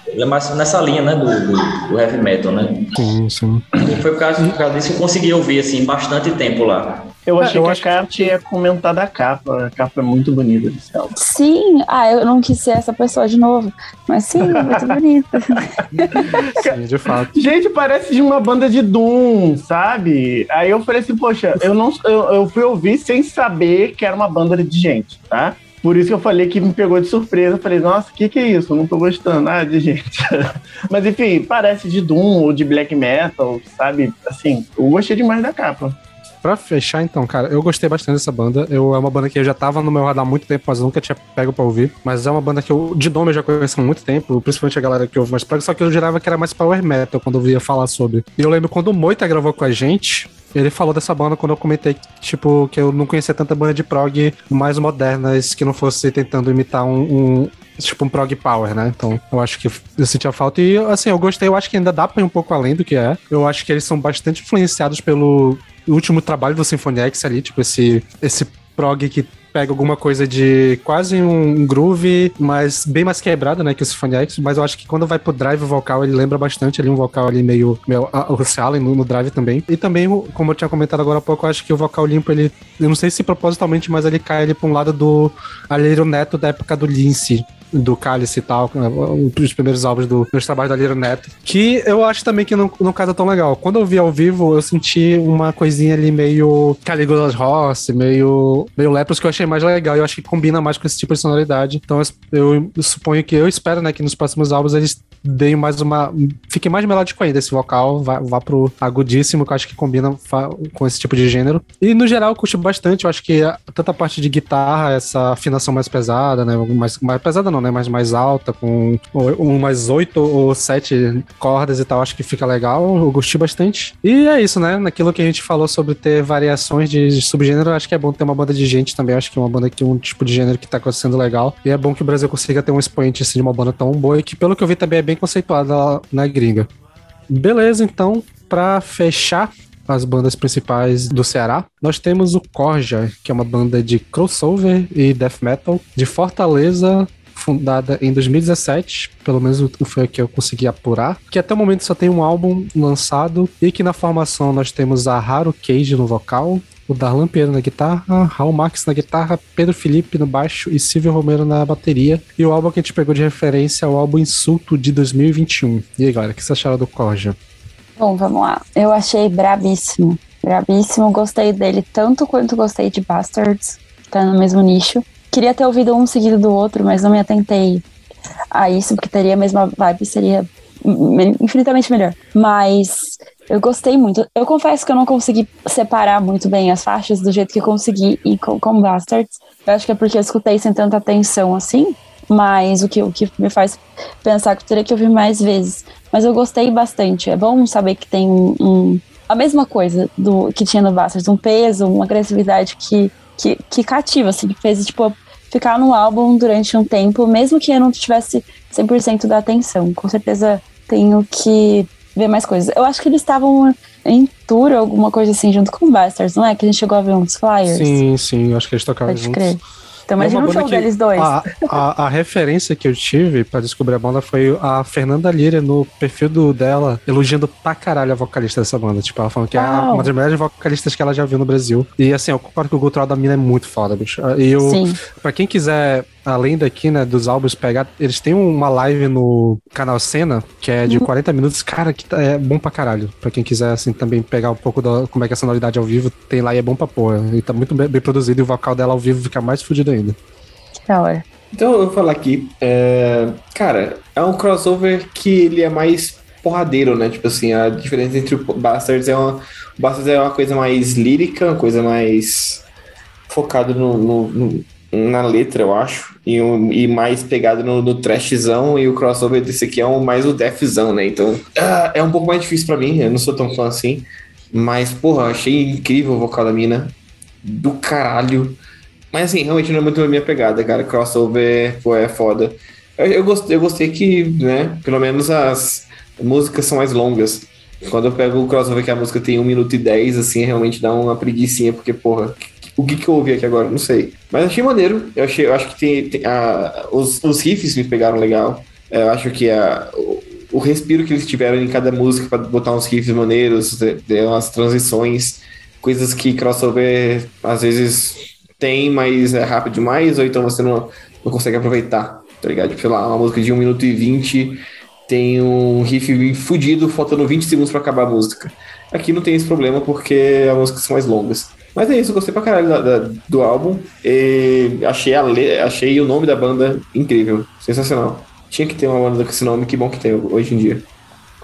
Ele é mais nessa linha, né? Do, do, do heavy metal, né? Sim, sim. E foi por causa, por causa disso que eu consegui ouvir, assim, bastante tempo lá. Eu achei eu que acho a Kátia ia comentar da capa. A capa é muito bonita desse álbum. Sim, ah, eu não quis ser essa pessoa de novo. Mas sim, muito bonita. [LAUGHS] Sim, de fato. Gente, parece de uma banda de Doom, sabe? Aí eu falei assim, poxa, eu não eu, eu fui ouvir sem saber que era uma banda de gente, tá? Por isso que eu falei que me pegou de surpresa. Eu falei, nossa, o que, que é isso? Eu não tô gostando. Ah, de gente. [LAUGHS] Mas enfim, parece de Doom ou de black metal, sabe? Assim, eu gostei demais da capa. Pra fechar, então, cara, eu gostei bastante dessa banda. Eu, é uma banda que eu já tava no meu radar há muito tempo, mas nunca tinha pego pra ouvir. Mas é uma banda que eu, de nome, eu já conheço há muito tempo, principalmente a galera que ouve mais praga, só que eu jurava que era mais power metal quando eu via falar sobre. E eu lembro quando o Moita gravou com a gente, ele falou dessa banda quando eu comentei, tipo, que eu não conhecia tanta banda de prog mais modernas que não fosse tentando imitar um, um tipo um prog power, né? Então, eu acho que eu sentia falta. E, assim, eu gostei, eu acho que ainda dá pra ir um pouco além do que é. Eu acho que eles são bastante influenciados pelo último trabalho do Symphony X ali, tipo, esse, esse prog que pega alguma coisa de quase um groove, mas bem mais quebrado, né, que o Symphony X, mas eu acho que quando vai pro drive vocal, ele lembra bastante ali um vocal ali meio, meio a- o Russell Allen no, no drive também. E também, o- como eu tinha comentado agora há pouco, eu acho que o vocal limpo, ele, eu não sei se propositalmente, mas ele cai ali pra um lado do Alheiro Neto da época do Lince, do Cálice e tal, os primeiros álbuns do, dos trabalhos da Lira Neto, que eu acho também que não, não casa tão legal. Quando eu vi ao vivo, eu senti uma coisinha ali meio Caligula Rossi, meio, meio Lepros, que eu achei mais legal. Eu acho que combina mais com esse tipo de sonoridade. Então eu, eu suponho que, eu espero, né, que nos próximos álbuns eles deem mais uma... Fique mais melódico ainda esse vocal, vá, vá pro agudíssimo, que eu acho que combina com esse tipo de gênero. E no geral eu curti bastante, eu acho que tanta parte de guitarra, essa afinação mais pesada, né, mais, mais pesada não, né, mais, mais alta, com um, mais oito ou sete cordas e tal, acho que fica legal, eu gostei bastante. E é isso, né, naquilo que a gente falou sobre ter variações de, subgênero, acho que é bom ter uma banda de gente também, acho que uma banda que um tipo de gênero que tá sendo legal. E é bom que o Brasil consiga ter um expoente assim, de uma banda tão boa e que, pelo que eu vi, também é bem conceituada lá na gringa. Beleza, então, pra fechar as bandas principais do Ceará, nós temos o Corja, que é uma banda de crossover e death metal de Fortaleza, fundada em 2017, pelo menos foi o que eu consegui apurar, que até o momento só tem um álbum lançado e que na formação nós temos a Haru Cage no vocal, o Darlan Pinheiro na guitarra, Raul Marques na guitarra, Pedro Felipe no baixo e Silvio Romero na bateria. E o álbum que a gente pegou de referência é o álbum Insulto de 2021. E aí, galera, o que vocês acharam do Corja? Bom, vamos lá. Eu achei brabíssimo. Brabíssimo. Gostei dele tanto quanto gostei de Bastards. Tá no mesmo nicho. Queria ter ouvido um seguido do outro, mas não me atentei a isso, porque teria a mesma vibe, seria me- infinitamente melhor. Mas eu gostei muito. Eu confesso que eu não consegui separar muito bem as faixas do jeito que eu consegui e com, com Bastards. Eu acho que é porque eu escutei sem tanta atenção assim. Mas o que, o que me faz pensar que eu teria que ouvir mais vezes. Mas eu gostei bastante. É bom saber que tem um, um- a mesma coisa do que tinha no Bastards, um peso, uma agressividade que, que, que cativa, assim, que fez tipo, ficar no álbum durante um tempo, mesmo que eu não tivesse 100% da atenção. Com certeza tenho que ver mais coisas. Eu acho que eles estavam em tour, alguma coisa assim, junto com o Bastards, não é? Que a gente chegou a ver uns flyers. Sim, sim, eu acho que eles tocaram Pode juntos. crer. Então É imagina uma um show deles dois. A, a, a referência que eu tive pra descobrir a banda foi a Fernanda Lira no perfil do, dela, elogiando pra caralho a vocalista dessa banda. Tipo, ela falando que é uma das melhores vocalistas que ela já viu no Brasil. E assim, eu concordo que o gutural da mina é muito foda, bicho. E eu, Sim. pra quem quiser, além daqui, né, dos álbuns pegar, eles têm uma live no canal Cena, que é Uhum. de 40 minutos. Cara, que tá- é bom pra caralho. Pra quem quiser, assim, também pegar um pouco da como é que é a sonoridade ao vivo, tem lá e é bom pra porra. E tá muito bem, bem produzido e o vocal dela ao vivo fica mais fudido ainda. Da hora. Então eu vou falar aqui. é, Cara, é um crossover que ele é mais porradeiro, né? Tipo assim, a diferença entre o Bastards é uma. O Bastards é uma coisa mais lírica, uma coisa mais focado no, no- no- na letra, eu acho. E, um- e mais pegado no, no trashzão. E o crossover desse aqui é um, mais o deathzão, né? Então ah, é um pouco mais difícil pra mim. Eu não sou tão fã assim. Mas, porra, achei incrível o vocal da mina. Do caralho. Mas assim, realmente não é muito a minha pegada, cara. Crossover, pô, é foda. Eu, eu, gostei, eu gostei que, né, pelo menos as músicas são mais longas. Quando eu pego o crossover que a música tem 1 minuto e 10, assim, realmente dá uma preguiçinha, porque, porra, o que, que eu ouvi aqui agora? Não sei. Mas achei maneiro. Eu, achei, eu acho que tem, tem a, os, os riffs me pegaram legal. Eu acho que a, o, o respiro que eles tiveram em cada música para botar uns riffs maneiros, umas transições, coisas que crossover às vezes tem, mas é rápido demais, ou então você não, não consegue aproveitar, tá ligado? Tipo, sei lá, uma música de 1 minuto e 20 tem um riff fudido, faltando 20 segundos para acabar a música. Aqui não tem esse problema porque as músicas são mais longas. Mas é isso, gostei pra caralho da, da, do álbum. E achei, a, achei o nome da banda incrível, sensacional. Tinha que ter uma banda com esse nome, que bom que tem hoje em dia.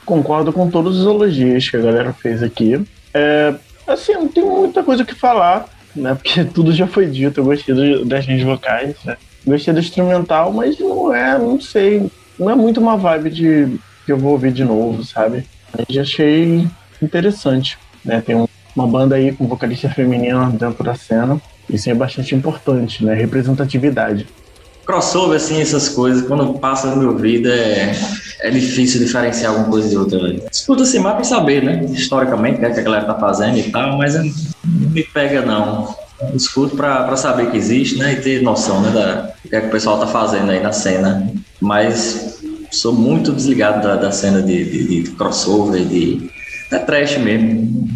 Concordo com todos os elogios que a galera fez aqui. É, assim, não tem muita coisa que falar, né? [LAUGHS] Porque tudo já foi dito. Eu gostei do, das minhas vocais, né? Gostei do instrumental, mas não é, não sei, não é muito uma vibe de que eu vou ouvir de novo, sabe? Mas achei interessante, né? Tem um, uma banda aí com vocalista feminina dentro da cena. Isso é bastante importante, né? Representatividade crossover, assim, essas coisas, quando passa no meu ouvido, é, é difícil diferenciar alguma coisa de outra. Escuta assim mais pra saber, né? Historicamente, o que, é que a galera tá fazendo e tal, mas não me pega, não. Escuto pra, pra saber que existe, né? E ter noção, né? Da, do que, é que o pessoal tá fazendo aí na cena. Mas sou muito desligado da, da cena de, de, de crossover, de. É trash mesmo.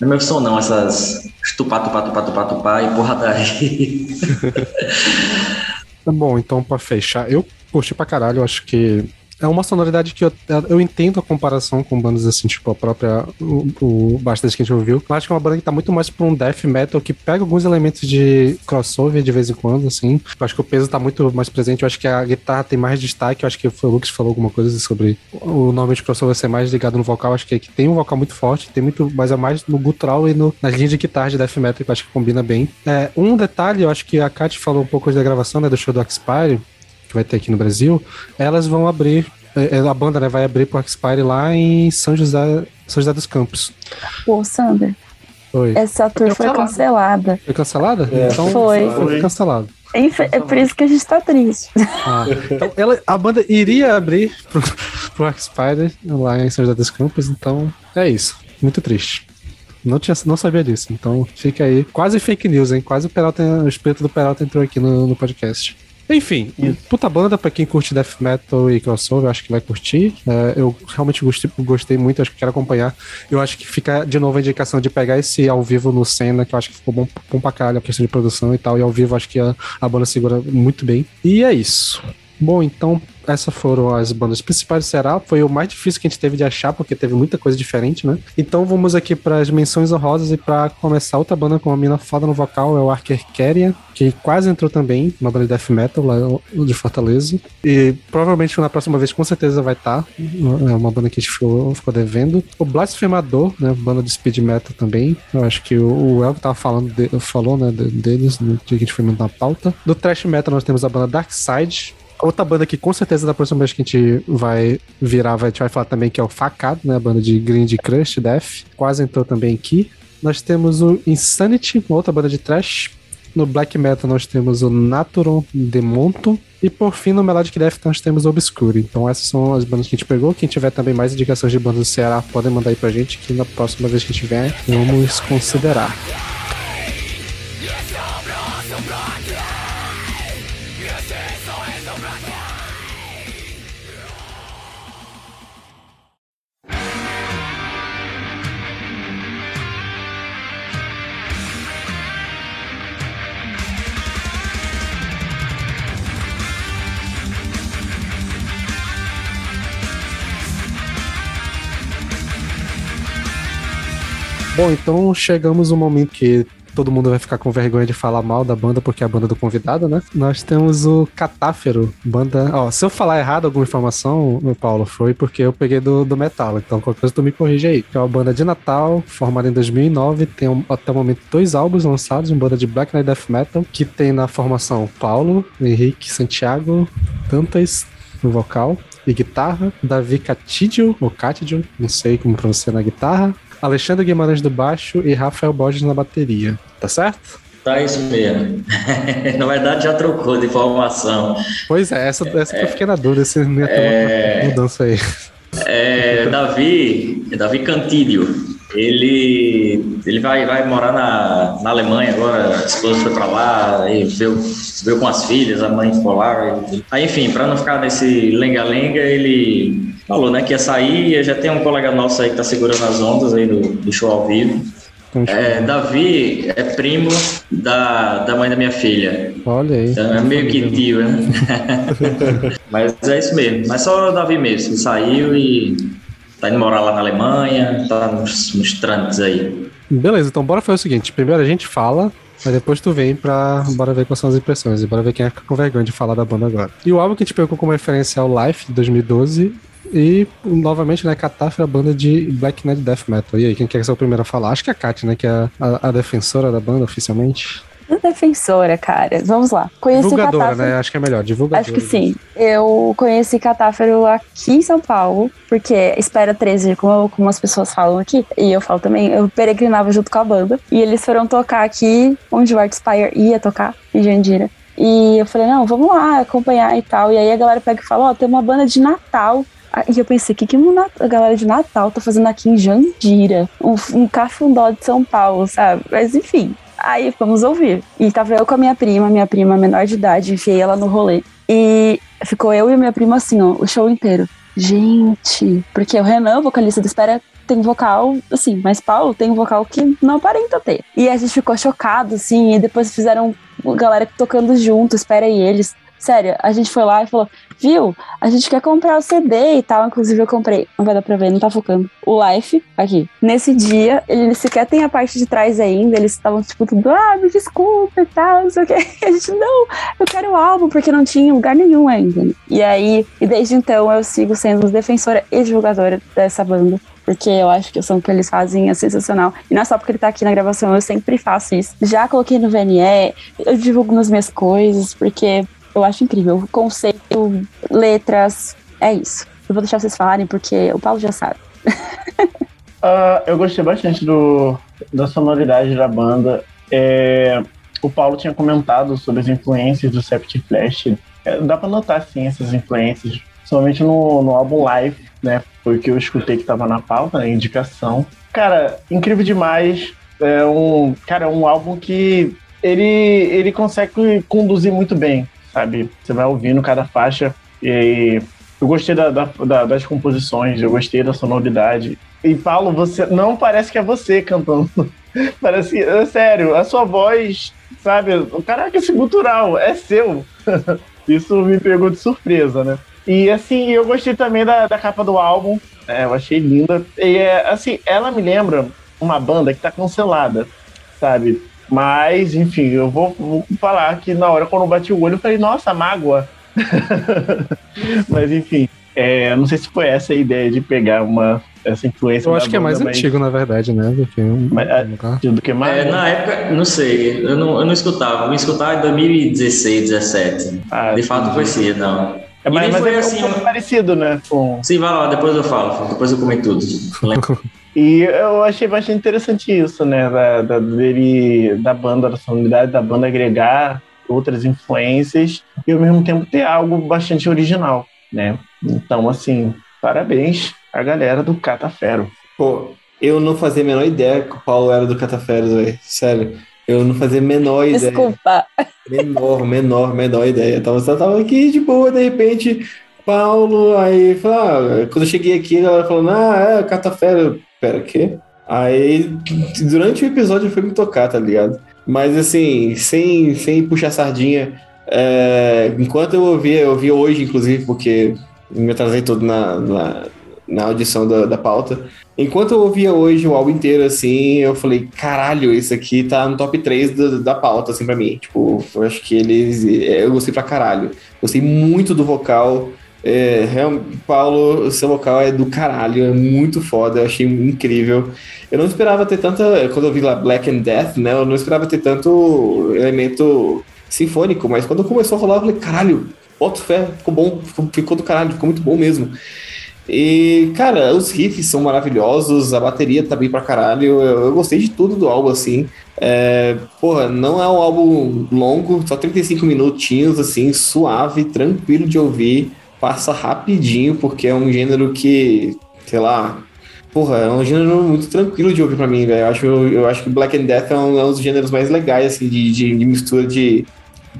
Não é meu som, não, essas tupá, tupá, tupá, tupá, tupá e porradaria. [LAUGHS] Tá bom, então para fechar, eu curti pra caralho, acho que é uma sonoridade que eu, eu entendo a comparação com bandas assim, tipo a própria. O, o Bastards que a gente ouviu. Eu acho que é uma banda que tá muito mais pra um death metal que pega alguns elementos de crossover de vez em quando, assim. Eu acho que o peso tá muito mais presente. Eu acho que a guitarra tem mais destaque. Eu acho que foi o Lucas que falou alguma coisa sobre o nome de crossover ser mais ligado no vocal. Eu acho que, que tem um vocal muito forte, tem muito, mas é mais no gutural e no, nas linhas de guitarra de death metal que eu acho que combina bem. É, um detalhe, eu acho que a Kat falou um pouco da gravação, né, do show do Expire que vai ter aqui no Brasil, elas vão abrir, é, é, a banda né, vai abrir pro Expire lá em São José, São José dos Campos. Pô, Sander. Oi. Essa tour foi cancelada. Foi cancelada? É. Então, foi. Foi cancelado. É por isso que a gente tá triste. Ah, então ela, a banda iria abrir pro, pro Expire lá em São José dos Campos, então é isso. Muito triste. Não, tinha, não sabia disso, então fica aí. Quase fake news, hein? Quase o, Peralta, o espírito do Peralta entrou aqui no, no podcast. Enfim, puta banda pra quem curte death metal e crossover, acho que vai curtir. É, eu realmente gostei, gostei muito, acho que quero acompanhar. Eu acho que fica de novo a indicação de pegar esse ao vivo no cena, que eu acho que ficou bom, bom pra caralho a questão de produção e tal. E ao vivo acho que a, a banda segura muito bem. E é isso. Bom, então essas foram as bandas principais do Ceará. Foi o mais difícil que a gente teve de achar, porque teve muita coisa diferente, né? Então vamos aqui para as menções honrosas e para começar outra banda com uma mina foda no vocal é o Archer Keria, que quase entrou também, uma banda de death metal lá de Fortaleza. E provavelmente na próxima vez com certeza vai estar. Tá. É uma banda que a gente ficou, ficou devendo. O Blasfemador, né? Banda de speed metal também. Eu acho que o, o Elvio tava falando, de, falou, né, deles no dia que a gente foi mandar a pauta. Do thrash metal nós temos a banda Dark Side, Outra banda que com certeza da próxima vez que a gente vai virar, vai, a gente vai falar também que é o Facado, né? A banda de Grind Crush Death. Quase entrou também aqui. Nós temos o Insanity, outra banda de trash. No Black Metal nós temos o Naturon Demonto. E por fim, no Melodic Death nós temos o Obscure. Então essas são as bandas que a gente pegou. Quem tiver também mais indicações de bandas do Ceará, podem mandar aí pra gente, que na próxima vez que tiver, vamos considerar. Bom, então chegamos no momento que todo mundo vai ficar com vergonha de falar mal da banda porque é a banda do convidado, né? Nós temos o Catáfero, banda. Ó, se eu falar errado alguma informação, meu Paulo, foi porque eu peguei do, do metal. Então qualquer coisa tu me corrige aí. Que é uma banda de Natal, formada em 2009, tem um, até o momento dois álbuns lançados, uma banda de Black Knight Death Metal, que tem na formação Paulo, Henrique, Santiago, Tantas no vocal e guitarra, Davi Catidio, ou Catidio, não sei como pronunciar na guitarra, Alexandre Guimarães do baixo e Rafael Borges na bateria. Tá certo? Tá isso mesmo. [LAUGHS] na verdade, já trocou de formação. Pois é, essa, essa que eu fiquei na dúvida se não ia ter É. uma mudança aí. É, Davi, Davi Cantídio, ele, ele vai, vai morar na, na Alemanha agora, a esposa foi pra lá, aí veio, veio com as filhas, a mãe ficou lá. e- Aí, enfim, pra não ficar nesse lenga-lenga, ele falou né, que ia sair, e já tem um colega nosso aí que tá segurando as ondas aí do, do show ao vivo. Então, É, Davi é primo da, da mãe da minha filha. Olha aí. Então é meio que tio, né? [LAUGHS] Mas é isso mesmo. Mas só o Davi mesmo, saiu e tá indo morar lá na Alemanha, tá nos, nos trâmites aí. Beleza, então bora fazer o seguinte. Primeiro a gente fala, mas depois tu vem pra. Bora ver quais são as impressões. E bora ver quem é que com vergonha de falar da banda agora. E o álbum que a gente pegou como referência é o Life de 2012. E novamente, né, Catástrofe a banda de Black Knight Death Metal. E aí, quem quer ser o primeiro a falar? Acho que é a Kat, né? Que é a- a defensora da banda oficialmente. Defensora, cara. Vamos lá. Conheci Divulgadora, Catáfaro. né? Acho que é melhor, divulgadora. Acho que sim. Eu conheci Catáfaro aqui em São Paulo, porque Espera 13, como, como as pessoas falam aqui, e eu falo também, eu peregrinava junto com a banda. E eles foram tocar aqui, onde o Art Spire ia tocar, em Jandira. E eu falei, não, vamos lá acompanhar e tal. E aí a galera pega e fala, ó, tem uma banda de Natal. E eu pensei, o que, que a galera de Natal tá fazendo aqui em Jandira? Um, um cafundó de São Paulo, sabe? Mas enfim, aí vamos ouvir. E tava eu com a minha prima, minha prima menor de idade, enfiei ela no rolê. E ficou eu e minha prima assim, ó, o show inteiro. Gente, porque o Renan, vocalista do Espera, tem vocal, assim, mas Paulo tem um vocal que não aparenta ter. E a gente ficou chocado, assim, e depois fizeram galera tocando junto, Espera e eles. Sério, a gente foi lá e falou, viu, a gente quer comprar o CD e tal. Inclusive eu comprei, não vai dar pra ver, não tá focando. O Life, aqui. Nesse dia, ele sequer tem a parte de trás ainda, eles estavam tipo tudo, ah, me desculpa e tal, não sei o que. E [LAUGHS] a gente, não, eu quero o álbum, porque não tinha lugar nenhum ainda. E aí, e desde então eu sigo sendo defensora e divulgadora dessa banda. Porque eu acho que o som que eles fazem é sensacional. E não é só porque ele tá aqui na gravação, eu sempre faço isso. Já coloquei no VNE, eu divulgo nas minhas coisas, porque eu acho incrível. Conceito, letras, é isso. Eu vou deixar vocês falarem, porque o Paulo já sabe. [LAUGHS] Ah, eu gostei bastante do, da sonoridade da banda. É, o Paulo tinha comentado sobre as influências do Septic Flash. É, dá pra notar, sim, essas influências. Principalmente no, no álbum Live, né? Foi o que eu escutei que tava na pauta, na indicação. Cara, incrível demais. É um, cara, é um álbum que ele, ele consegue conduzir muito bem, sabe? Você vai ouvindo cada faixa e eu gostei da- da- da- das composições, eu gostei da sonoridade. E Paulo, você não parece que é você cantando. [LAUGHS] parece que, é sério, a sua voz, sabe? Caraca, esse gutural é seu. [LAUGHS] Isso me pegou de surpresa, né? E assim, eu gostei também da, da capa do álbum. né? eu achei linda. E é, assim, ela me lembra uma banda que tá cancelada, sabe? Mas, enfim, eu vou, vou falar que na hora quando eu bati o olho, eu falei, nossa, mágoa. [LAUGHS] Mas enfim, é, não sei se foi essa a ideia de pegar uma essa influência. Eu acho que é mais mas- antigo, na verdade, né? Do que um, Mas, é, um lugar. do que mais. É, na época, não sei, eu não, eu não escutava. Eu me escutava em 2016, 2017. Ah, De fato, conhecia, não. É, mas, nem mas foi é assim, um- parecido, né? Com... Sim, vai lá, depois eu falo, depois eu comento tudo. [LAUGHS] E eu achei bastante interessante isso, né? Da, da, dele, da banda, da sonoridade da banda agregar outras influências e ao mesmo tempo ter algo bastante original, né? Então, assim, parabéns à galera do Catafero. Pô, eu não fazia a menor ideia que o Paulo era do Cataferos, velho. Sério. Eu não fazia a menor ideia. Desculpa. Menor, menor, menor ideia. Eu tava, só tava aqui de boa, de repente, Paulo, aí, fala, ah, quando eu cheguei aqui, a galera falando, ah, é, Catafera. Pera, quê? Aí, durante o episódio, eu fui me tocar, tá ligado? Mas, assim, sem, sem puxar sardinha, é, enquanto eu ouvia, eu ouvi hoje, inclusive, porque me atrasei todo na, na, na audição da, da pauta. Enquanto eu ouvia hoje o álbum inteiro, assim, eu falei, caralho, isso aqui tá no top 3 da, da pauta, assim, pra mim. Tipo, eu acho que eles. Eu gostei pra caralho. Gostei muito do vocal. É, Paulo, seu vocal é do caralho, é muito foda, eu achei incrível. Eu não esperava ter tanta. Quando eu vi lá Black and Death, né? Eu não esperava ter tanto elemento sinfônico, mas quando começou a rolar, eu falei, caralho, boto fé, ficou bom, ficou, ficou do caralho, ficou muito bom mesmo. E, cara, os riffs são maravilhosos, a bateria tá bem pra caralho. Eu, eu gostei de tudo do álbum, assim. É, porra, não é um álbum longo, só 35 minutinhos, assim, suave, tranquilo de ouvir. Passa rapidinho, porque é um gênero que, sei lá, Porra, é um gênero muito tranquilo de ouvir pra mim, velho. Eu acho, eu acho que Black and Death é um, é um dos gêneros mais legais, assim, de, de, de mistura de,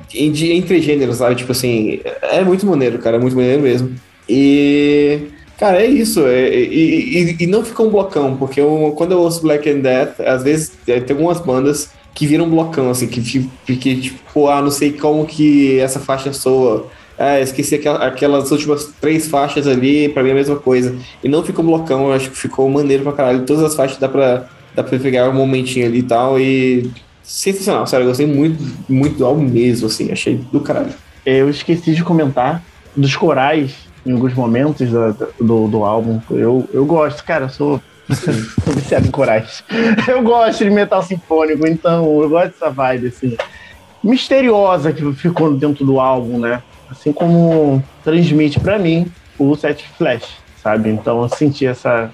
de, de, entre gêneros, sabe? Tipo assim, é muito maneiro, cara, é muito maneiro mesmo. E, cara, é isso. É, e, e, e, não fica um blocão, porque eu, quando eu ouço Black and Death, às vezes é, tem algumas bandas que viram um blocão, assim, que, que tipo, ah, não sei como que essa faixa soa ah, esqueci aquelas últimas três faixas ali, pra mim é a mesma coisa. E não ficou blocão, eu acho que ficou maneiro pra caralho. Todas as faixas dá pra, dá pra pegar um momentinho ali e tal. E sensacional, sério, eu gostei muito, muito do álbum mesmo, assim, achei do caralho. Eu esqueci de comentar dos corais em alguns momentos do, do, do álbum. Eu, eu gosto, cara, sou [LAUGHS] Tô viciado em corais. [LAUGHS] Eu gosto de metal sinfônico, então eu gosto dessa vibe, assim, misteriosa que ficou dentro do álbum, né? Assim como transmite para mim o set flash, sabe? Então eu senti essa,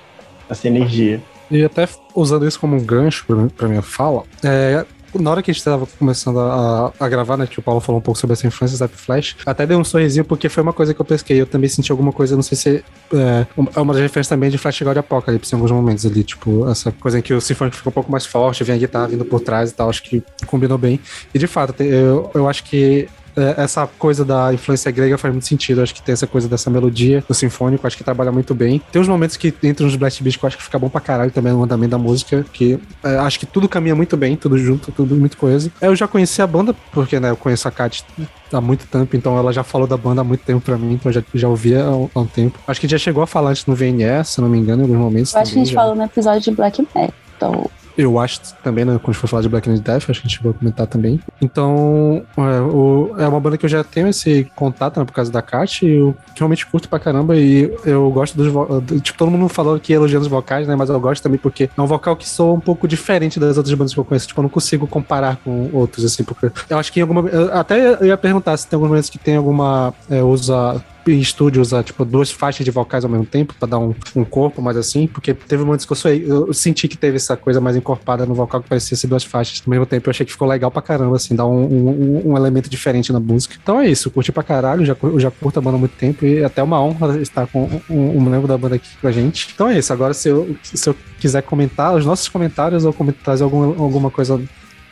essa energia. E até usando isso como um gancho para minha fala, é, na hora que a gente estava começando a, a, gravar, né, que o Paulo falou um pouco sobre essa influência Zap Flash, até dei um sorrisinho porque foi uma coisa que eu pesquei. Eu também senti alguma coisa, não sei se é, é uma das referências também de Flash God Apocalypse em alguns momentos ali, tipo, essa coisa em que o sinfônico ficou um pouco mais forte, vem a guitarra vindo por trás e tal, acho que combinou bem. E de fato, eu, eu acho que é, essa coisa da influência grega faz muito sentido. Acho que tem essa coisa dessa melodia do sinfônico, acho que trabalha muito bem. Tem uns momentos que entram nos Blast Beats que eu acho que fica bom pra caralho também no andamento da música, que é, acho que tudo caminha muito bem, tudo junto, tudo muito coeso. Eu já conheci a banda, porque né, eu conheço a Kat há muito tempo, então ela já falou da banda há muito tempo pra mim, então eu já, já ouvia há um, há um tempo. Acho que já chegou a falar antes no VNS, se não me engano, em alguns momentos. Eu acho que a gente já. falou no episódio de Black Metal. Eu acho também, né? Quando a gente for falar de Black and Death, acho que a gente vai comentar também. Então, é, o, é uma banda que eu já tenho esse contato, né? Por causa da Kat, e eu realmente curto pra caramba. E eu gosto dos. Tipo, todo mundo falou que elogiando os vocais, né? Mas eu gosto também porque é um vocal que soa um pouco diferente das outras bandas que eu conheço. Tipo, eu não consigo comparar com outros, assim, porque eu acho que em alguma. Até eu ia perguntar se tem alguns momentos que tem alguma. É, usa em estúdio usar, tipo, duas faixas de vocais ao mesmo tempo para dar um, um, corpo mais assim, porque teve que eu, suei, eu senti que teve essa coisa mais encorpada no vocal que parecia ser duas faixas ao mesmo tempo. Eu achei que ficou legal pra caramba, assim, dar um, um, um elemento diferente na música. Então é isso, curti pra caralho, já, eu já curto a banda há muito tempo e é até uma honra estar com um, um membro da banda aqui com a gente. Então é isso, agora se eu, se eu quiser comentar os nossos comentários ou trazer alguma, alguma coisa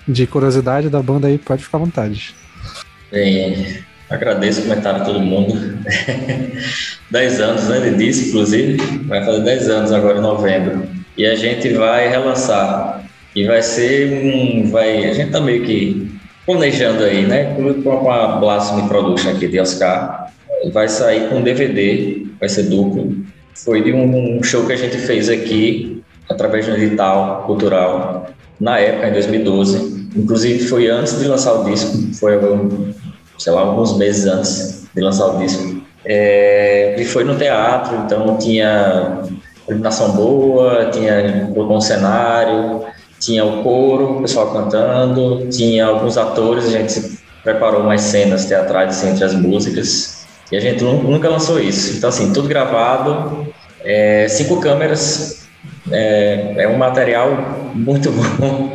de curiosidade da banda aí, pode ficar à vontade. Bem, Agradeço o comentário de todo mundo. [LAUGHS] 10 anos, né? Ele disse, inclusive, vai fazer 10 anos agora em novembro. E a gente vai relançar. E vai ser um. Vai, a gente tá meio que planejando aí, né? Com a Blasphemy Production aqui de Oscar. Vai sair com DVD, vai ser duplo. Foi de um show que a gente fez aqui, através de um edital cultural, na época, em 2012. Inclusive, foi antes de lançar o disco. Foi sei lá, alguns meses antes de lançar o disco. É, e foi no teatro, então tinha iluminação boa, tinha um bom cenário, tinha o coro, o pessoal cantando, tinha alguns atores, a gente preparou umas cenas teatrais assim, entre as músicas, e a gente nunca lançou isso. Então, assim, tudo gravado, é, cinco câmeras, é, é um material muito [LAUGHS] bom,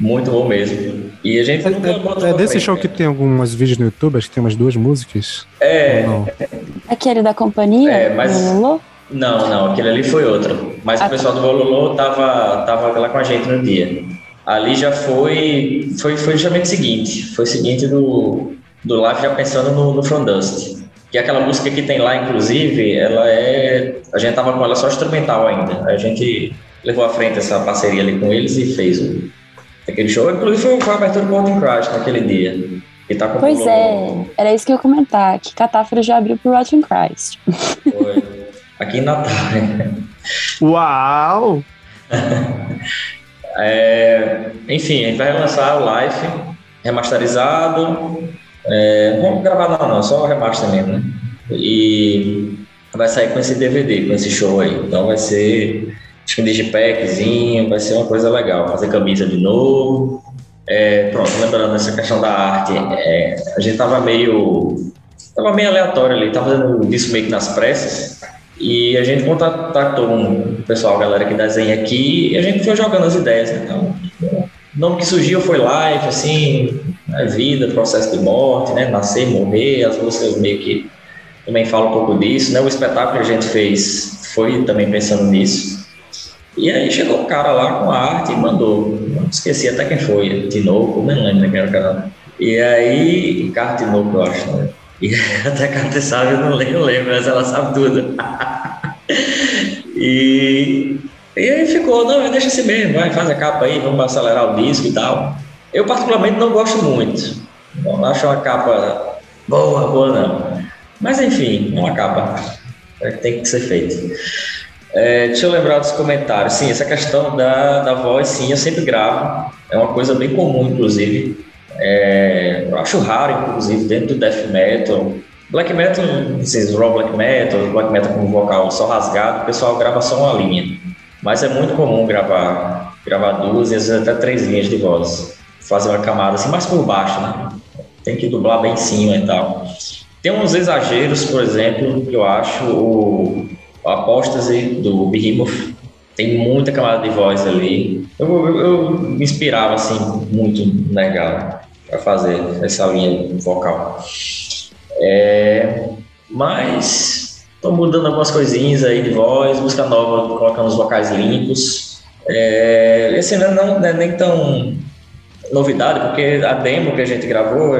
muito bom mesmo. E a gente é, é desse show que tem algumas vídeos no YouTube, acho que tem umas duas músicas. É. Aquele da companhia? É, mas. Não, não, aquele ali foi outro. Mas ah, o pessoal do Bololô tava, tava lá com a gente no dia. Ali já foi. Foi, foi justamente o seguinte. Foi o seguinte do, do live já pensando no, no From Dust. Que aquela música que tem lá, inclusive, ela é. A gente tava com ela só instrumental ainda. A gente levou à frente essa parceria ali com eles e fez o Aquele show, inclusive, foi, foi a abertura do Morning Crash naquele dia. E tá pois é, era isso que eu ia comentar, que Catáfora já abriu pro Rotten Christ. Foi. Aqui em Natal. Uau! [LAUGHS] é, enfim, a gente vai lançar o Life remasterizado. É, não vamos gravar não, não, só o remaster mesmo, né? E vai sair com esse DVD, com esse show aí. Então vai ser acho que um digipackzinho, vai ser uma coisa legal. Fazer camisa de novo. É, pronto, lembrando essa questão da arte, é, a gente tava meio. tava meio aleatório ali, tava fazendo isso meio que nas pressas. E a gente contatou um pessoal, a galera que desenha aqui, e a gente foi jogando as ideias. Né? Então, o nome que surgiu foi live, assim, né? vida, processo de morte, né? nascer, morrer, as músicas meio que também falam um pouco disso. Né? O espetáculo que a gente fez foi também pensando nisso. E aí chegou um cara lá com a arte e mandou. Não esqueci até quem foi, Tinoco, nem lembro quem era o cara. E aí, Ricardo Tinoco, eu acho, né? E [LAUGHS] até a Cata sabe, eu não lembro, mas ela sabe tudo. [LAUGHS] e, e aí ficou, não, deixa assim mesmo, vai, faz a capa aí, vamos acelerar o disco e tal. Eu particularmente não gosto muito. Não acho uma capa boa, boa não. Mas enfim, é uma capa. É tem que ser feito. É, deixa eu lembrar dos comentários. Sim, essa questão da, da voz, sim, eu sempre gravo. É uma coisa bem comum, inclusive. É, eu acho raro, inclusive, dentro do death metal. Black metal, esses raw black metal, black metal com vocal só rasgado, o pessoal grava só uma linha. Mas é muito comum gravar, gravar duas e às vezes até três linhas de voz. Fazer uma camada assim, mais por baixo, né? Tem que dublar bem em cima e tal. Tem uns exageros, por exemplo, que eu acho o Apóstase do Behemoth tem muita camada de voz ali. Eu, eu, eu me inspirava assim muito legal para fazer essa linha vocal. É, mas estou mudando algumas coisinhas aí de voz, música nova, colocando os vocais limpos. É, esse não, não é nem tão novidade, porque a demo que a gente gravou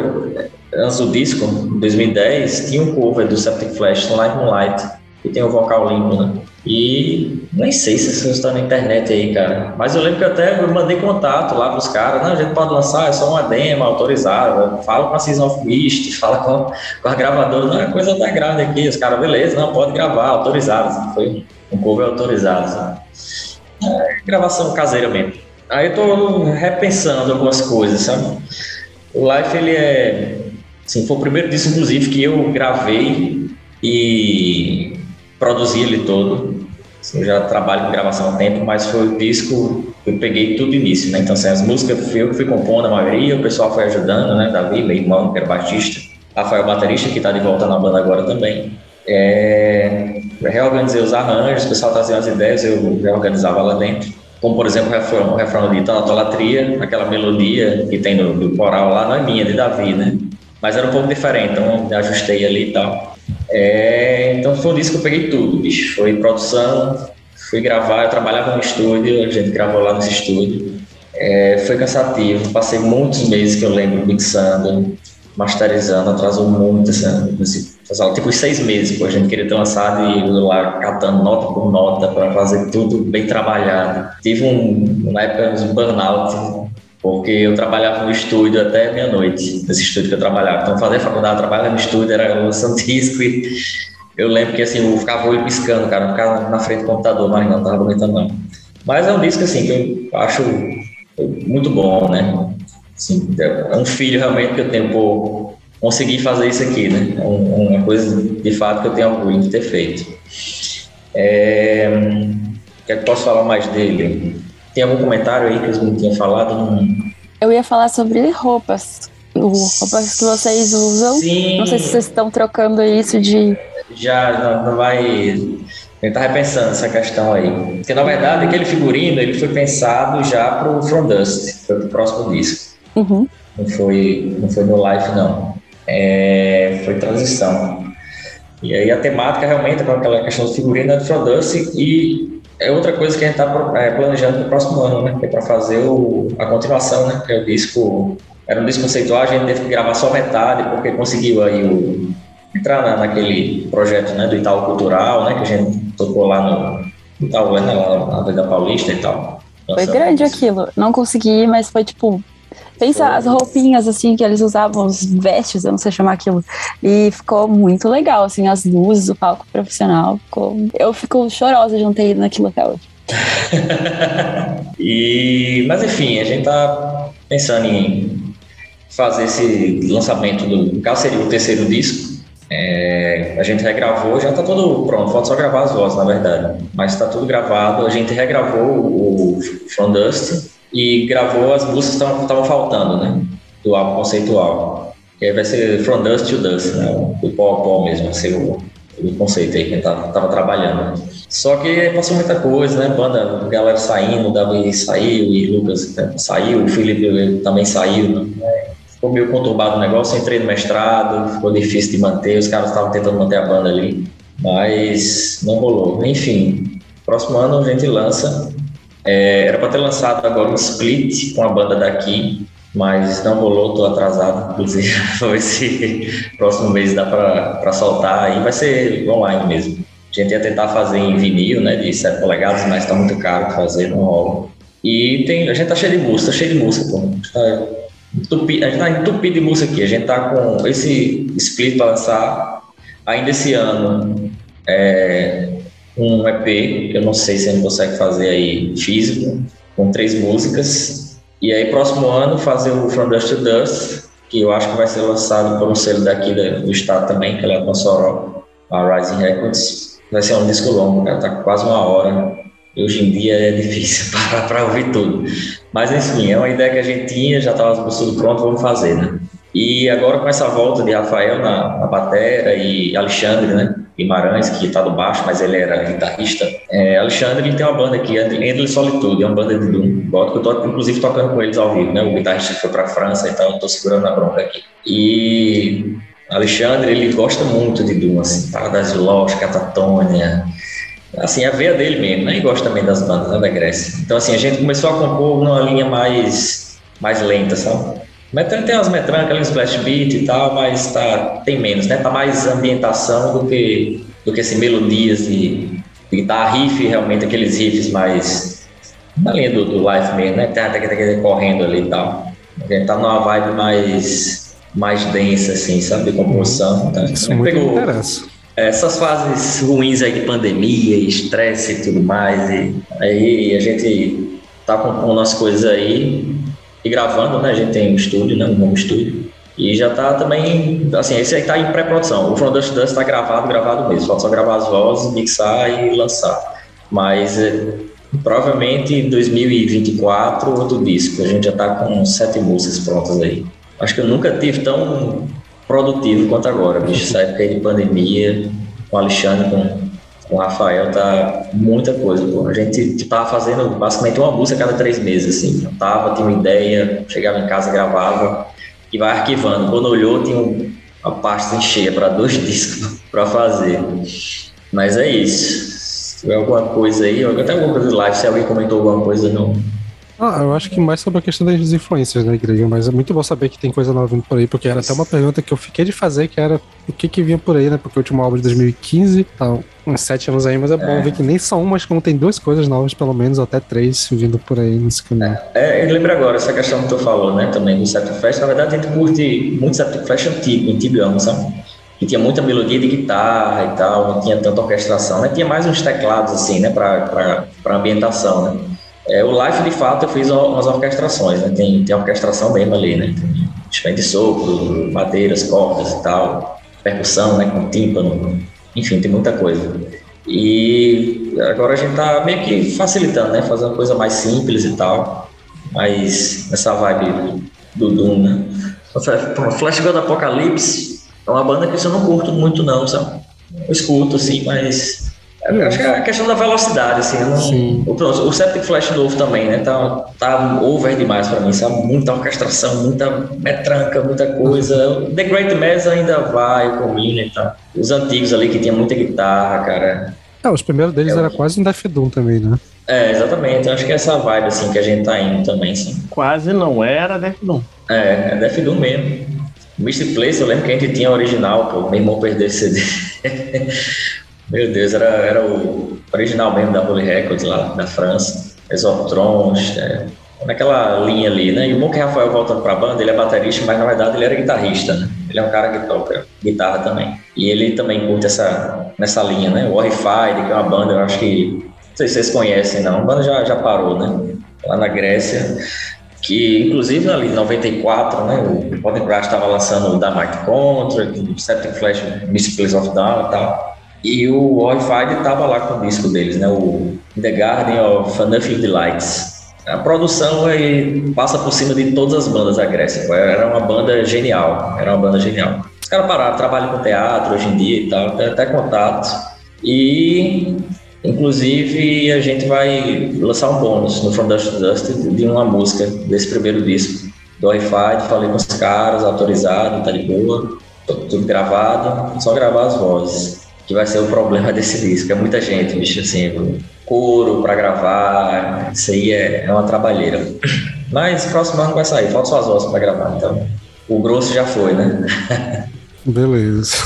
antes do disco, em 2010, tinha um cover do Septic Flash, Light que tem o vocal limpo, né? E nem sei se vocês estão na internet aí, cara. Mas eu lembro que até eu mandei contato lá pros caras. Não, a gente pode lançar, é só uma demo autorizada. Fala com a Season of Mist, [LAUGHS] fala com, com a gravadora. Não, é coisa da grande aqui. Os caras, beleza, não, pode gravar, autorizado. Foi um cover autorizado, sabe? É, gravação caseira mesmo. Aí eu tô repensando algumas coisas, sabe? O Life, ele é... Assim, foi o primeiro disco, inclusive, que eu gravei e produzi ele todo. Assim, eu já trabalho com gravação há tempo, mas foi o disco que eu peguei tudo início, né? Então, assim, as músicas eu que fui compondo a maioria, o pessoal foi ajudando, né? Davi, meu irmão, que era baixista, Rafael, baterista, que está de volta na banda agora também. É, reorganizei os arranjos, o pessoal trazia as ideias, eu reorganizava lá dentro. Como, por exemplo, o refrão, o refrão de Tanatolatria, aquela melodia que tem no, no coral lá, não é minha, é de Davi, né? Mas era um pouco diferente, então ajustei ali e tal. É, então foi um que eu peguei tudo, bicho. Foi produção, fui gravar, eu trabalhava no estúdio, a gente gravou lá nesse estúdio. É, foi cansativo, passei muitos meses que eu lembro mixando, masterizando, atrasou muito, assim, assim, tipo seis meses, pô, a gente queria ter lançado e eu lá catando nota por nota para fazer tudo bem trabalhado. Tive um, uma época, um burnout porque eu trabalhava no estúdio até meia-noite, nesse estúdio que eu trabalhava. Então, fazer faculdade, trabalhar no estúdio, era lançando disco e eu lembro que, assim, eu ficava olho piscando, cara, eu ficava na frente do computador, mas não tava aguentando não. Mas é um disco, assim, que eu acho muito bom, né? Assim, é um filho realmente que eu tenho por conseguir fazer isso aqui, né? É uma coisa, de fato, que eu tenho orgulho de ter feito. É... O que é que posso falar mais dele? Tem algum comentário aí que os meninos tinham falado? Não... Eu ia falar sobre roupas. roupas que vocês usam. Sim. Não sei se vocês estão trocando isso de. Já, não, não vai. Eu tava repensando essa questão aí. Porque, na verdade, aquele figurino ele foi pensado já pro From Dust, foi pro próximo disco. Uhum. Não, foi, não foi no live, não. É, foi transição. E aí a temática realmente é com aquela questão do figurino é do From Dust e é outra coisa que a gente está é, planejando para o próximo ano, né? Que é para fazer o, a continuação, né? Que é o disco. Era um disco conceitual, a gente teve que gravar só metade, porque conseguiu aí o, entrar na, naquele projeto né, do Itaú Cultural, né? Que a gente tocou lá no Itaú, né, lá na Avenida Paulista e tal. Foi grande aquilo. Não consegui, mas foi tipo Pensa as roupinhas, assim, que eles usavam, os vestes, eu não sei chamar aquilo. E ficou muito legal, assim, as luzes, o palco profissional. Ficou... Eu fico chorosa de não ter ido naquilo até hoje. [LAUGHS] e, mas enfim, a gente tá pensando em fazer esse lançamento do. Caso, seria o terceiro disco. É, a gente regravou, já está tudo pronto, falta só gravar as vozes, na verdade. Mas está tudo gravado. A gente regravou o From Dust, e gravou as músicas que estavam faltando, né? Do álbum conceitual. Que aí vai ser From Dust to Dust, né? Do pó a pó mesmo, vai ser o, do conceito aí que a gente tava, tava trabalhando. Só que passou muita coisa, né? Banda, galera saindo, o Davi saiu e Lucas saiu, o Felipe também saiu, né? Ficou meio conturbado o negócio, entrei no mestrado, ficou difícil de manter, os caras estavam tentando manter a banda ali, mas não rolou. Enfim, próximo ano a gente lança. É, era para ter lançado agora um split com a banda daqui, mas não rolou, tô atrasado, inclusive, [LAUGHS] vou ver se próximo mês dá para soltar, aí vai ser online mesmo. A gente ia tentar fazer em vinil, né, de 7 polegadas, mas tá muito caro fazer, não rola. E tem, a gente tá cheio de música, tá cheio de música, pô. Tá a gente tá entupido de música aqui, a gente tá com esse split para lançar ainda esse ano. É, um EP, eu não sei se a gente consegue fazer aí físico, com três músicas, e aí, próximo ano, fazer o From Dust to Dust, que eu acho que vai ser lançado por um selo daqui do estado também, que é a Mossoró, a Rising Records. Vai ser um disco longo, cara, tá quase uma hora. Hoje em dia é difícil [LAUGHS] parar para ouvir tudo. Mas, enfim, é uma ideia que a gente tinha, já estava tudo pronto, vamos fazer, né? E agora com essa volta de Rafael na, na batera e Alexandre, né? Guimarães, que está do baixo, mas ele era guitarrista. É, Alexandre ele tem uma banda aqui, Endless Solitude, é uma banda de Doom gótico, eu tô inclusive tocando com eles ao vivo, né? O guitarrista foi para a França e tal, eu tô segurando a bronca aqui. E Alexandre, ele gosta muito de Doom, assim, Paradise Lost, Catatônia, assim, a veia dele mesmo, né? E gosta também das bandas né, da Grécia. Então, assim, a gente começou a compor numa linha mais, mais lenta, sabe? Metran tem umas metrancas ali, splash beat e tal, mas tá, tem menos, né? Tá mais ambientação do que, do que assim, melodias de guitarra, riff, realmente aqueles riffs mais na linha do, do live mesmo, né? Tá, tá, tá, tá, correndo ali e tal. A gente tá numa vibe mais, mais densa, assim, sabe? De composição. Tá? Isso muito pegou interessa. Essas fases ruins aí de pandemia, estresse e tudo mais, e aí a gente tá com, umas coisas aí e gravando, né? A gente tem um estúdio, né? Um home estúdio. E já tá também, assim, esse aí tá em pré-produção. O Dust Dust tá gravado, gravado mesmo. Falta só gravar as vozes, mixar e lançar. Mas é, provavelmente em 2024 outro disco. A gente já tá com sete músicas prontas aí. Acho que eu nunca tive tão produtivo quanto agora, bicho. Essa época aí de pandemia, com o Alexandre, com com o Rafael tá muita coisa, pô. A gente tava fazendo basicamente uma música cada três meses, assim. Eu tava, tinha uma ideia, chegava em casa, gravava e vai arquivando. Quando olhou, tinha uma pasta cheia para dois [LAUGHS] discos para fazer. Mas é isso. Se tiver alguma coisa aí, até alguma coisa de live, se alguém comentou alguma coisa, não ah, eu acho que mais sobre a questão das influências, né, igreja, mas é muito bom saber que tem coisa nova vindo por aí, porque era até uma pergunta que eu fiquei de fazer, que era o que que vinha por aí, né, porque o último álbum de 2015, tá uns sete anos aí, mas é, é. bom ver que nem só uma, acho que não tem duas coisas novas, pelo menos, ou até três vindo por aí nesse caminho. É, é eu lembro agora, essa questão que tu falou, né, também do Flash, na verdade a gente curte muito Flash antigo, antigão, sabe? Que tinha muita melodia de guitarra e tal, não tinha tanta orquestração, né, tinha mais uns teclados, assim, né, pra, pra, pra ambientação, né. É, o live, de fato, eu fiz umas orquestrações, né? Tem, tem orquestração mesmo ali, né? Tem de sopro, madeiras, cordas e tal, percussão, né? Com tímpano, enfim, tem muita coisa. E agora a gente tá meio que facilitando, né? Fazendo coisa mais simples e tal, mas nessa vibe do Doom, né? Flash God Apocalipse é uma banda que eu não curto muito não, sabe? Eu escuto, assim, mas eu acho que é a questão da velocidade, assim. Não, o, pronto, o Septic Flash novo também, né? Tá, tá over demais pra mim, sabe? Muita orquestração, muita metranca, muita coisa. The Great Mass ainda vai, o Community, tá? Os antigos ali que tinha muita guitarra, cara. É, os primeiros deles é, era quase um Death Doom também, né? É, exatamente. Eu acho que é essa vibe, assim, que a gente tá indo também, sim. Quase não era Death Doom. É, é Death Doom mesmo. Mystic Place, eu lembro que a gente tinha original, pô. Meu irmão perdeu esse CD. Meu Deus, era, era o original mesmo da Bully Records lá da França. Exotrons, é, naquela linha ali, né? E o que Rafael voltando pra banda, ele é baterista, mas na verdade ele era guitarrista, né? Ele é um cara que toca guitarra também. E ele também curte essa, nessa linha, né? O Horrified, que é uma banda, eu acho que. Não sei se vocês conhecem, não. A banda já, já parou, né? Lá na Grécia. Que, inclusive, ali em 94, né? O Podcast estava lançando o Da Might Contra, o Septic Flash, Place of Down e tal. E o Horrified estava lá com o disco deles, né? O The Garden of Nothing Delights. A produção aí passa por cima de todas as bandas da Grécia. Era uma banda genial, era uma banda genial. caras pararam, trabalham com teatro hoje em dia e tal, tem até contatos. E, inclusive, a gente vai lançar um bônus no From Dust to Dust de uma música desse primeiro disco. Do Wi-Fi, falei com os caras, autorizado, tá de boa, tudo gravado, só gravar as vozes. Que vai ser o problema [LAUGHS] desse disco. É muita gente, bicho, assim, couro para gravar, isso aí é, é uma trabalheira. Mas próximo ano vai sair, falta só as vozes para gravar, então o grosso já foi, né? [LAUGHS] Beleza.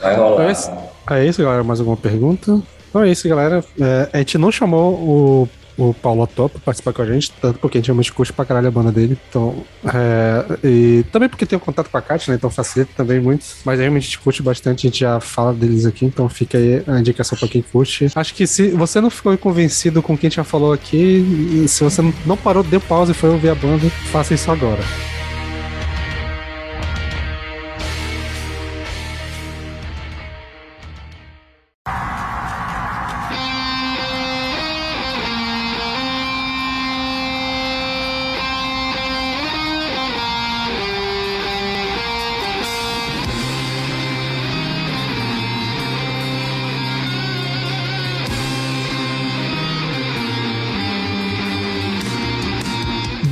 Vai rolar. É isso, é isso, galera. Mais alguma pergunta? Então é isso, galera. É, a gente não chamou o, o Paulo Top participar com a gente, tanto porque a gente realmente curte pra caralho a banda dele. Então, é, e também porque tem um contato com a Kátia, né? Então facilita também muito. Mas realmente a gente curte bastante, a gente já fala deles aqui, então fica aí a indicação pra quem curte. Acho que se você não ficou convencido com quem a gente já falou aqui, se você não parou, deu pausa e foi ouvir a banda, faça isso agora.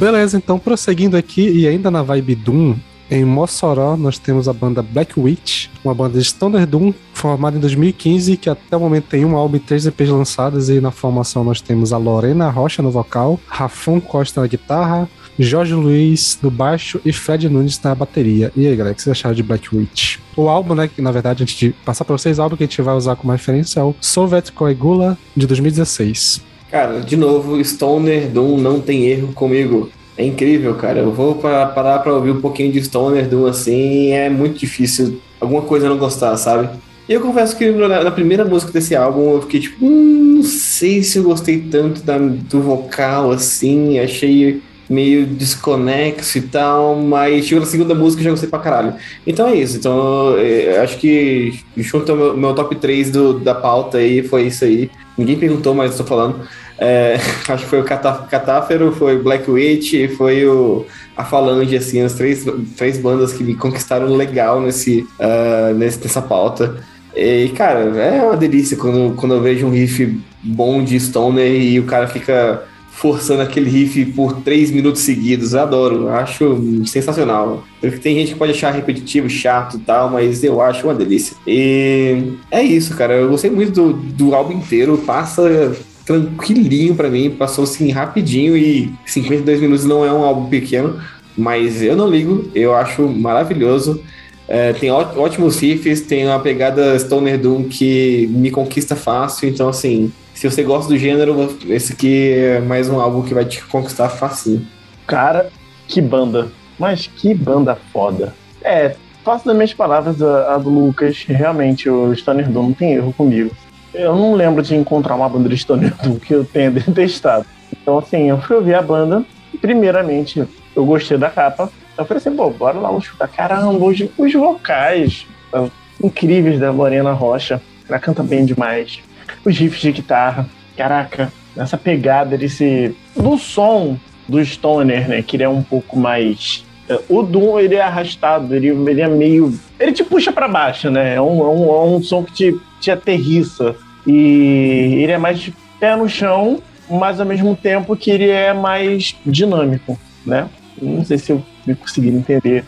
Beleza, então prosseguindo aqui e ainda na vibe Doom, em Mossoró nós temos a banda Black Witch, uma banda de Stoner Doom formada em 2015 que até o momento tem um álbum e três EPs lançados e na formação nós temos a Lorena Rocha no vocal, Rafon Costa na guitarra, Jorge Luiz no baixo e Fred Nunes na bateria. E aí, galera, o que vocês acharam de Black Witch? O álbum, né, que na verdade, antes de passar para vocês, o álbum que a gente vai usar como referência é o Soviet Coagula de 2016. Cara, de novo, Stoner Doom não tem erro comigo. É incrível, cara. Eu vou pa- parar pra ouvir um pouquinho de Stoner Doom assim, é muito difícil alguma coisa não gostar, sabe? E eu confesso que na, na primeira música desse álbum eu fiquei tipo, hum, não sei se eu gostei tanto da- do vocal assim, achei meio desconexo e tal, mas chegou na segunda música e já gostei pra caralho. Então é isso. Então é, acho que junto ao meu, meu top 3 do, da pauta aí, foi isso aí. Ninguém perguntou, mas tô falando. É, [LAUGHS] acho que foi o Catá- Catáfero, foi o Black Witch foi o, a Falange, assim, as três, três bandas que me conquistaram legal nesse, ah, nesse, nessa pauta. E, cara, é uma delícia quando, quando eu vejo um riff bom de Stoner e o cara fica forçando aquele riff por três minutos seguidos. Adoro, acho sensacional. Tem gente que pode achar repetitivo, chato e tal, mas eu acho uma delícia. E é isso, cara. Eu gostei muito do, do álbum inteiro. Passa tranquilinho pra mim, passou assim rapidinho e 52 minutos não é um álbum pequeno, mas eu não ligo, eu acho maravilhoso. É, tem ótimos riffs, tem uma pegada Stoner Doom que me conquista fácil, então assim, se você gosta do gênero, esse aqui é mais um álbum que vai te conquistar facinho. Cara, que banda. Mas que banda foda. É, faço das minhas palavras a, a do Lucas. Realmente, o Stoner Doom não tem erro comigo. Eu não lembro de encontrar uma banda de Stoner Doom que eu tenha [LAUGHS] detestado. Então, assim, eu fui ouvir a banda. Primeiramente, eu gostei da capa. Eu falei assim, pô, bora lá escutar. Caramba, os, os vocais ah, incríveis da Lorena Rocha. Ela canta bem demais. Os riffs de guitarra. Caraca, essa pegada desse. do som do Stoner, né? Que ele é um pouco mais. é, O Doom, ele é arrastado, ele, ele é meio. Ele te puxa pra baixo, né? É um, é um, é um som que te, te aterriça. E ele é mais de pé no chão, mas ao mesmo tempo que ele é mais dinâmico, né? Não sei se eu consegui entender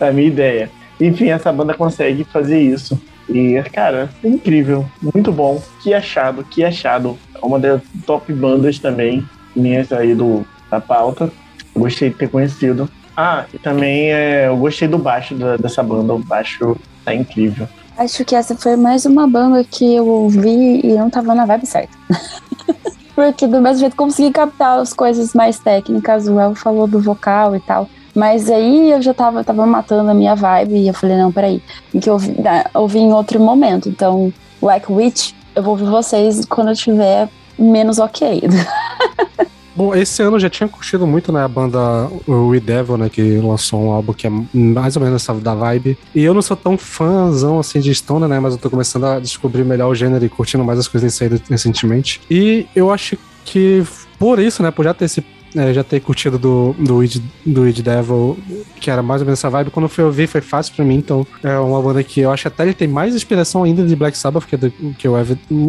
a minha ideia. Enfim, essa banda consegue fazer isso. E, cara, é incrível, muito bom. Que achado, que achado. É uma das top bandas também, minhas aí do, da pauta. Gostei de ter conhecido. Ah, e também é, eu gostei do baixo da- dessa banda. O baixo tá incrível. Acho que essa foi mais uma banda que eu ouvi e não tava na vibe certa. [LAUGHS] Porque do mesmo jeito consegui captar as coisas mais técnicas, o El falou do vocal e tal. Mas aí eu já tava, tava matando a minha vibe e eu falei, não, peraí, que ouvir, né, ouvir em outro momento. Então, Black Witch, eu vou ouvir vocês quando eu tiver menos ok. [LAUGHS] Bom, esse ano eu já tinha curtido muito, né, a banda We Devil, né, que lançou um álbum que é mais ou menos essa da vibe. E eu não sou tão fãzão, assim, de Stoner, né, mas eu tô começando a descobrir melhor o gênero e curtindo mais as coisas que saído recentemente. E eu acho que por isso, né, por já ter esse é, já ter curtido do, do, Weed, do Weed Devil, que era mais ou menos essa vibe. Quando eu fui ouvir, foi fácil pra mim. Então, é uma banda que eu acho até ele tem mais inspiração ainda de Black Sabbath que, do, que o,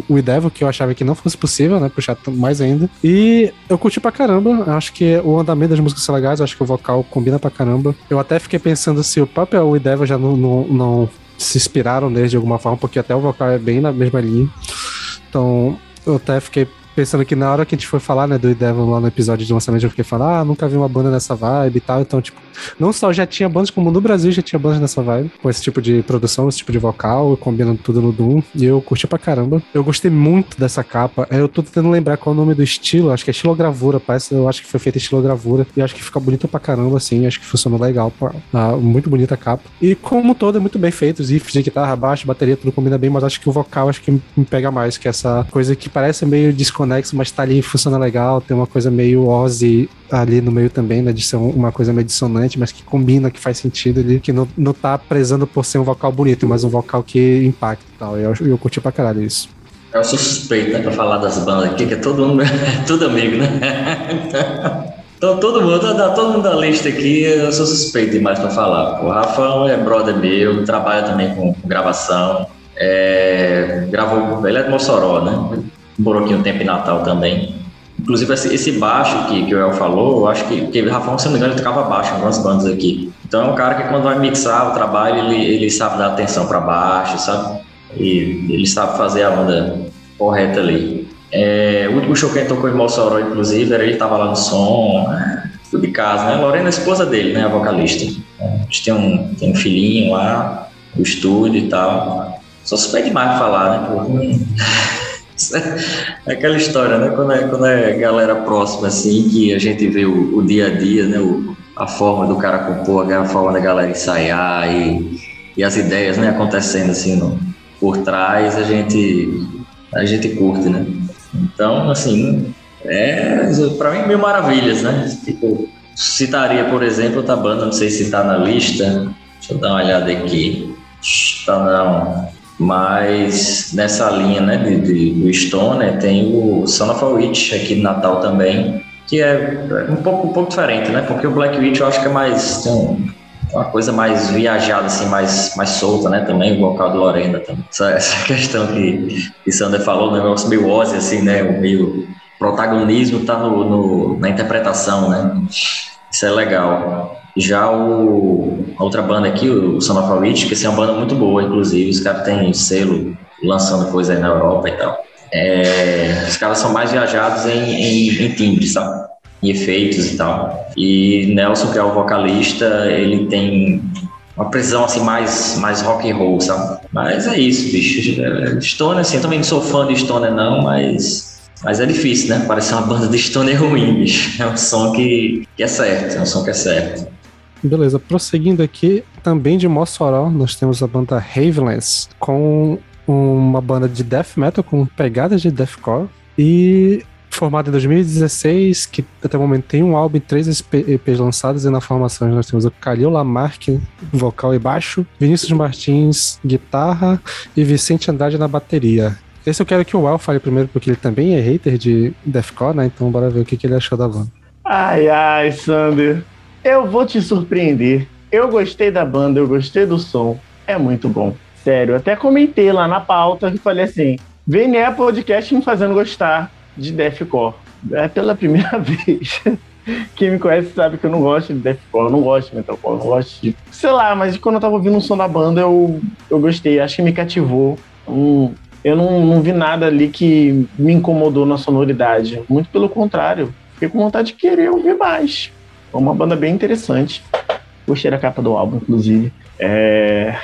Weed Devil, que eu achava que não fosse possível, né? Puxar mais ainda. E eu curti pra caramba. Acho que o andamento das músicas são legais. Acho que o vocal combina pra caramba. Eu até fiquei pensando se o próprio Weed Devil já não, não, não se inspiraram nele de alguma forma, porque até o vocal é bem na mesma linha. Então, eu até fiquei pensando que na hora que a gente foi falar, né, do Devil lá no episódio de lançamento, eu fiquei falando, ah, nunca vi uma banda nessa vibe e tal. Então, tipo, não só já tinha bandas, como no Brasil já tinha bandas nessa vibe, com esse tipo de produção, esse tipo de vocal, combinando tudo no Doom. E eu curti pra caramba. Eu gostei muito dessa capa. Eu tô tentando lembrar qual é o nome do estilo, acho que é estilogravura, parece, eu acho que foi feita estilogravura. E acho que fica bonito pra caramba, assim, acho que funcionou legal. Pra, muito bonita a capa. E como todo, é muito bem feito, os riffs de guitarra, baixo, bateria, tudo combina bem, mas acho que o vocal acho que me pega mais, que é essa coisa que parece meio desconexo, mas tá ali funciona legal, tem uma coisa meio Ozzy ali no meio também, né? De ser uma coisa meio dissonante, mas que combina, que faz sentido ali, que não, não tá prezando por ser um vocal bonito, mas um vocal que impacta e tal. Eu, eu curti pra caralho isso. Eu sou suspeito, né, pra falar das bandas aqui, que é todo mundo, [LAUGHS] tudo amigo, né? [LAUGHS] Então todo mundo, tá, todo mundo da lista aqui, eu sou suspeito demais pra falar. O Rafão é brother meu, trabalha também com, com gravação. É, gravou, ele é de Mossoró, né? Morou aqui um tempo em Natal também. Inclusive, esse, baixo que, que o El falou, eu acho que, que o Rafael, se não me engano, ele tocava baixo em algumas bandas aqui. Então é um cara que quando vai mixar o trabalho, ele, ele sabe dar atenção para baixo, sabe? E ele sabe fazer a onda correta ali. É, o último show que ele tocou em Mossoró, inclusive, era ele estava lá no som, tudo de casa, né? Lorena é a esposa dele, né? A vocalista. A gente tem um, tem um filhinho lá, o estúdio e tal. Só suspeito demais de falar, né? Pô? [LAUGHS] É aquela história, né? Quando é, quando é galera próxima, assim, que a gente vê o, o dia a dia, né? O, a forma do cara compor, a forma da galera ensaiar e, e as ideias, né? Acontecendo, assim, no, por trás, a gente, a gente curte, né? Então, assim, é, para mim, mil maravilhas, né? Tipo, citaria, por exemplo, outra banda, não sei se tá na lista, deixa eu dar uma olhada aqui. Tá não mas nessa linha né, de, de, do Stoner tem o Son of a Witch aqui no Natal também, que é um pouco, um pouco diferente, né? Porque o Black Witch eu acho que é mais. tem um, uma coisa mais viajada, assim, mais, mais solta, né? Também o vocal do Lorena também. Essa, essa [LAUGHS] questão que, que Sander falou, um negócio meio Ozzy, assim, né? O meio protagonismo tá no, no, na interpretação, né? Isso é legal. Já o, a outra banda aqui, o Son of a Witch, que é uma banda muito boa, inclusive, os caras têm selo lançando coisa aí na Europa e tal. É, os caras são mais viajados em, em, em timbres, sabe? Em efeitos e tal. E Nelson, que é o vocalista, ele tem uma precisão assim mais, mais rock and roll, sabe? Mas é isso, bicho. É, Stoner, assim, eu também não sou fã de Stoner não, mas mas é difícil, né? Parece uma banda de Stoner ruim, bicho. É um som que, que é certo, é um som que é certo. Beleza, prosseguindo aqui, também de Mossoró, nós temos a banda Ravenless, com uma banda de death metal com pegadas de deathcore e formada em 2016, que até o momento tem um álbum e três EPs lançados, e na formação nós temos o Calil Lamarck, vocal e baixo, Vinícius Martins, guitarra, e Vicente Andrade na bateria. Esse eu quero que o Al fale primeiro, porque ele também é hater de deathcore, né? Então bora ver o que, que ele achou da banda. Ai, ai, Sander. Eu vou te surpreender. Eu gostei da banda, eu gostei do som. É muito bom. Sério, até comentei lá na pauta e falei assim: VNE Podcast me fazendo gostar de Deathcore. É pela [LAUGHS] primeira vez. Quem me conhece sabe que eu não gosto de deathcore, eu não gosto de metalcore, eu não gosto de. Sei lá, mas quando eu tava ouvindo o som da banda, eu, eu gostei, acho que me cativou. Um, eu não, não vi nada ali que me incomodou na sonoridade. Muito pelo contrário, fiquei com vontade de querer ouvir mais. É uma banda bem interessante. Gostei da capa do álbum, inclusive. É,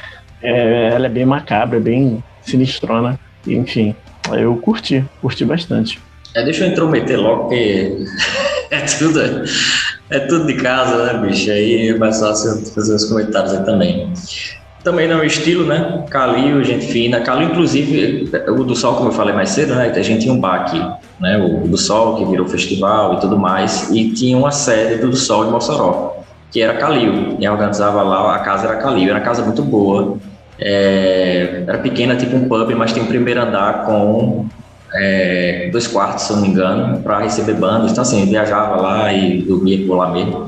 é, ela é bem macabra, bem sinistrona. Enfim, eu curti, curti bastante. É, deixa eu intrometer logo, porque [LAUGHS] é tudo, é tudo de casa, né, bicho? Aí mais fácil fazer os comentários aí também. Também não é estilo, né? Calil, gente fina. Calil, inclusive, o do Sol, como eu falei mais cedo, né? A gente tinha um bar aqui, né? O do Sol, que virou festival e tudo mais. E tinha uma sede do Sol de Mossoró, que era Calil. E organizava lá, a casa era Calil. Era uma casa muito boa. É, era pequena, tipo um pub, mas tem um primeiro andar com é, dois quartos, se eu não me engano, para receber bandas. Então, assim, viajava lá e dormia por lá mesmo.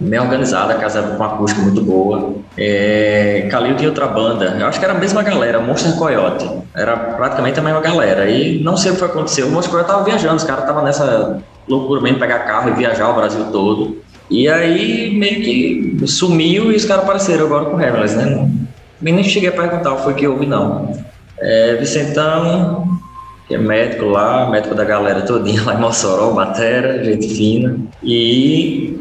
Bem organizada, a casa com uma acústica muito boa. É, Calil tinha outra banda, eu acho que era a mesma galera, Monster Coyote. Era praticamente a mesma galera. E não sei o que foi acontecer. O Monster Coyote tava viajando, os caras estavam nessa loucura mesmo, pegar carro e viajar o Brasil todo. E aí meio que sumiu e os caras apareceram agora com o Heavenless, né? Nem cheguei a perguntar o que foi que houve, não. É, Vicentão, que é médico lá, médico da galera todinha lá em Mossoró, Batera, gente fina. E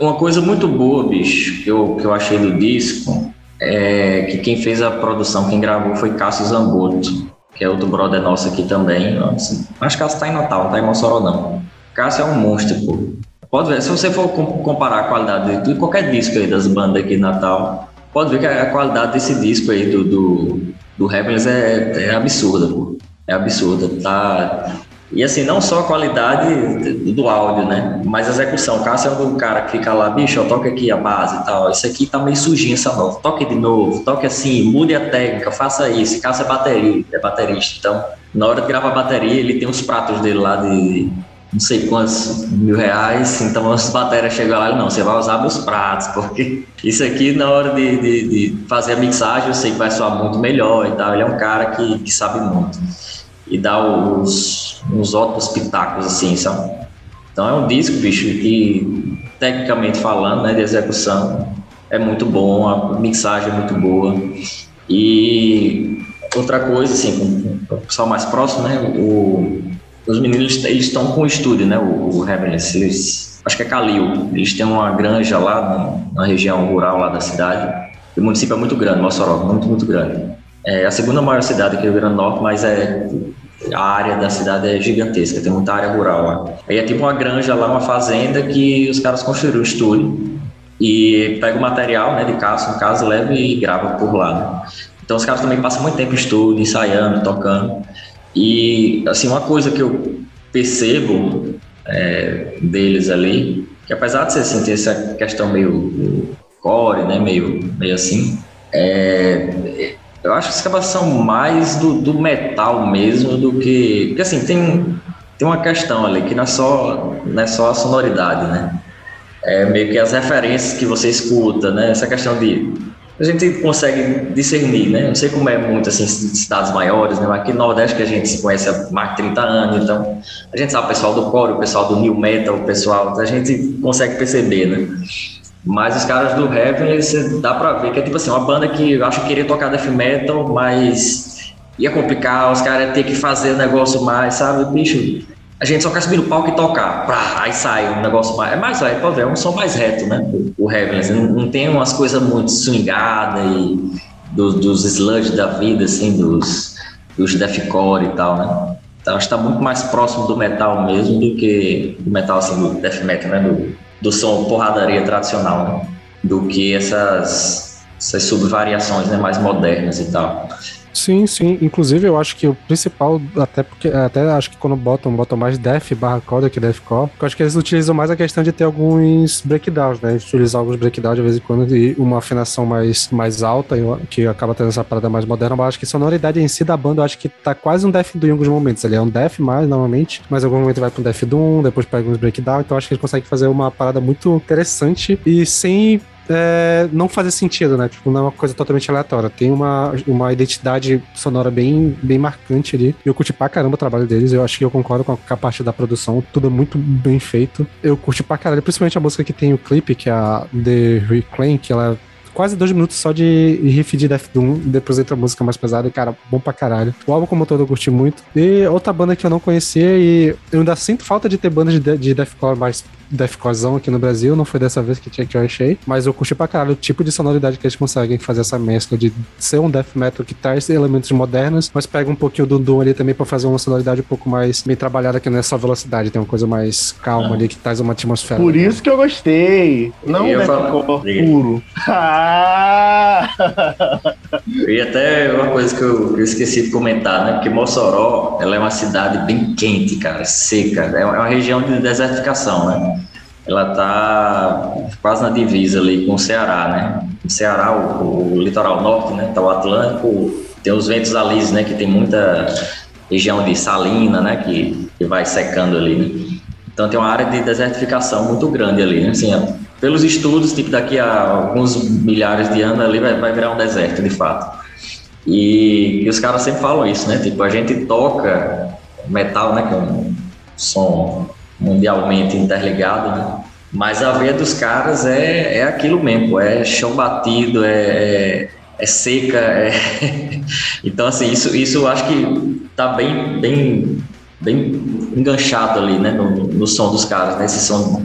uma coisa muito boa, bicho, que eu, que eu achei do disco, é que quem fez a produção, quem gravou foi Cássio Zamboto, que é outro brother nosso aqui também. Assim, acho que Cássio tá em Natal, não tá em Mossoró não. Cássio é um monstro, pô. Pode ver, se você for comparar a qualidade de qualquer disco aí das bandas aqui de Natal, pode ver que a qualidade desse disco aí do, do, do Rebels é, é absurda, pô. É absurda. Tá, e assim, não só a qualidade do áudio, né? Mas a execução. O Cássio é um cara que fica lá, bicho, ó, toca aqui a base e tal. Isso aqui tá meio sujinho essa nota. Toque de novo, toque assim, mude a técnica, faça isso. Cássio é bateria, é baterista. Então, na hora de gravar a bateria, ele tem os pratos dele lá de não sei quantos mil reais, então as baterias chegam lá e não, você vai usar meus pratos, [LAUGHS] porque isso aqui na hora de, de, de, fazer a mixagem eu sei que vai soar muito melhor e tal. Ele é um cara que, que sabe muito e dá os, uns ótimos pitacos, assim, sabe? Então é um disco, bicho, que tecnicamente falando, né, de execução, é muito bom, a mixagem é muito boa. E outra coisa, assim, com o pessoal mais próximo, né, o, os meninos, eles estão com o estúdio, né, o, o Heavenless, eles, acho que é Calil, eles têm uma granja lá na região rural lá da cidade, o município é muito grande, Mossoró, muito, muito grande. É a segunda maior cidade aqui do Rio Grande do Norte, mas é a área da cidade é gigantesca, tem muita área rural lá. Aí é tipo uma granja lá, uma fazenda que os caras construíram o estúdio e pega o material, né, de caça, no caso, leva e grava por lá. Né? Então os caras também passam muito tempo em estúdio, ensaiando, tocando. E assim, uma coisa que eu percebo é, deles ali, que apesar de você sentir essa questão meio core, né, meio, meio assim, é, eu acho que as são mais do, do metal mesmo do que. Porque assim, tem, tem uma questão ali que não é, só, não é só a sonoridade, né? É meio que as referências que você escuta, né? Essa questão de. A gente consegue discernir, né? Não sei como é muito assim, cidades maiores, né? Mas aqui no Nordeste que a gente se conhece há mais de 30 anos, então a gente sabe o pessoal do core, o pessoal do new metal, o pessoal, a gente consegue perceber, né? Mas os caras do Heaven, você dá pra ver que é tipo assim, uma banda que eu acho que queria tocar death metal, mas ia complicar, os caras iam ter que fazer o negócio mais, sabe? Bicho, a gente só quer subir no palco e tocar. Pá, aí sai um negócio mais. É mais, é, pode ver, é um som mais reto, né? O, o Heaven. Assim, não, não, tem umas coisas muito swingadas e do, dos sludge da vida, assim, dos, dos deathcore e tal, né? Então acho que tá muito mais próximo do metal mesmo do que do metal, assim, do death metal, né? Do, do som porradaria tradicional, né? do que essas, essas subvariações né, mais modernas e tal. Sim, sim. Inclusive, eu acho que o principal, até porque até acho que quando botam, botam mais def barra core do que deathcore, eu acho que eles utilizam mais a questão de ter alguns breakdowns, né? Utilizar alguns breakdowns de vez em quando e uma afinação mais, mais alta, que acaba tendo essa parada mais moderna, mas acho que a sonoridade em si da banda, eu acho que tá quase um def do em alguns momentos. Ele é um def mais, normalmente, mas em algum momento vai pra um def doom, depois pega uns breakdowns, então acho que eles conseguem fazer uma parada muito interessante e sem é, não fazer sentido, né? Tipo, não é uma coisa totalmente aleatória. Tem uma, uma identidade sonora bem, bem marcante ali. Eu curti pra caramba o trabalho deles. Eu acho que eu concordo com a, com a parte da produção. Tudo é muito bem feito. Eu curti pra caralho, principalmente a música que tem o clipe, que é a The Reclaim, que ela quase dois minutos só de riff de Death Doom, depois entra a música mais pesada, e cara, bom pra caralho. O álbum como todo eu curti muito. E outra banda que eu não conhecia e eu ainda sinto falta de ter bandas de, de deathcore mais deathcorezão aqui no Brasil, não foi dessa vez que, tinha, que eu achei, mas eu curti pra caralho o tipo de sonoridade que eles conseguem fazer essa mescla de ser um death metal que traz elementos modernos, mas pega um pouquinho do Doom ali também pra fazer uma sonoridade um pouco mais bem trabalhada, que não é só velocidade, tem uma coisa mais calma ah. ali, que traz uma atmosfera. Por isso que eu gostei, não eu deathcore puro. Ah! e até uma coisa que eu, eu, esqueci de comentar, né, porque Mossoró, ela é uma cidade bem quente, cara, seca, é uma região de desertificação, né? Ela está quase na divisa ali com o Ceará, né? O Ceará, o, o litoral norte, né? Tá o Atlântico, tem os ventos alis, né? Que tem muita região de Salina, né, que, que vai secando ali. Né? Então tem uma área de desertificação muito grande ali, né? assim, pelos estudos, tipo daqui a alguns milhares de anos ali vai, vai virar um deserto, de fato. E, e, os caras sempre falam isso, né? Tipo, a gente toca metal, né, com som mundialmente interligado, né? Mas a veia dos caras é, é aquilo mesmo, é chão batido, é, é, é seca, é... [LAUGHS] então assim, isso, isso eu acho que tá bem, bem, bem enganchado ali, né, no, no som dos caras, né, esse som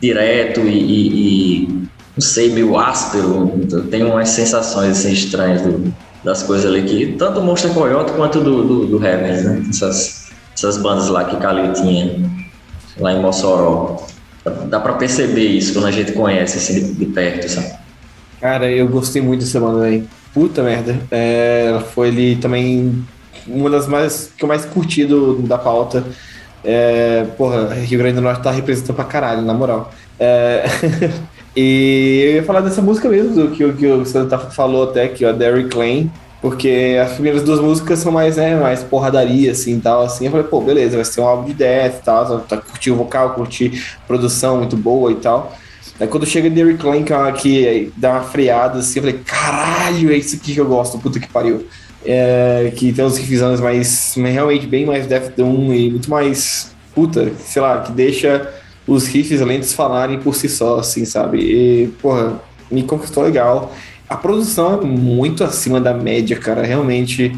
direto e, e, e não sei, meio áspero, tem umas sensações assim, estranhas do, das coisas ali que tanto o Monster Coyote quanto do, do, do Heavens, né, essas, essas bandas lá que Calil tinha lá em Mossoró. Dá pra perceber isso quando a gente conhece assim de, perto, sabe? Cara, eu gostei muito dessa banda, velho. Puta merda. É, foi ali também uma das mais que eu mais curti do, da pauta. É, porra, Rio Grande do Norte tá representando pra caralho, na moral. É, [LAUGHS] e eu ia falar dessa música mesmo, do que, que o Santa falou até, que a Derry Klein. Porque as primeiras duas músicas são mais, né, mais porradaria, assim, tal, assim. Eu falei, pô, beleza, vai ser um álbum de death tal, tá, curtir o vocal, curtir produção muito boa e tal. Aí quando chega Derrick Lane, que dá uma freada, assim, eu falei, caralho, é isso aqui que eu gosto, puta que pariu. É, que tem uns riffs mais, realmente bem mais Death Doom e muito mais, puta, sei lá, que deixa os riffs lentos falarem por si só, assim, sabe? E, porra, me conquistou legal. A produção é muito acima da média, cara. Realmente,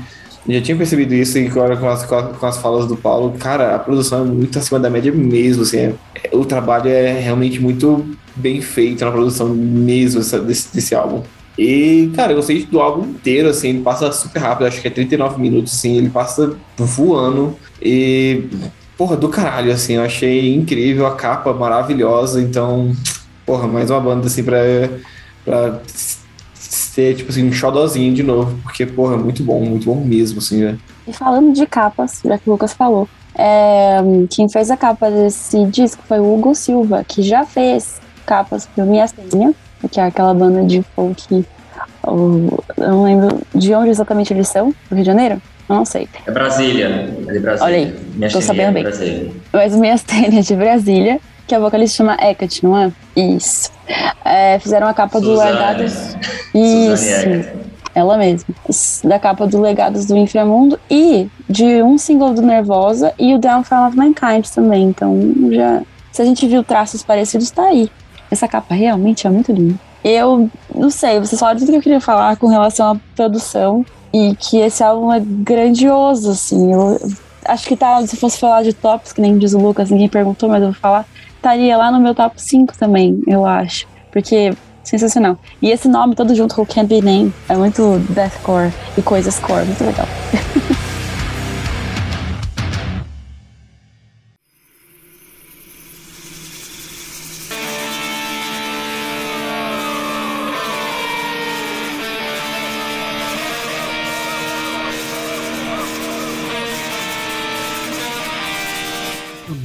já tinha percebido isso e agora com as, com as falas do Paulo, cara, a produção é muito acima da média mesmo. Assim, é, é, o trabalho é realmente muito bem feito na produção mesmo essa, desse, desse álbum. E, cara, eu gostei do álbum inteiro, assim, ele passa super rápido, acho que é 39 minutos, assim, ele passa voando. E, porra, do caralho, assim, eu achei incrível, a capa maravilhosa, então, porra, mais uma banda, assim, pra, pra ser, tipo assim, um xodozinho de novo, porque, porra, muito bom, muito bom mesmo, assim, né? E falando de capas, já que o Lucas falou, é, quem fez a capa desse disco foi o Hugo Silva, que já fez capas pro Minha Senha, que é aquela banda de folk. Eu não lembro de onde exatamente eles são, do Rio de Janeiro? Eu não sei. É Brasília, é de Brasília. Olha aí, Minha tô sabendo é bem. Brasília. Mas Minha Senha é de Brasília, que a vocalista chama Hecate, não é? Isso. É, fizeram a capa do. Legados. Isso. Ela mesma. Da capa do Legados do Inframundo e de um single do Nervosa e o Downfall of Mankind também. Então, já. Se a gente viu traços parecidos, tá aí. Essa capa realmente é muito linda. Eu não sei, vocês falaram tudo que eu queria falar com relação à produção e que esse álbum é grandioso, assim. Eu acho que tá, se fosse falar de tops, que nem diz o Lucas, ninguém perguntou, mas eu vou falar, estaria lá no meu top 5 também, eu acho. Porque sensacional. E esse nome todo junto com o Can't Be Named é muito deathcore e coisas core, muito legal. [LAUGHS]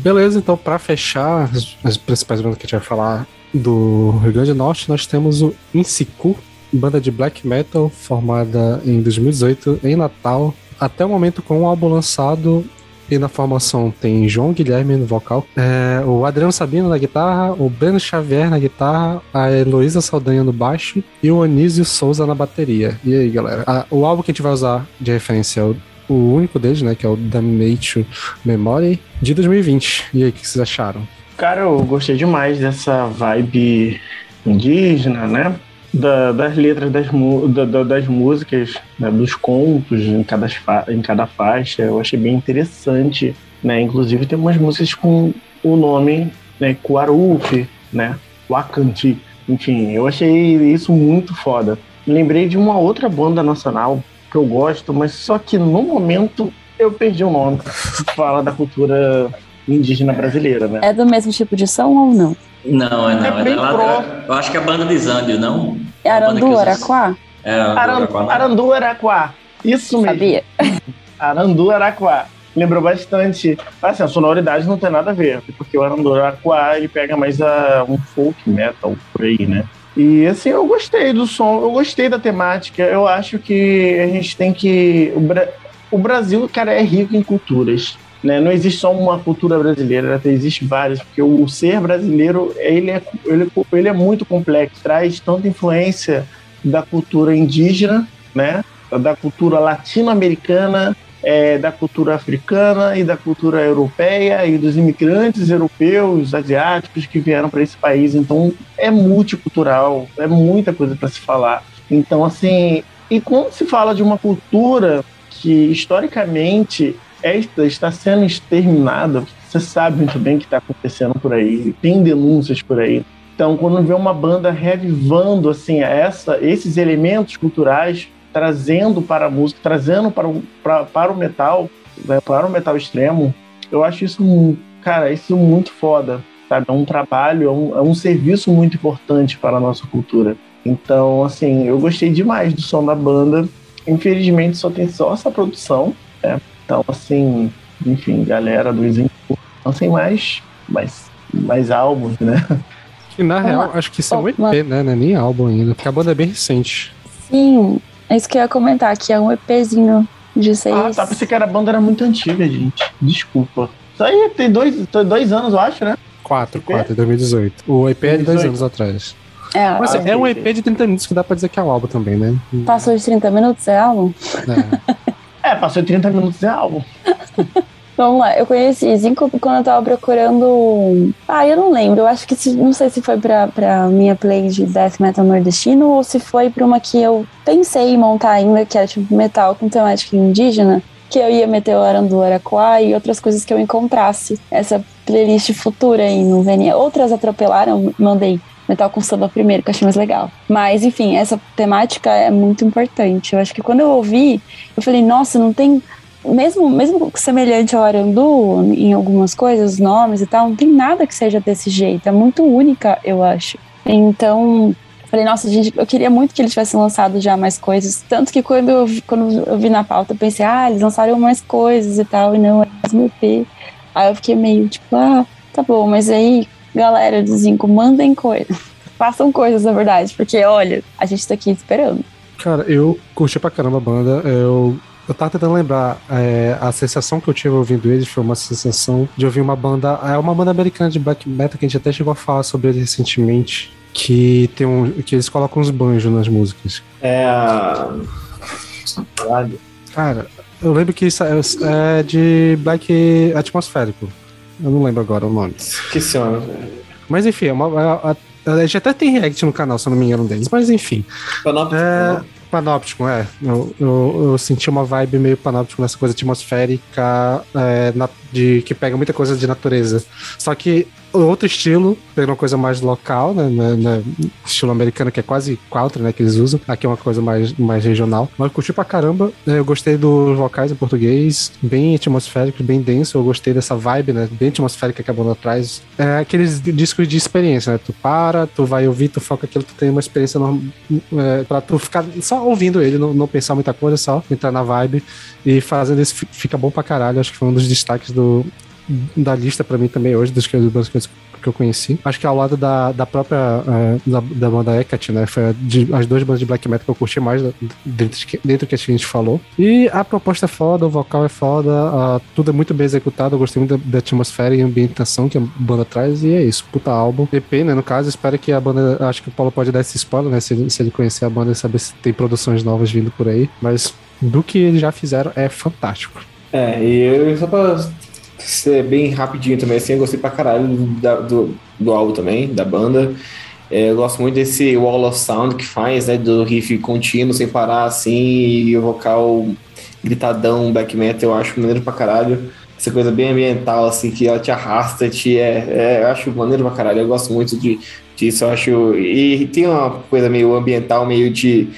Beleza, então pra fechar as, as principais bandas que a gente vai falar do Rio Grande do Norte, nós temos o Insiku, banda de black metal formada em 2018 em Natal, até o momento com um álbum lançado e na formação tem João Guilherme no vocal, é, o Adriano Sabino na guitarra, o Breno Xavier na guitarra, a Heloísa Saldanha no baixo e o Anísio Souza na bateria. E aí, galera? A- o álbum que a gente vai usar de referência é o, o único deles, né? Que é o Damnation Memory, de 2020. E aí, o que vocês acharam? Cara, eu gostei demais dessa vibe indígena, né? Da- das letras das, da- da- das músicas, né? dos contos em cada, em cada faixa. Eu achei bem interessante, né? Inclusive tem umas músicas com o nome né? Kuarufi, né? Wakanti. Enfim, eu achei isso muito foda. Lembrei de uma outra banda nacional que eu gosto, mas só que no momento eu perdi o nome. Fala da cultura indígena brasileira, né? É do mesmo tipo de som ou não? Não, é não. É É, lá- eu acho que é a banda de Zândio, não? É que Arandu, Araquá? É, a Aran- Araquá, não. Arandu Araquá. Isso mesmo. Sabia? [LAUGHS] Arandu Araquá. Lembrou bastante. Assim, a sonoridade não tem nada a ver, porque o Arandu Araquá ele pega mais a, um folk metal por aí, né? E assim, eu gostei do som, eu gostei da temática. Eu acho que a gente tem que. O, Bra- o Brasil, cara, é rico em culturas. Né? Não existe só uma cultura brasileira, existe várias, porque o, ser brasileiro ele é, ele, ele é muito complexo, traz tanta influência da cultura indígena, né? da cultura latino-americana, é, da cultura africana e da cultura europeia e dos imigrantes europeus, asiáticos que vieram para esse país. Então é multicultural, é muita coisa para se falar. Então, assim, e quando se fala de uma cultura que historicamente é, está sendo exterminada, você sabe muito bem o que está acontecendo por aí, tem denúncias por aí. Então, quando vê uma banda revivando assim essa, esses elementos culturais, trazendo para a música, trazendo para o, para, para o metal, né, para o metal extremo, eu acho isso, cara, isso muito foda, sabe? É um trabalho, é um, é um serviço muito importante para a nossa cultura. Então, assim, eu gostei demais do som da banda. Infelizmente, só tem só essa produção, né? Então, assim, enfim, galera do Isenco, lancem mais, mais, mais álbuns, né? Que na real, acho que isso é um EP, né? Não é nem álbum ainda, porque a banda é bem recente. Sim, é isso que eu ia comentar, que é um EPzinho de seis. Ah, tá. Pensei que era, a banda era muito antiga, gente. Desculpa. Isso aí tem dois, dois anos, eu acho, né? Quatro, EP? quatro, 2018. O EP 2018. é de dois anos atrás. É, Mas, é um EP de 30 minutos que dá pra dizer que é um álbum também, né? Passou de 30 minutos, é álbum? É, é passou de 30 minutos, é álbum. [LAUGHS] Vamos lá, eu conheci Zinco quando eu tava procurando. Ah, eu não lembro. Eu acho que se, não sei se foi pra, pra minha play de Death Metal Nordestino ou se foi pra uma que eu pensei em montar ainda, que era tipo metal com temática indígena. Que eu ia meter o Arandu Araquá e outras coisas que eu encontrasse. Essa playlist futura aí no VNA. Outras atropelaram, mandei metal com samba primeiro, que eu achei mais legal. Mas, enfim, essa temática é muito importante. Eu acho que quando eu ouvi, eu falei, nossa, não tem mesmo, mesmo semelhante ao Arandu em algumas coisas, nomes e tal, não tem nada que seja desse jeito. É muito única, eu acho. Então, falei, nossa, gente, eu queria muito que eles tivessem lançado já mais coisas. Tanto que quando eu, quando eu vi na pauta, eu pensei, ah, eles lançaram mais coisas e tal, e não, é mesmo EP. Aí eu fiquei meio tipo, ah, tá bom, mas aí, galera do Zinco, mandem coisas. [LAUGHS] Façam coisas, na verdade, porque olha, a gente tá aqui esperando. Cara, eu curti pra caramba a banda. Eu eu tava tentando lembrar, é, a sensação que eu tive ouvindo eles foi uma sensação de ouvir uma banda. É uma banda americana de black metal que a gente até chegou a falar sobre eles recentemente. Que tem um. que eles colocam uns banjos nas músicas. É a. Cara, eu lembro que isso é, é de black atmosférico. Eu não lembro agora o nome. Esqueci o nome. Mas enfim, é uma, a, a, a, já até tem react no canal, se eu não me engano, deles. Mas enfim. É, Panóptico, é. Eu, eu, eu, senti uma vibe meio panóptico nessa coisa atmosférica é, na, de, que pega muita coisa de natureza. Só que outro estilo, pegando uma coisa mais local, né, né, né, estilo americano, que é quase country, né, que eles usam. Aqui é uma coisa mais, mais regional. Mas eu curti pra caramba. Né, eu gostei dos vocais em português, bem atmosférico, bem denso. Eu gostei dessa vibe, né, bem atmosférica que a banda traz. É aqueles discos de experiência, né, tu para, tu vai ouvir, tu foca aquilo, tu tem uma experiência normal, é, pra tu ficar só ouvindo ele, não, não pensar muita coisa, só entrar na vibe e fazendo isso fica bom pra caralho. Acho que foi um dos destaques do, da lista para mim também hoje, dos que, que eu conheci. Acho que ao lado da, da própria uh, da, da, banda Hecate, né? Foi de, as duas bandas de black metal que eu curti mais dentro, dentro que a gente falou. E a proposta é foda, o vocal é foda, uh, tudo é muito bem executado. Eu gostei muito da, da, atmosfera e ambientação que a banda traz. E é isso, puta álbum. EP, né? No caso, espero que a banda. Acho que o Paulo pode dar esse spoiler, né? Se, se ele conhecer a banda e saber se tem produções novas vindo por aí. Mas do que eles já fizeram é fantástico. É, e eu, só pra ser bem rapidinho também, assim, eu gostei pra caralho do, do, do álbum também, da banda. É, eu gosto muito desse wall of sound que faz, né, do riff contínuo, sem parar, assim, e o vocal gritadão, black metal, eu acho maneiro pra caralho. Essa coisa bem ambiental, assim, que ela te arrasta, te é, é eu acho maneiro pra caralho, eu gosto muito de, disso, eu acho... E tem uma coisa meio ambiental, meio de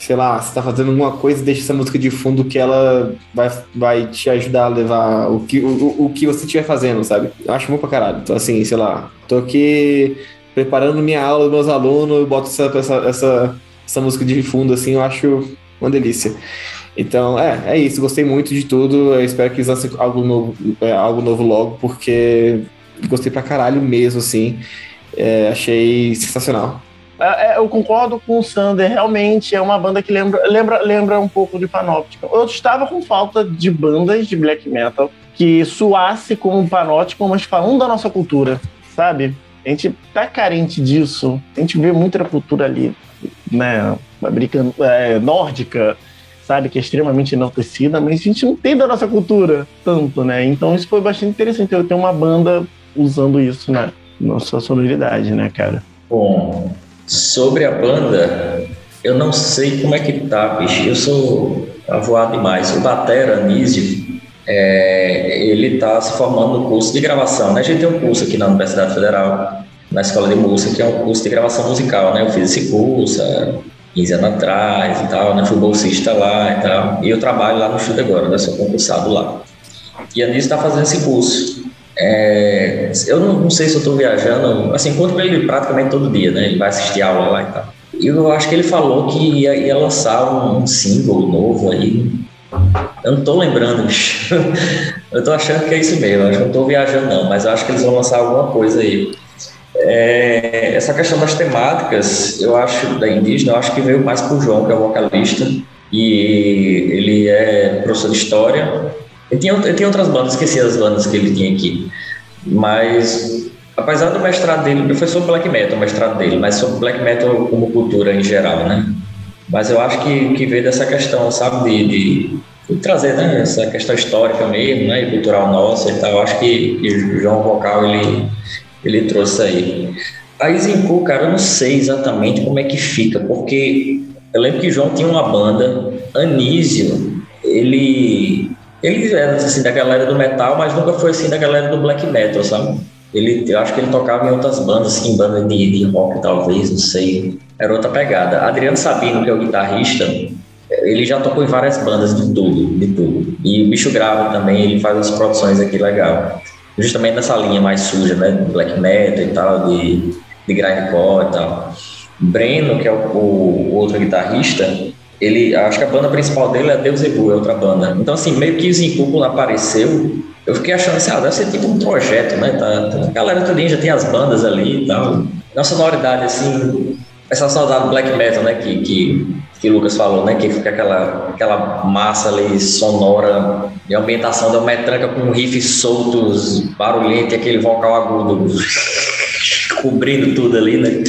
sei lá, você tá fazendo alguma coisa, deixa essa música de fundo que ela vai, vai te ajudar a levar o que, o, o que você estiver fazendo, sabe? Eu acho muito pra caralho. Então, assim, sei lá, tô aqui preparando minha aula dos meus alunos, eu boto essa, essa, essa, essa música de fundo, assim, eu acho uma delícia. Então, é, é isso. Gostei muito de tudo. Eu espero que eles lancem algo novo, é, algo novo logo, porque gostei pra caralho mesmo, assim. É, achei sensacional. É, é, eu concordo com o Sander, realmente é uma banda que lembra, lembra, lembra um pouco de Panopticon. Eu estava com falta de bandas de black metal que suasse como Panopticon, mas falando da nossa cultura, sabe? A gente tá carente disso. A gente vê muita cultura ali, né? Americana, é, nórdica, sabe? Que é extremamente enaltecida, mas a gente não tem da nossa cultura tanto, né? Então isso foi bastante interessante. Eu tenho uma banda usando isso, né? Nossa sonoridade, né, cara? Bom, sobre a banda, eu não sei como é que tá, bicho. Eu sou avoado demais. O Batera, Anísio, é, ele tá se formando no curso de gravação, né? A gente tem um curso aqui na Universidade Federal, na Escola de Música, que é um curso de gravação musical, né? Eu fiz esse curso há 15 anos atrás e tal, né? Fui bolsista lá e tal. E eu trabalho lá no Chute agora, né? Sou concursado lá. E a Anísio está fazendo esse curso. É, eu não, não, sei se eu estou viajando, assim, encontro ele praticamente todo dia, né? Ele vai assistir aula lá e tal. E eu acho que ele falou que ia, ia lançar um, um single novo aí. Eu não tô lembrando, bicho. [LAUGHS] eu tô achando que é isso mesmo, que não tô viajando não, mas acho que eles vão lançar alguma coisa aí. É, essa questão das temáticas, eu acho, da indígena, eu acho que veio mais pro João, que é o vocalista, e ele é professor de história, ele tinha, outras bandas, esqueci as bandas que ele tinha aqui. Mas, apesar do mestrado dele, foi sobre black metal o mestrado dele, mas sobre black metal como cultura em geral, né? Mas eu acho que, que veio dessa questão, sabe, de, de, de trazer né, essa questão histórica mesmo, né, e cultural nossa e tal. Eu acho que, que o João Vocal, ele, ele trouxe aí. A Izincu, cara, eu não sei exatamente como é que fica, porque eu lembro que o João tinha uma banda, Anísio, ele ele era assim da galera do metal, mas nunca foi assim da galera do black metal, sabe? Ele, eu acho que ele tocava em outras bandas, assim, banda de, de rock talvez, não sei. Era outra pegada. Adriano Sabino, que é o guitarrista, ele já tocou em várias bandas de tudo, de tudo. E o bicho grava também, ele faz as produções aqui legal. Justamente nessa linha mais suja, né? Black metal e tal, de, de grindcore e tal. Breno, que é o, o outro guitarrista, ele, acho que a banda principal dele é Deus Ebu, é outra banda. Então, assim, meio que o Zincubo apareceu, eu fiquei achando assim, ah, deve ser tipo um projeto, né? Tá, tá, a galera tudinho já tem as bandas ali e tal. Na sonoridade, assim, essa saudade do black metal, né? Que, que, que o Lucas falou, né? Que fica aquela, aquela massa ali sonora de ambientação da metranca com riffs soltos, barulhento e aquele vocal agudo [LAUGHS] cobrindo tudo ali, né?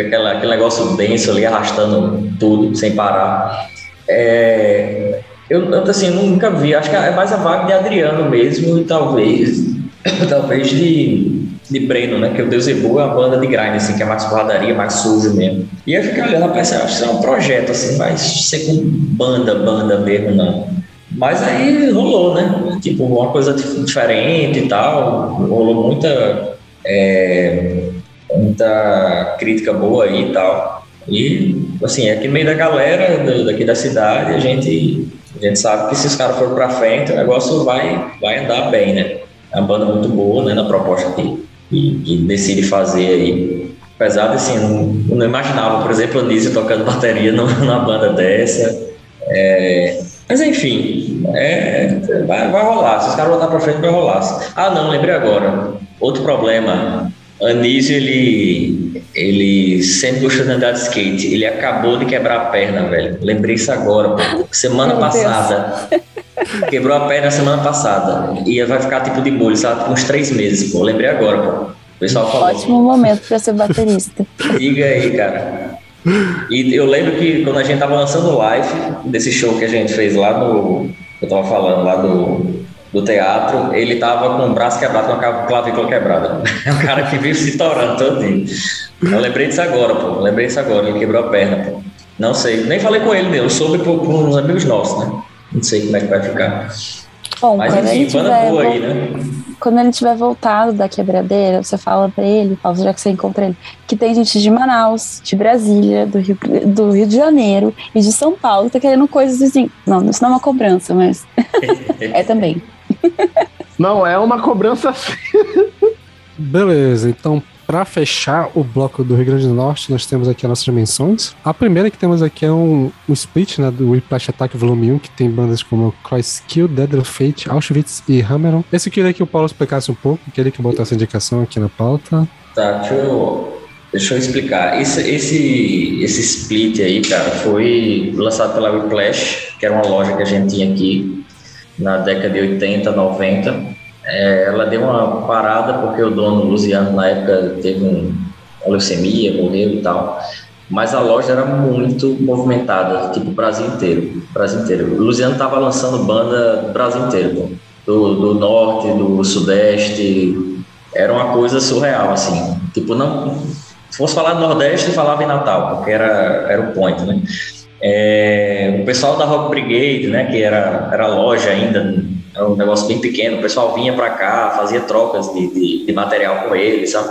Aquela, aquele negócio denso ali, arrastando tudo, sem parar. É, eu, assim, nunca vi, acho que é mais a vibe de Adriano mesmo, e talvez, [COUGHS] talvez de, de Breno, né? Que o Deus Ebu é uma banda de grind, assim, que é mais porradaria, mais sujo mesmo. E eu fiquei olhando, rapaz, acho que é um projeto, assim, vai ser com banda, banda mesmo, não. Mas aí rolou, né? Tipo, uma coisa diferente e tal, rolou muita. É, muita crítica boa aí e tal. E, assim, aqui no meio da galera daqui da cidade, a gente, a gente sabe que se os caras forem pra frente, o negócio vai, vai andar bem, né? É uma banda muito boa, né, na proposta que, que, que decide fazer aí. Apesar de, assim, não, não imaginava, por exemplo, a Anísio tocando bateria numa [LAUGHS] banda dessa. É, mas enfim, é, vai, vai rolar. Se os caras voltar pra frente, vai rolar. Ah, não, lembrei agora. Outro problema Anísio, ele, ele sempre gostou de andar de skate. Ele acabou de quebrar a perna, velho. Lembrei isso agora, pô. Semana Meu passada. Quebrou a perna semana passada. E vai ficar tipo de molho, sabe? Uns três meses, pô. Lembrei agora, pô. O pessoal falou. Ótimo momento pra ser baterista. Diga aí, cara. E eu lembro que quando a gente tava lançando live desse show que a gente fez lá no. Eu tava falando lá do do teatro, ele tava com o braço quebrado, com a clavícula quebrada. [LAUGHS] É um cara que vive se torando todinho. Eu lembrei disso agora, pô. Lembrei disso agora, ele quebrou a perna, pô. Não sei, nem falei com ele, eu soube por, por uns amigos nossos, né? Não sei como é que vai ficar. Bom, Mas enfim, ele tiver, boa aí, né? Quando ele tiver voltado da quebradeira, você fala pra ele, Paulo, já que você encontra ele, que tem gente de Manaus, de Brasília, do Rio, do Rio de Janeiro e de São Paulo que tá querendo coisas assim. Não, isso não é uma cobrança, mas [LAUGHS] é também. Não, é uma cobrança. [LAUGHS] Beleza, então para fechar o bloco do Rio Grande do Norte, nós temos aqui as nossas menções. A primeira que temos aqui é um, um split né, do Whiplash Attack Volume 1, que tem bandas como Cross-Kill, Deadly Fate, Auschwitz e Hammeron. Esse eu queria que o Paulo explicasse um pouco, queria que botasse a indicação aqui na pauta. Tá, deixa eu Deixa eu explicar. Esse, esse, esse split aí, cara, foi lançado pela Whiplash, que era uma loja que a gente tinha aqui na década de 80, 90. É, ela deu uma parada porque o dono Luciano, na época, teve um, uma leucemia, morreu e tal. Mas a loja era muito movimentada, tipo, o Brasil inteiro. Brasil inteiro. O Luciano estava lançando banda do Brasil inteiro, do, do norte, do sudeste. Era uma coisa surreal, assim. Tipo, não se fosse falar do Nordeste, falava em Natal, porque era, era o point, né? É, o pessoal da Rock Brigade, né, que era, era loja ainda, era um negócio bem pequeno, o pessoal vinha para cá, fazia trocas de, de, de, material com eles, sabe?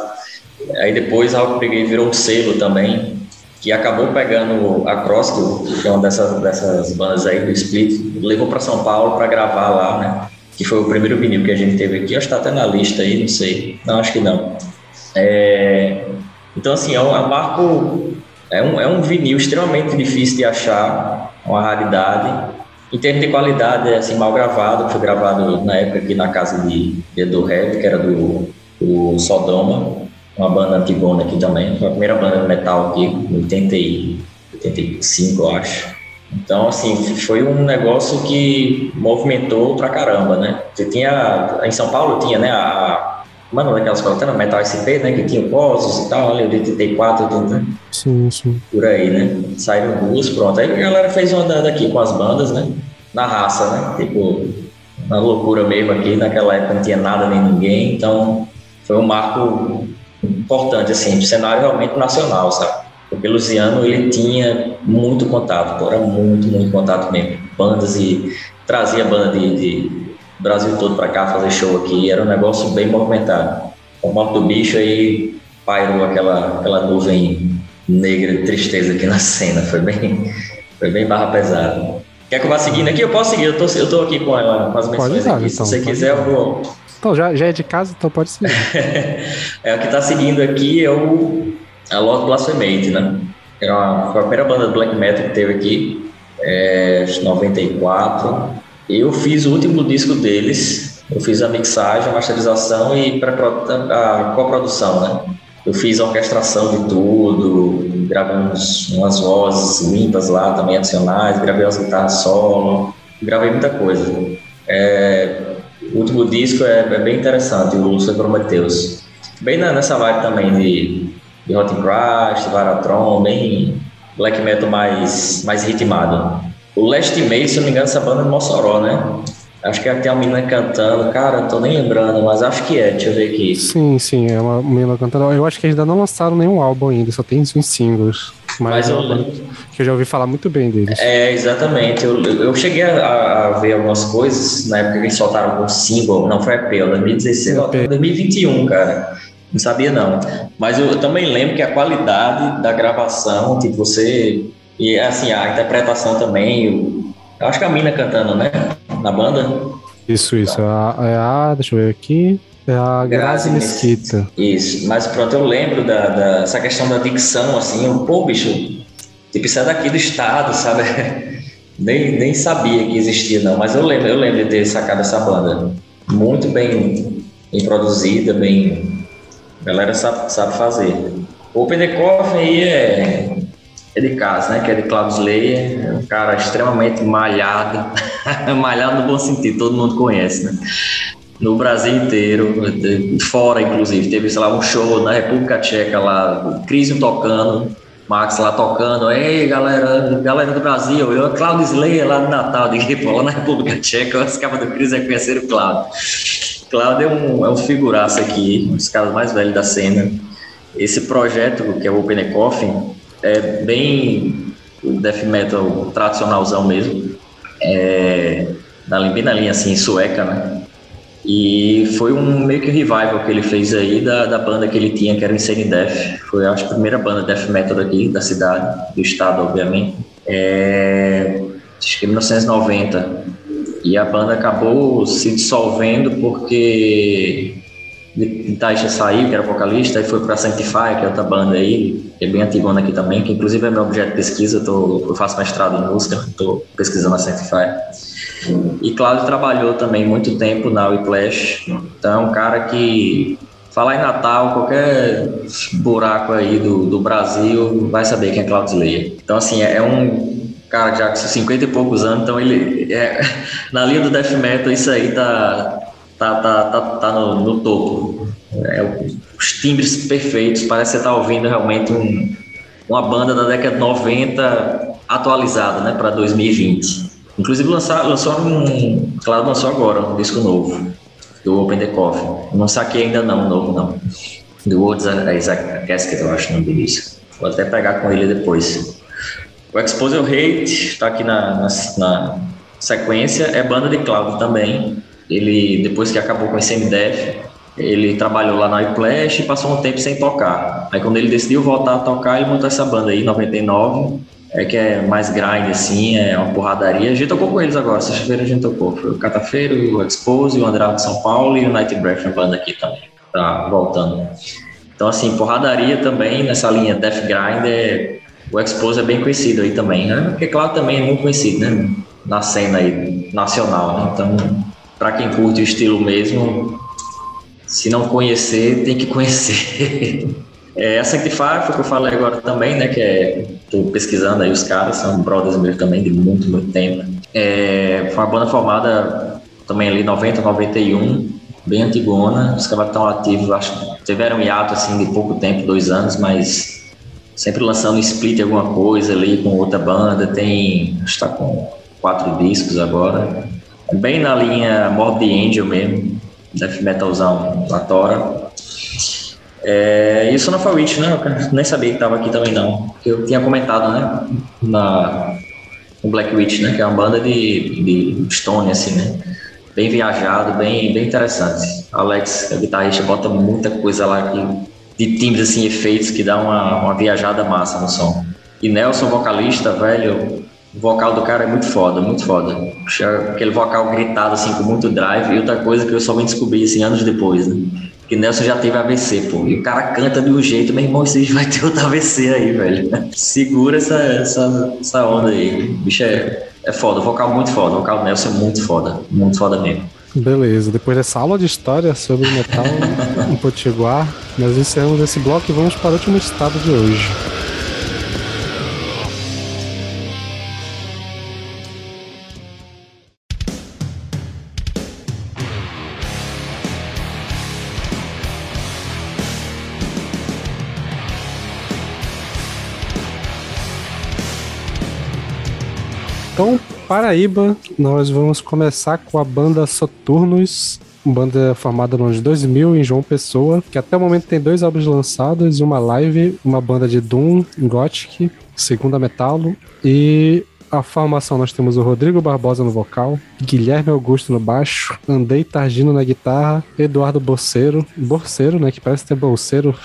Aí depois a Rock Brigade virou um selo também, que acabou pegando a Cross, que é uma dessas, dessas bandas aí do Split, levou para São Paulo para gravar lá, né? Que foi o primeiro vinil que a gente teve aqui, acho que tá até na lista aí, não sei. Não, acho que não. É, então, assim, é um, é um marco, é um, é um vinil extremamente difícil de achar, uma raridade. Em termos de qualidade, é assim, mal gravado, foi gravado na época aqui na casa de, de Edu Red, que era do, do Sodoma, uma banda antigona aqui também, foi a primeira banda de metal aqui, em 80 85, eu acho. Então, assim, foi um negócio que movimentou pra caramba, né? Você tinha, em São Paulo tinha, né, a Mano, daquelas coletâneas, Metal SP, né? Que tinha Posos e tal, ali, 84, 80. Sim, sim. Por aí, né? Saíram duas, pronto. Aí a galera fez uma daqui com as bandas, né? Na raça, né? Tipo, na loucura mesmo aqui. Naquela época não tinha nada nem ninguém, então foi um marco importante, assim, do cenário realmente nacional, sabe? Porque o Luciano, ele tinha muito contato, era muito, muito contato mesmo. Bandas e trazia banda de, de Brasil todo para cá fazer show aqui, era um negócio bem movimentado. A morte do bicho aí pairou aquela, aquela nuvem negra de tristeza aqui na cena, foi bem, foi bem barra pesada. Quer que eu vá seguindo aqui? Eu posso seguir, eu tô, eu tô aqui com, ela, com as menções aqui. Se então, você quiser, eu vou. Então, já, já é de casa, então pode seguir. [LAUGHS] é, o que tá seguindo aqui é o a Lord Blasphemate, né? Era uma, foi a primeira banda de black metal que teve aqui, é, 94. Eu fiz o último disco deles, eu fiz a mixagem, a masterização e a coprodução, né? Eu fiz a orquestração de tudo, gravei uns, umas vozes limpas lá também adicionais, gravei as guitarras solo, gravei muita coisa. É, o último disco é, é, bem interessante, o Lúcio Prometheus. Bem nessa vibe também de, de Hot Crash, Varatron, bem black metal mais, mais ritmado. O Last May, se não me engano, essa banda é Mossoró, né? Acho que tem uma menina cantando, cara, tô nem lembrando, mas acho que é, deixa eu ver aqui. Sim, sim, é uma menina cantando. Eu acho que ainda não lançaram nenhum álbum ainda, só tem uns singles. Mas, mas é eu, que eu já ouvi falar muito bem deles. É, exatamente. Eu, eu cheguei a, a ver algumas coisas na época que eles soltaram um single, não foi EP, 2016, EP. 2021, cara. Não sabia não. Mas eu também lembro que a qualidade da gravação, tipo, você e assim, a interpretação também, eu acho que a mina cantando, né? Na banda. Isso, isso. É a, é a deixa eu ver aqui. É a Grazi Mesquita. Isso, mas pronto, eu lembro da, da, essa questão da dicção, assim, pô, bicho, tipo, isso é daqui do estado, sabe? [LAUGHS] nem, nem sabia que existia, não, mas eu lembro, eu lembro de ter sacado essa banda. Muito bem, bem produzida, bem. A galera sabe, sabe fazer. O Open the Coffee aí é é de casa, né? Que é de Claudio Slayer, um cara extremamente malhado, [LAUGHS] malhado no bom sentido, todo mundo conhece, né? No Brasil inteiro, fora inclusive, teve, sei lá, um show na República Tcheca lá, Crisium tocando, Max lá tocando, ei galera, galera do Brasil, eu, Claudio Slayer lá no Natal, de na República Tcheca, os caras do Cris reconheceram o Claudio. Claudio é um, é um figuraço aqui, um dos caras mais velhos da cena. Esse projeto, que é o Open Coffin, é bem death metal tradicionalzão mesmo, é, bem na linha assim, sueca, né? E foi um meio que revival que ele fez aí da, da banda que ele tinha, que era Insane Death. Foi acho, a primeira banda death metal daqui, da cidade, do estado, obviamente. É, acho que em 1990. E a banda acabou se dissolvendo porque Taisha saiu, que era vocalista, e foi para Sanctify, que é outra banda aí, que é bem antigona aqui também, que inclusive é meu objeto de pesquisa, eu, tô, eu faço mestrado em música, estou pesquisando a Sanctify. E Cláudio trabalhou também muito tempo na Whiplash, então é um cara que Falar em Natal, qualquer buraco aí do, do Brasil vai saber quem é Claudio Slayer. Então, assim, é, é um cara já com 50 e poucos anos, então ele. É, [LAUGHS] na linha do death metal, isso aí tá, tá, tá, tá, tá no, no topo. É, os timbres perfeitos, parece que você tá ouvindo realmente um, uma banda da década de 90 atualizada, né, para 2020. Inclusive lançar, lançou um, claro, lançou agora um disco novo do Open the Coffee. Não saquei ainda não, novo não. Do Words Isaac Casket, eu acho o nome do. Vou até pegar com ele depois. O Expose Hate está aqui na, na, na, sequência, é banda de Cloud também. Ele, depois que acabou com esse MDF, ele trabalhou lá na iPlash e passou um tempo sem tocar. Aí quando ele decidiu voltar a tocar, ele montou essa banda aí, 99, é que é mais grind, assim, é uma porradaria. A gente tocou com eles agora, sexta-feira a gente tocou. Foi o Catafeiro, o Expose, o Andrade de São Paulo e o Night Breath, a banda aqui também, tá voltando. Então, assim, porradaria também nessa linha Death Grind, é, o Expose é bem conhecido aí também, né? Porque, claro, também é muito conhecido, né? Na cena aí nacional, né? Então, para quem curte o estilo mesmo, se não conhecer, tem que conhecer. [LAUGHS] É, a Sanctify foi o que eu falei agora também, né? Que é. Tô pesquisando aí os caras, são brothers meus também de muito, muito tempo. É, foi uma banda formada também ali 90, 91, bem antigona. Os caras estão ativos, acho que tiveram hiato assim de pouco tempo, dois anos, mas sempre lançando split alguma coisa ali com outra banda. Tem. Acho que tá com quatro discos agora. Bem na linha Morbid Angel mesmo, death metalzão na Tora. É, e o Witch, né? Eu nem sabia que estava aqui também, não. Eu tinha comentado, né? Na, o Black Witch, né? Que é uma banda de, de Stone, assim, né? Bem viajado, bem, bem interessante. Alex, guitarrista, bota muita coisa lá de timbres, assim, efeitos que dá uma, uma viajada massa no som. E Nelson, vocalista, velho, o vocal do cara é muito foda, muito foda. Aquele vocal gritado, assim, com muito drive. E outra coisa que eu só vim descobrir, assim, anos depois, né? Que Nelson já teve AVC, pô. E o cara canta de um jeito, meu irmão, você vai ter outro AVC aí, velho. [LAUGHS] Segura essa, essa, essa onda aí. Bicho é, é foda, o vocal muito foda. O vocal do Nelson é muito foda, muito foda mesmo. Beleza, depois dessa aula de história sobre metal [LAUGHS] em Potiguar, nós encerramos esse bloco e vamos para o último estado de hoje. Então, Paraíba, nós vamos começar com a banda Soturnos, uma banda formada no ano de 2000 em João Pessoa, que até o momento tem dois álbuns lançados, uma live, uma banda de Doom, Gothic, segunda Metalo, e a formação nós temos o Rodrigo Barbosa no vocal, Guilherme Augusto no baixo, Andei Targino na guitarra, Eduardo Borceiro, Borceiro, né, que parece ter bolseiro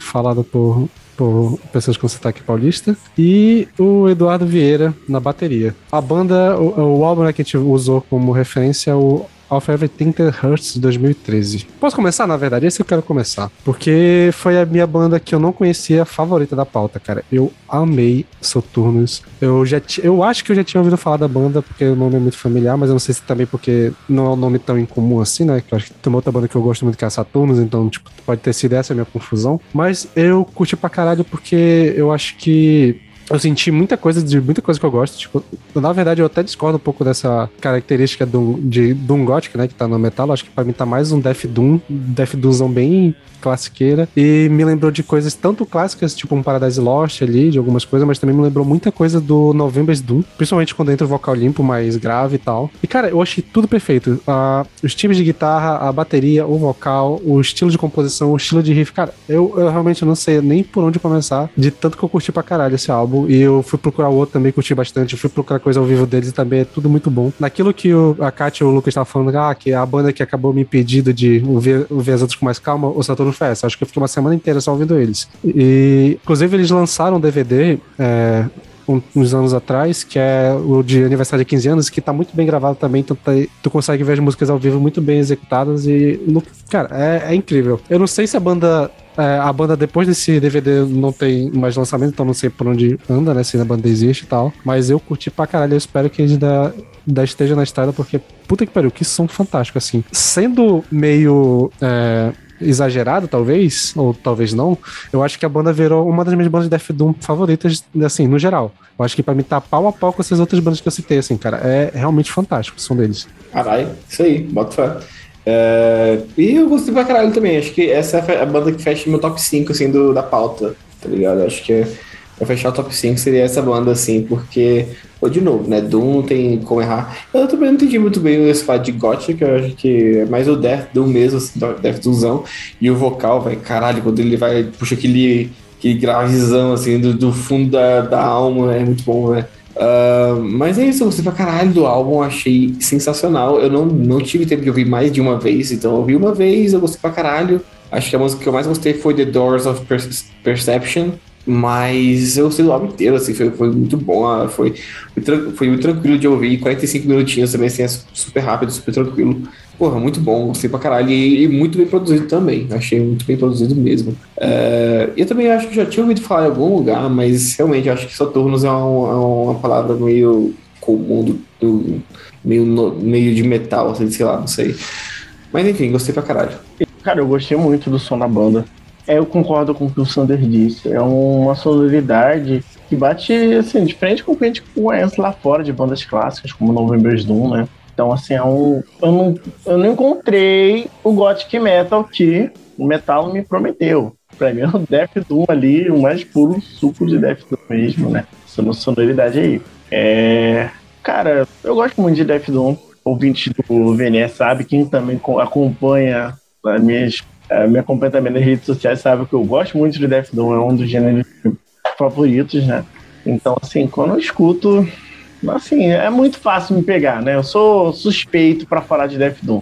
falado por por pessoas com sotaque paulista, e o Eduardo Vieira na bateria. A banda, o, o álbum né, que a gente usou como referência é o of Everything That Hurts de 2013. Posso começar, na verdade? Esse eu quero começar. Porque foi a minha banda que eu não conhecia favorita da pauta, cara. Eu amei Soturnos. Eu já eu acho que eu já tinha ouvido falar da banda, porque o nome é muito familiar, mas eu não sei se também porque não é um nome tão incomum assim, né? Que eu acho que tem uma outra banda que eu gosto muito que é a Saturnos, então, tipo, pode ter sido essa a minha confusão. Mas eu curti pra caralho porque eu acho que eu senti muita coisa de muita coisa que eu gosto. Tipo, na verdade, eu até discordo um pouco dessa característica do, de Doom Gothic, né? Que tá no metal. Acho que pra mim tá mais um Death Doom, Death Doomzão bem classiqueira. E me lembrou de coisas tanto clássicas, tipo um Paradise Lost ali, de algumas coisas, mas também me lembrou muita coisa do November's Doom, principalmente quando entra o vocal limpo, mais grave e tal. E cara, eu achei tudo perfeito. Uh, os times de guitarra, a bateria, o vocal, o estilo de composição, o estilo de riff. Cara, eu, eu realmente não sei nem por onde começar, de tanto que eu curti pra caralho esse álbum. E eu fui procurar o outro também, curti bastante. Eu fui procurar coisa ao vivo deles e também é tudo muito bom. Naquilo que o, a Kátia e o Lucas estavam falando, ah, que a banda que acabou me impedindo de ouvir, ouvir as outras com mais calma, o Saturno Fest. Acho que eu fiquei uma semana inteira só ouvindo eles. E, inclusive, eles lançaram um DVD. É, uns anos atrás, que é o de aniversário de 15 anos, que tá muito bem gravado também, então tá, tu consegue ver as músicas ao vivo muito bem executadas e, cara, é, é, incrível. Eu não sei se a banda é, a banda depois desse DVD não tem mais lançamento, então não sei por onde anda, né? Se a banda existe e tal. Mas eu curti pra caralho, eu espero que eles ainda, ainda esteja na estrada, porque puta que pariu, que som fantástico, assim. Sendo meio. É, exagerado, talvez, ou talvez não, eu acho que a banda virou uma das minhas bandas de Death Doom favoritas, assim, no geral. Eu acho que pra mim tá pau a pau com essas outras bandas que eu citei, assim, cara. É realmente fantástico o som deles. Caralho, isso aí, bota fé. É, e eu gostei pra caralho também. Acho que essa é a banda que fecha meu top 5, assim, do, da pauta, tá ligado? Acho que pra fechar o top 5 seria essa banda, assim, porque, pô, de novo, né? Doom não tem como errar. Eu também não entendi muito bem esse fato de Gothic, eu acho que é mais o Death Doom mesmo, assim, Death Doomzão. E o vocal, vai, caralho, quando ele vai, puxa aquele, aquele gravizão, assim, do, do fundo da, da alma, é muito bom, né? Uh, mas é isso, gostei pra caralho do álbum, achei sensacional. Eu não, não tive tempo de ouvir mais de uma vez, então eu ouvi uma vez, eu gostei pra caralho. Acho que a música que eu mais gostei foi The Doors of Perception, mas eu gostei do álbum inteiro, assim, foi, foi muito bom, ah, foi, foi, foi muito tranquilo de ouvir, 45 minutinhos também, assim, é super rápido, super tranquilo. Porra, muito bom, gostei pra caralho. E, e, muito bem produzido também. Achei muito bem produzido mesmo. É, eu também acho que já tinha ouvido falar em algum lugar, mas realmente acho que Soturnos é, um, é uma palavra meio comum, do, do meio, no, meio de metal, assim, sei lá, não sei. Mas enfim, gostei pra caralho. Cara, eu gostei muito do som da banda. É, eu concordo com o que o Sander disse. É uma sonoridade que bate assim, de frente com o que a gente conhece lá fora de bandas clássicas, como November's Doom, né? Então, assim, é um, eu, não, eu não encontrei o Gothic Metal que o Metal me prometeu. Pra mim é o Death Doom ali, o mais puro suco de Death Doom mesmo, né? Essa sonoridade aí. É... Cara, eu gosto muito de Death Doom. Ouvinte do VNE sabe, quem também acompanha as minhas, a minha acompanhamento nas redes sociais sabe que eu gosto muito de Death Doom, é um dos gêneros favoritos, né? Então, assim, quando eu escuto assim, é muito fácil me pegar, né? Eu sou suspeito para falar de Death Doom.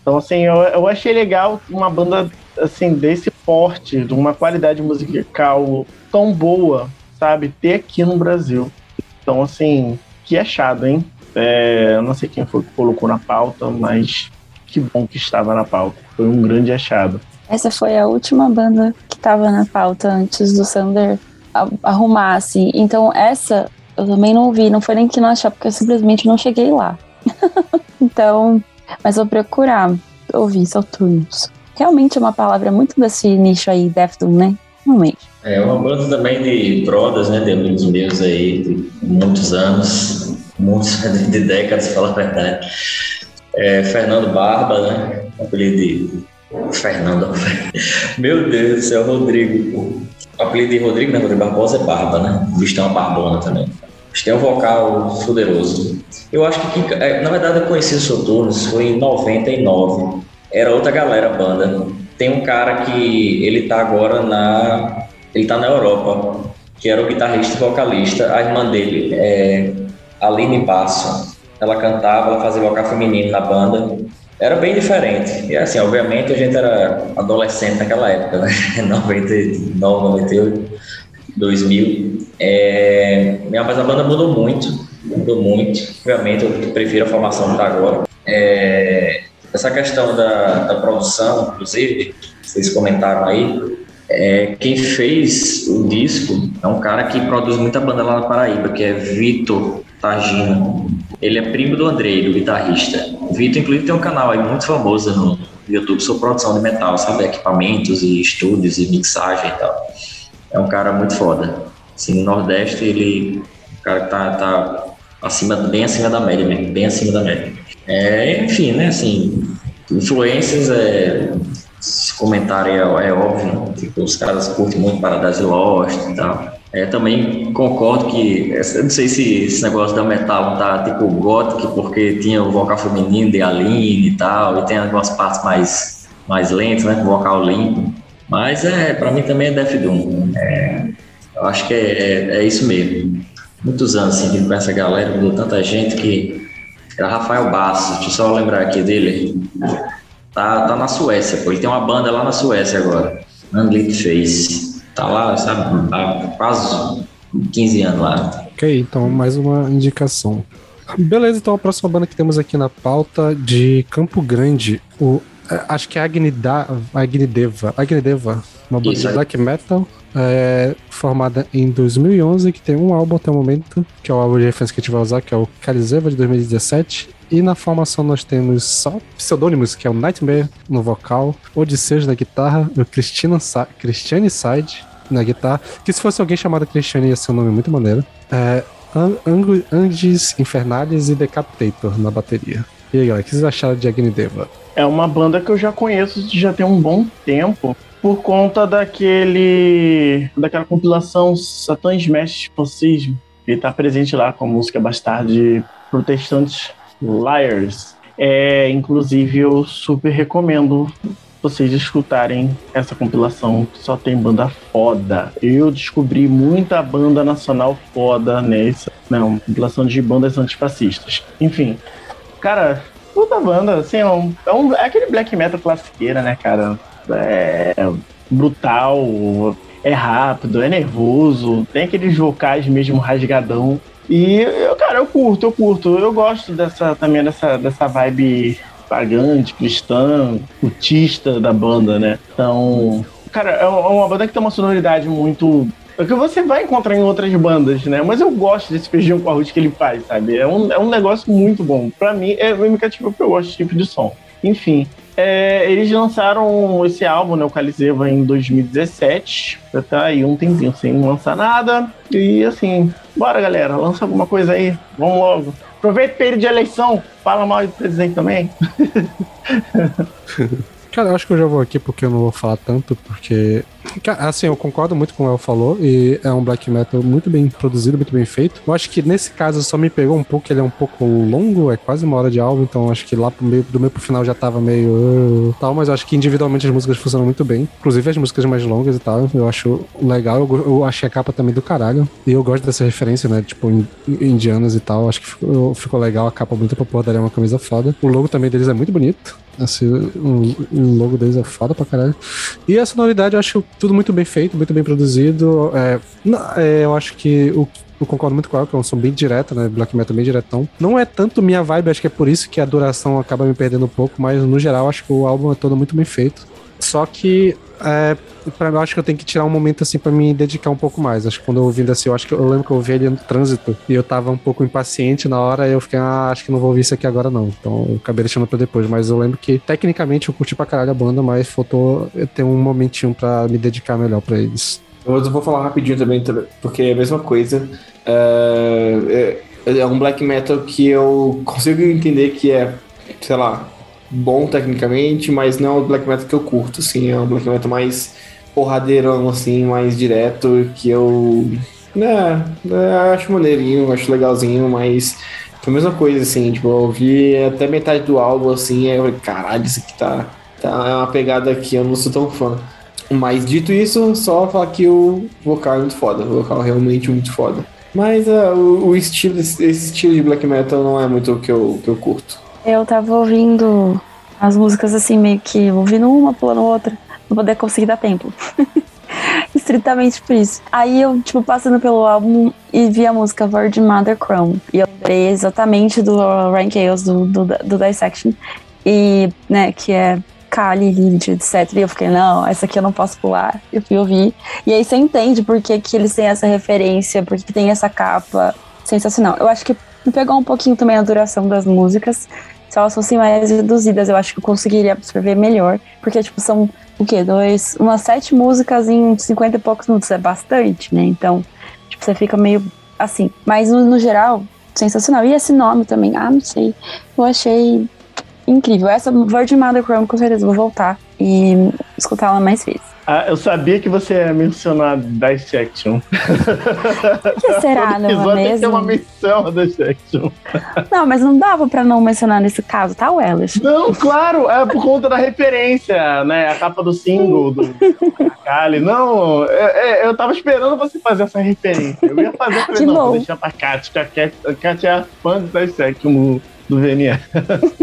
Então, assim, eu, eu achei legal uma banda, assim, desse porte, de uma qualidade musical tão boa, sabe? Ter aqui no Brasil. Então, assim, que achado, hein? É, eu não sei quem foi que colocou na pauta, mas que bom que estava na pauta. Foi um grande achado. Essa foi a última banda que estava na pauta antes do Sander arrumar, assim. Então, essa eu também não ouvi, não foi nem que não achar, porque eu simplesmente não cheguei lá. [LAUGHS] então, mas vou procurar ouvir Soturnos. Realmente é uma palavra muito desse nicho aí, Death Doom, né? Realmente. É uma banda também de brothers, né? De amigos meus aí, de muitos anos, muitos [LAUGHS] de décadas, falar a verdade. É, Fernando Barba, né? Apelido de Fernando. [LAUGHS] Meu Deus do céu, Rodrigo. O apelido de Rodrigo, né? Rodrigo Barbosa é Barba, né? O bicho tem uma barbona também. Eles têm um vocal poderoso. Eu acho que, é, na verdade, eu conheci o Soturnos foi em 99. Era outra galera banda. Tem um cara que ele tá agora na. Ele tá na Europa, que era o guitarrista e vocalista. A irmã dele é Aline Basso. Ela cantava, ela fazia vocal feminino na banda. Era bem diferente. E assim, obviamente a gente era adolescente naquela época, né? [LAUGHS] 99, 98, 2000. É, mas a banda mudou muito, mudou muito. Obviamente, eu prefiro a formação que tá agora. É, essa questão da, da, produção, inclusive, vocês comentaram aí, é, quem fez o disco é um cara que produz muita banda lá na Paraíba, que é Vitor Tagino. Ele é primo do Andrei, do guitarrista. O Vitor, inclusive, tem um canal aí muito famoso no YouTube sobre produção de metal, sabe? Equipamentos e estúdios e mixagem e tal. É um cara muito foda. Assim, no Nordeste, ele o cara tá, tá acima, bem acima da média mesmo, bem acima da média. É, enfim, né, assim, influências, é, esse comentário é, é óbvio, né? tipo, os caras curtem muito Paradise Lost e tal. É, também concordo que, eu não sei se esse negócio da metal tá tipo gothic, porque tinha o vocal feminino de Aline e tal, e tem algumas partes mais, mais lentas, né, com vocal limpo. Mas é, pra mim também é Death Doom. É, eu acho que é, é, é isso mesmo. Muitos anos assim, com essa galera, mudou tanta gente que. Era Rafael Bastos, deixa eu só lembrar aqui dele. Tá, tá na Suécia, pô. Ele tem uma banda lá na Suécia agora. Unlit Face. Tá lá, sabe, há quase 15 anos lá. Ok, então mais uma indicação. Beleza, então a próxima banda que temos aqui na pauta de Campo Grande, o acho que é Agnida, Agnideva, Agnideva, uma banda de black metal é, formada em 2011, que tem um álbum até o momento, que é o álbum de referência que a gente vai usar, que é o Carizeva de 2017. E na formação nós temos só pseudônimos, que é o Nightmare no vocal, Odisseus na guitarra, o Christina Sa Christiane Side na guitarra, que se fosse alguém chamado Christiane ia ser um nome muito maneiro. É, Ang Anges Infernales e Decapitator na bateria. E aí, galera, o que vocês acharam de Agnideva? É uma banda que eu já conheço já tem um bom tempo por conta daquele daquela compilação Satan Smash Fascismo. Ele tá presente lá com a música Bastarde Protestantes Liars. É, inclusive, eu super recomendo vocês escutarem essa compilação que só tem banda foda. Eu descobri muita banda nacional foda nessa. Não, compilação de bandas antifascistas. Enfim, cara, puta banda, assim, é, é, um, é aquele black metal classiqueira, né, cara? É brutal, é rápido, é nervoso, tem aqueles vocais mesmo rasgadão. E, eu, cara, eu curto, eu curto. Eu gosto dessa também dessa, dessa vibe pagante, cristã, cultista da banda, né? Então, cara, é uma banda que tem uma sonoridade muito é que você vai encontrar em outras bandas, né? Mas eu gosto desse feijão com arroz que ele faz, sabe? É um, é um negócio muito bom. Pra mim, é me cativa porque eu gosto desse tipo de som. Enfim, é, eles lançaram esse álbum, né, o Caliseva, em 2017. Já tá aí um tempinho sem lançar nada. E assim, bora galera, lança alguma coisa aí. Vamos logo. Aproveita o período de eleição, fala mal do presidente também. [LAUGHS] Cara, eu acho que eu já vou aqui porque eu não vou falar tanto, porque. Assim, eu concordo muito com o El falou, e é um black metal muito bem produzido, muito bem feito. Eu acho que nesse caso só me pegou um pouco, ele é um pouco longo, é quase uma hora de álbum, então acho que lá pro meio, do meio pro final já tava meio. Uh, tal, mas eu acho que individualmente as músicas funcionam muito bem. Inclusive as músicas mais longas e tal, eu acho legal. Eu, eu achei a capa também do caralho. E eu gosto dessa referência, né? Tipo, indianas e tal. Acho que ficou, ficou legal a capa muito pra porra, é uma camisa foda. O logo também deles é muito bonito. Assim, o, o, logo deles é foda pra caralho. E a sonoridade eu acho tudo muito bem feito, muito bem produzido. É, é, eu acho que o eu concordo muito com ela, que é um som bem direto, né? Black metal bem diretão. Não é tanto minha vibe, acho que é por isso que a duração acaba me perdendo um pouco, mas no geral acho que o álbum é todo muito bem feito. Só que é, pra eu acho que eu tenho que tirar um momento assim para me dedicar um pouco mais. Acho que quando eu ouvindo assim, eu acho que eu lembro que eu ouvi ele no trânsito e eu tava um pouco impaciente na hora e eu fiquei, ah, acho que não vou ouvir isso aqui agora não. Então eu acabei deixando pra depois. Mas eu lembro que tecnicamente eu curti pra caralho a banda, mas faltou ter um momentinho para me dedicar melhor para eles. Eu vou falar rapidinho também, porque é a mesma coisa. É, é, é um black metal que eu consigo entender que é, sei lá, bom tecnicamente, mas não é o black metal que eu curto, assim, é um black metal mais porradeirão, assim, mais direto, que eu. Né, é, acho maneirinho, acho legalzinho, mas foi a mesma coisa, assim, tipo, eu ouvi até metade do álbum, assim, aí eu falei, caralho, isso aqui tá, tá é uma pegada aqui, eu não sou tão fã. Mas dito isso, só falar que o vocal é muito foda, o vocal é realmente muito foda. Mas uh, o, o, estilo, esse estilo de black metal não é muito o que eu, que eu curto. Eu tava ouvindo as músicas assim, meio que ouvindo uma, pulando outra pra poder conseguir dar tempo. [LAUGHS] Estritamente por isso. Aí eu, tipo, passando pelo álbum e vi a música Virgin Mother Chrome. E eu lembrei exatamente do Ryan Chaos, do, do, do Dissection. E, né, que é Kali, Lilith, etc. E eu fiquei, não, essa aqui eu não posso pular. Eu fui ouvir. E aí você entende por que, que eles têm essa referência, por que tem essa capa sensacional. Eu acho que me pegou um pouquinho também a duração das músicas. Se elas fossem mais reduzidas, eu acho que eu conseguiria absorver melhor. Porque, tipo, são o quê? Dois, umas sete músicas em 50 e poucos minutos. É bastante, né? Então, tipo, você fica meio assim. Mas no, no geral, sensacional. E esse nome também, ah, não sei. Eu achei incrível. Essa Virgin Mother Chrome, com certeza, vou voltar e escutar ela mais vezes. Ah, eu sabia que você ia mencionar Dissection. Por que será, [LAUGHS] não é mesmo? Tem uma menção a Dissection. Não, mas não dava pra não mencionar nesse caso, tá, Wellis? Não, claro, é por conta da referência, né? A capa do single do Kali. Não, é, é, eu tava esperando você fazer essa referência. Eu ia fazer, falei, não, vou deixar pra Kátia, que a Kátia é fã de Dissection do VNE.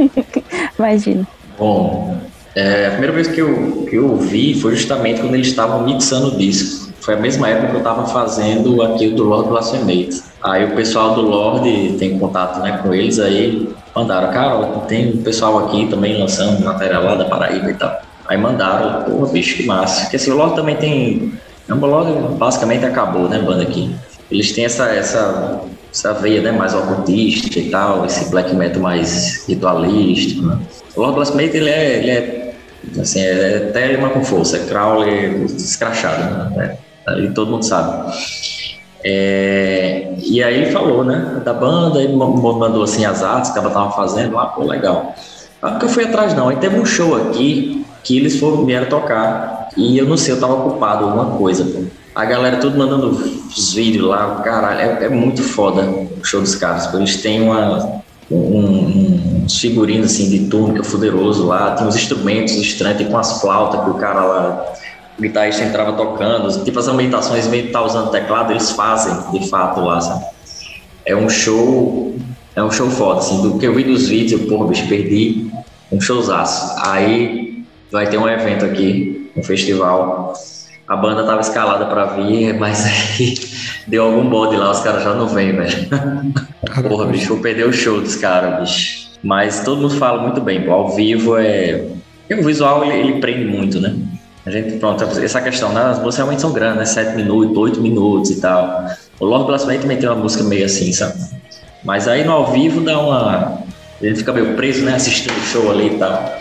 [LAUGHS] Imagina. Bom, é, a primeira vez que eu, que eu vi foi justamente quando eles estavam mixando o disco. Foi a mesma época que eu estava fazendo aquilo do Lord Blasphemate. Aí o pessoal do Lord tem contato né, com eles, aí mandaram, cara, tem um pessoal aqui também lançando material lá da Paraíba e tal. Aí mandaram, pô, bicho, que massa. Porque assim, o Lord também tem. O Lord basicamente acabou, né, banda aqui. Eles têm essa, essa essa veia né, mais ocultista e tal, esse black metal mais ritualístico. Né? O Lord Blasphemate, ele é, ele é assim, é Telema com força, é Crowley escrachado, né? Ali todo mundo sabe. É, e aí ele falou, né, da banda, ele mandou assim as artes que ela tava fazendo lá, pô, legal. Ah, nunca fui atrás não, aí teve um show aqui que eles foram, vieram tocar e eu não sei, eu tava ocupado alguma coisa, pô. A galera tudo mandando os vídeos lá, caralho, é, é muito foda o show dos caras, eles têm uma, um, uns figurinos assim de túnica fuderoso lá, tem uns instrumentos estranhos, tem com as flautas que o cara lá o guitarrista entrava tocando, tipo as em vez de estar usando teclado, eles fazem de fato lá, sabe? É um show, é um show foda, assim, do que eu vi dos vídeos, eu, porra, bicho, perdi um showzaço. Aí vai ter um evento aqui, um festival. A banda tava escalada para vir, mas aí [LAUGHS] deu algum bode lá, os caras já não vêm, velho. Porra, bicho, vou perder o show dos caras, bicho. Mas todo mundo fala muito bem, pô, ao vivo é. O visual ele, ele prende muito, né? A gente, pronto, essa questão, né? As músicas realmente são grandes, né? 7 minutos, 8 minutos e tal. O Lord Blasphemy também tem uma música meio assim, sabe? Mas aí no ao vivo dá uma. Ele fica meio preso, né? Assistindo o show ali e tal.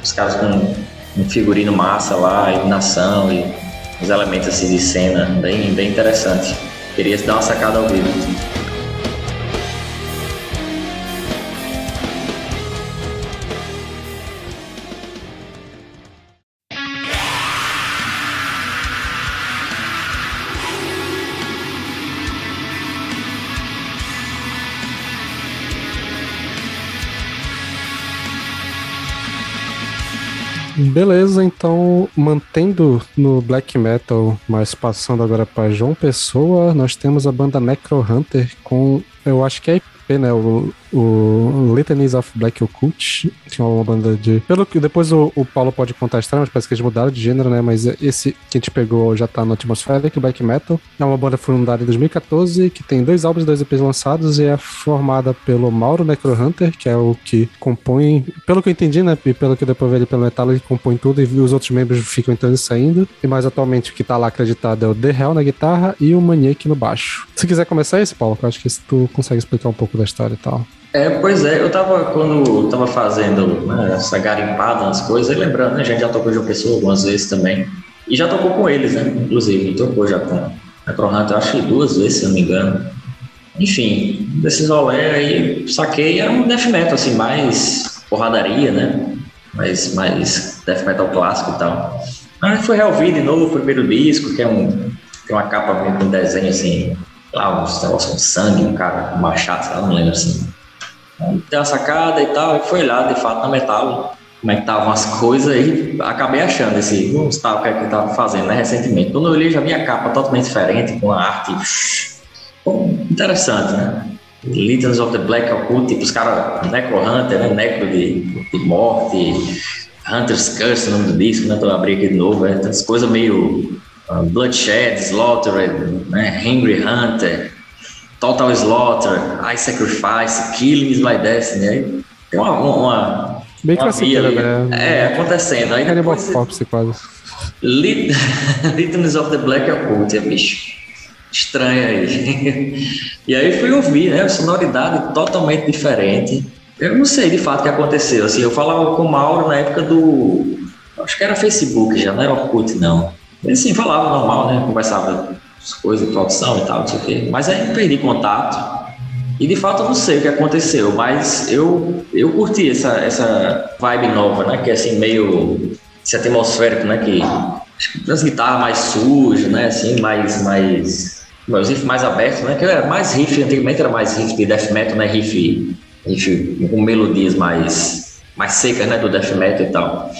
Os caras com um figurino massa lá, iluminação e os elementos assim de cena, bem, bem interessante. Queria dar uma sacada ao vivo. Beleza, então mantendo no black metal, mas passando agora para João Pessoa, nós temos a banda Necro Hunter com, eu acho que é IP, né? O, o Litanies of Black Occult, é uma banda de. Pelo que depois o, o Paulo pode contar a história, mas parece que eles mudaram de gênero, né? Mas esse que a gente pegou já tá no Atmospheric Black Metal. É uma banda fundada em 2014, que tem dois álbuns, dois EPs lançados e é formada pelo Mauro Necrohunter, que é o que compõe, pelo que eu entendi, né? E pelo que depois vi pelo Metal, ele compõe tudo e os outros membros ficam entrando e saindo. E mais atualmente o que tá lá acreditado é o The Hell na guitarra e o Maniac no baixo. Se quiser começar esse, Paulo, eu acho que tu consegue explicar um pouco da história e tal. É, pois é, eu tava, quando tava fazendo né, essa garimpada nas coisas, lembrando, né, a gente já tocou de uma pessoa algumas vezes também, e já tocou com eles, né, inclusive, tocou já com a Cronato, acho que duas vezes, se não me engano. Enfim, desses rolê aí, saquei, era um death metal, assim, mais porradaria, né, mais, mais death metal clássico e tal. Aí foi reouvir de novo o primeiro disco, que é um, tem uma capa com desenho, assim, lá, uns negócios com sangue, um cara com machado, não lembro, assim, tem uma sacada e tal, e foi lá, de fato, na metal, como é que estavam as coisas, e acabei achando esse Gustavo que ele estava fazendo né, recentemente. Quando eu olhei, já vi a capa totalmente diferente, com a arte bom, interessante, né? Legends of the Black Occult, tipo os caras, Necro Hunter, né? Necro de, de morte, Hunter's Curse, o nome do disco, né? Tô abrindo aqui de novo, é, as coisas meio uh, Bloodshed, Slaughter, né? Henry Hunter, Total Slaughter, I Sacrifice, Killing is My Destiny. Aí tem uma. uma Bem classiqueira, né? É, acontecendo. Aí Cannibal Corpse, quase. Litanies [LAUGHS] of the Black Occult, é bicho. Estranho aí. [LAUGHS] e aí fui ouvir, né? Sonoridade totalmente diferente. Eu não sei de fato o que aconteceu. Assim, eu falava com o Mauro na época do. Acho que era Facebook já, não era Orkut, não. Ele assim, falava normal, né? Conversava coisas, produção e tal, não sei o quê. Mas aí perdi contato. E de fato eu não sei o que aconteceu, mas eu, eu curti essa, essa vibe nova, né? Que é assim, meio esse atmosférico, né? Que as guitarras mais sujas, né? Assim, mais. mais os riffs mais abertos, né? Que era mais riff, antigamente era mais riff de death metal, né? Riff, riff com melodias mais, mais secas, né? Do death metal e tal.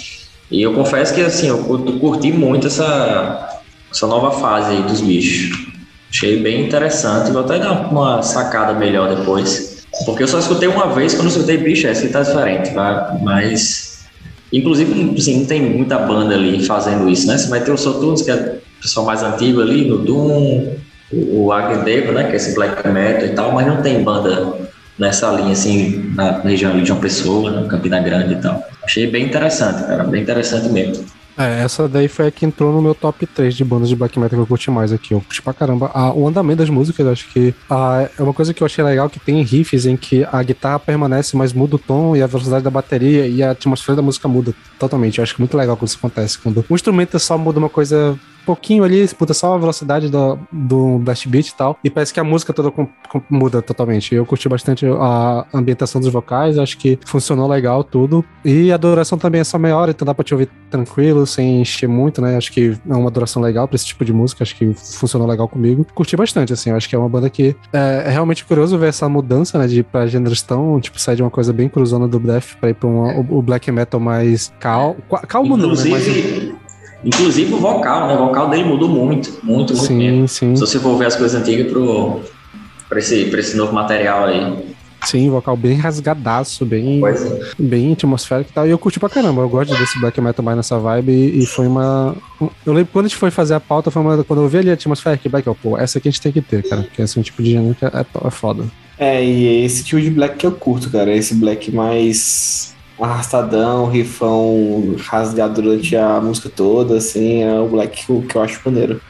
E eu confesso que, assim, eu curti muito essa, essa nova fase dos bichos. Achei bem interessante. Vou até dar uma sacada melhor depois. Porque eu só escutei uma vez, quando eu escutei bicho, essa que tá diferente, tá? mas. Inclusive, assim, não tem muita banda ali fazendo isso, né? Você vai ter o Sotunes, que é o pessoal mais antigo ali, no Doom, o Agnedevo, né? Que é esse black metal e tal, mas não tem banda nessa linha, assim, na região ali de uma pessoa, né? Campina Grande e tal. Achei bem interessante, cara, bem interessante mesmo. É, essa daí foi a que entrou no meu top 3 de bandas de black metal que eu curti mais aqui. Eu curti pra caramba. Ah, o andamento das músicas, acho que ah, é uma coisa que eu achei legal que tem riffs em que a guitarra permanece, mas muda o tom e a velocidade da bateria e a atmosfera da música muda totalmente. Eu acho que é muito legal quando isso acontece. Quando o instrumento só muda uma coisa pouquinho ali, muda só a velocidade do, do blast beat e tal, e parece que a música toda com, com, muda totalmente. Eu curti bastante a ambientação dos vocais, acho que funcionou legal tudo, e a duração também é só meia hora, então dá pra te ouvir tranquilo, sem encher muito, né? Acho que é uma duração legal pra esse tipo de música, acho que funcionou legal comigo. Curti bastante, assim, acho que é uma banda que é, é realmente curioso ver essa mudança, né, de pra gêneros tão, tipo, sair de uma coisa bem cruzona do death pra ir pra uma, o, o, black metal mais cal, calmo não, né? Inclusive o vocal, né? O vocal dele mudou muito, muito, muito sim, mesmo. Sim. Se você for ver as coisas antigas pro, pra, esse, pra esse novo material aí. Sim, vocal bem rasgadaço, bem, é. bem atmosférico e tal. E eu curti pra caramba. Eu gosto desse black metal mais nessa vibe. E, e foi uma. Eu lembro quando a gente foi fazer a pauta, foi uma, quando eu vi ali a atmosfera que black, ó, pô, essa aqui a gente tem que ter, cara. Porque esse é um tipo de gênero que é, é foda. É, e é esse tipo de black que eu curto, cara. Esse black mais arrastadão, rifão rasgado durante a música toda, assim, é o black que que eu acho maneiro.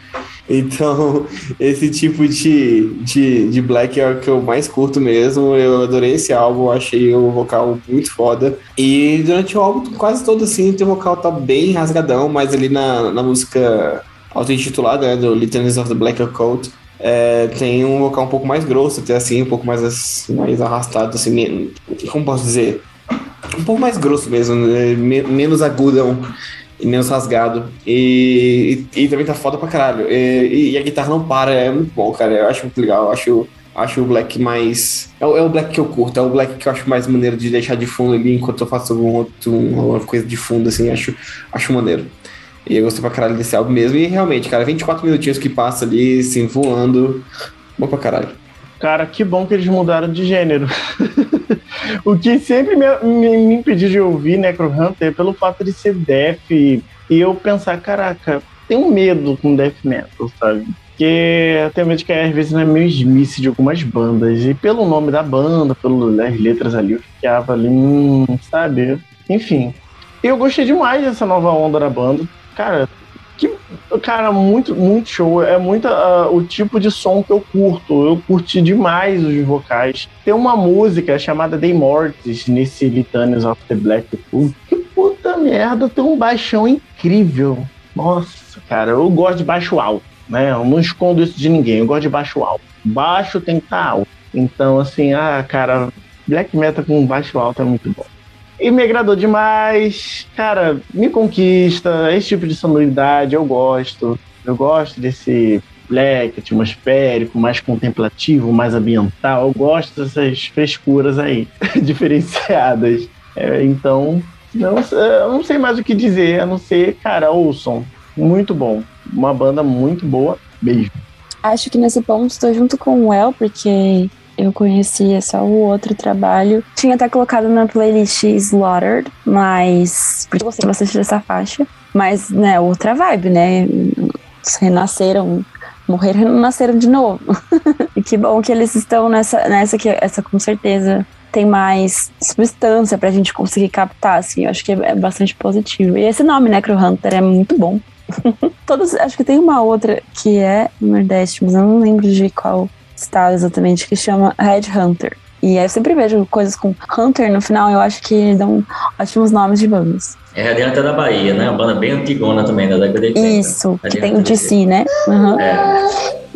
Então, [LAUGHS] esse tipo de, de, de black é o que eu mais curto mesmo. Eu adorei esse álbum, achei o vocal muito foda. E durante o álbum, quase todo assim, o vocal tá bem rasgadão, mas ali na, na música auto-intitulada, né, do Litanies of the Black Occult, é, tem um vocal um pouco mais grosso, até assim, um pouco mais, mais arrastado, assim, como posso dizer? Um pouco mais grosso mesmo, né? menos agudão e menos rasgado. E, e, e, também tá foda pra caralho. E, e, a guitarra não para, é muito bom, cara. Eu acho muito legal. Eu acho, acho o Black mais. É o, é o Black que eu curto, é o Black que eu acho mais maneiro de deixar de fundo ali enquanto eu faço algum outro, alguma coisa de fundo, assim. Acho, acho maneiro. E eu gostei pra caralho desse álbum mesmo. E realmente, cara, 24 minutinhos que passa ali, assim, voando. Bom pra caralho. Cara, que bom que eles mudaram de gênero. [LAUGHS] o que sempre me, me, me, impediu de ouvir Necrohunter é pelo fato de ser death e, eu pensar, caraca, tenho medo com death metal, sabe? Porque eu tenho medo que às vezes não é meio Smith de algumas bandas. E pelo nome da banda, pelas letras ali, eu ficava ali, hum, sabe? Enfim. Eu gostei demais dessa nova onda da banda. Cara, que, cara, muito, muito show. É muito uh, o tipo de som que eu curto. Eu curti demais os vocais. Tem uma música chamada The Mortis nesse Litanies of the Black Pool. Que puta merda, tem um baixão incrível. Nossa, cara, eu gosto de baixo alto, né? Eu não escondo isso de ninguém. Eu gosto de baixo alto. Baixo tem que estar tá alto. Então, assim, ah, cara, black metal com baixo alto é muito bom. E me agradou demais. Cara, me conquista. Esse tipo de sonoridade eu gosto. Eu gosto desse black, atmosférico, mais contemplativo, mais ambiental. Eu gosto dessas frescuras aí, [LAUGHS] diferenciadas. É, então, não, eu não sei mais o que dizer, a não ser, cara, ouçam. Muito bom. Uma banda muito boa. Beijo. Acho que nesse ponto estou junto com o El, porque eu conhecia só o outro trabalho. Tinha até colocado na playlist Slaughtered, mas. Porque eu gostei bastante dessa faixa. Mas, né, outra vibe, né? Renasceram. Morreram e nasceram de novo. [LAUGHS] e que bom que eles estão nessa, nessa que essa com certeza tem mais substância pra gente conseguir captar, assim. Eu acho que é, é bastante positivo. E esse nome, Necrohunter, é muito bom. [LAUGHS] Todos, acho que tem uma outra que é Nordeste, mas eu não lembro de qual estado exatamente, que chama Red Hunter. E aí eu sempre vejo coisas com Hunter no final, eu acho que dão ótimos nomes de bandas. É Red Hunter da Bahia, né? Uma banda bem antigona também, da década de 80. Isso, que tem o DC, né? Uhum. É,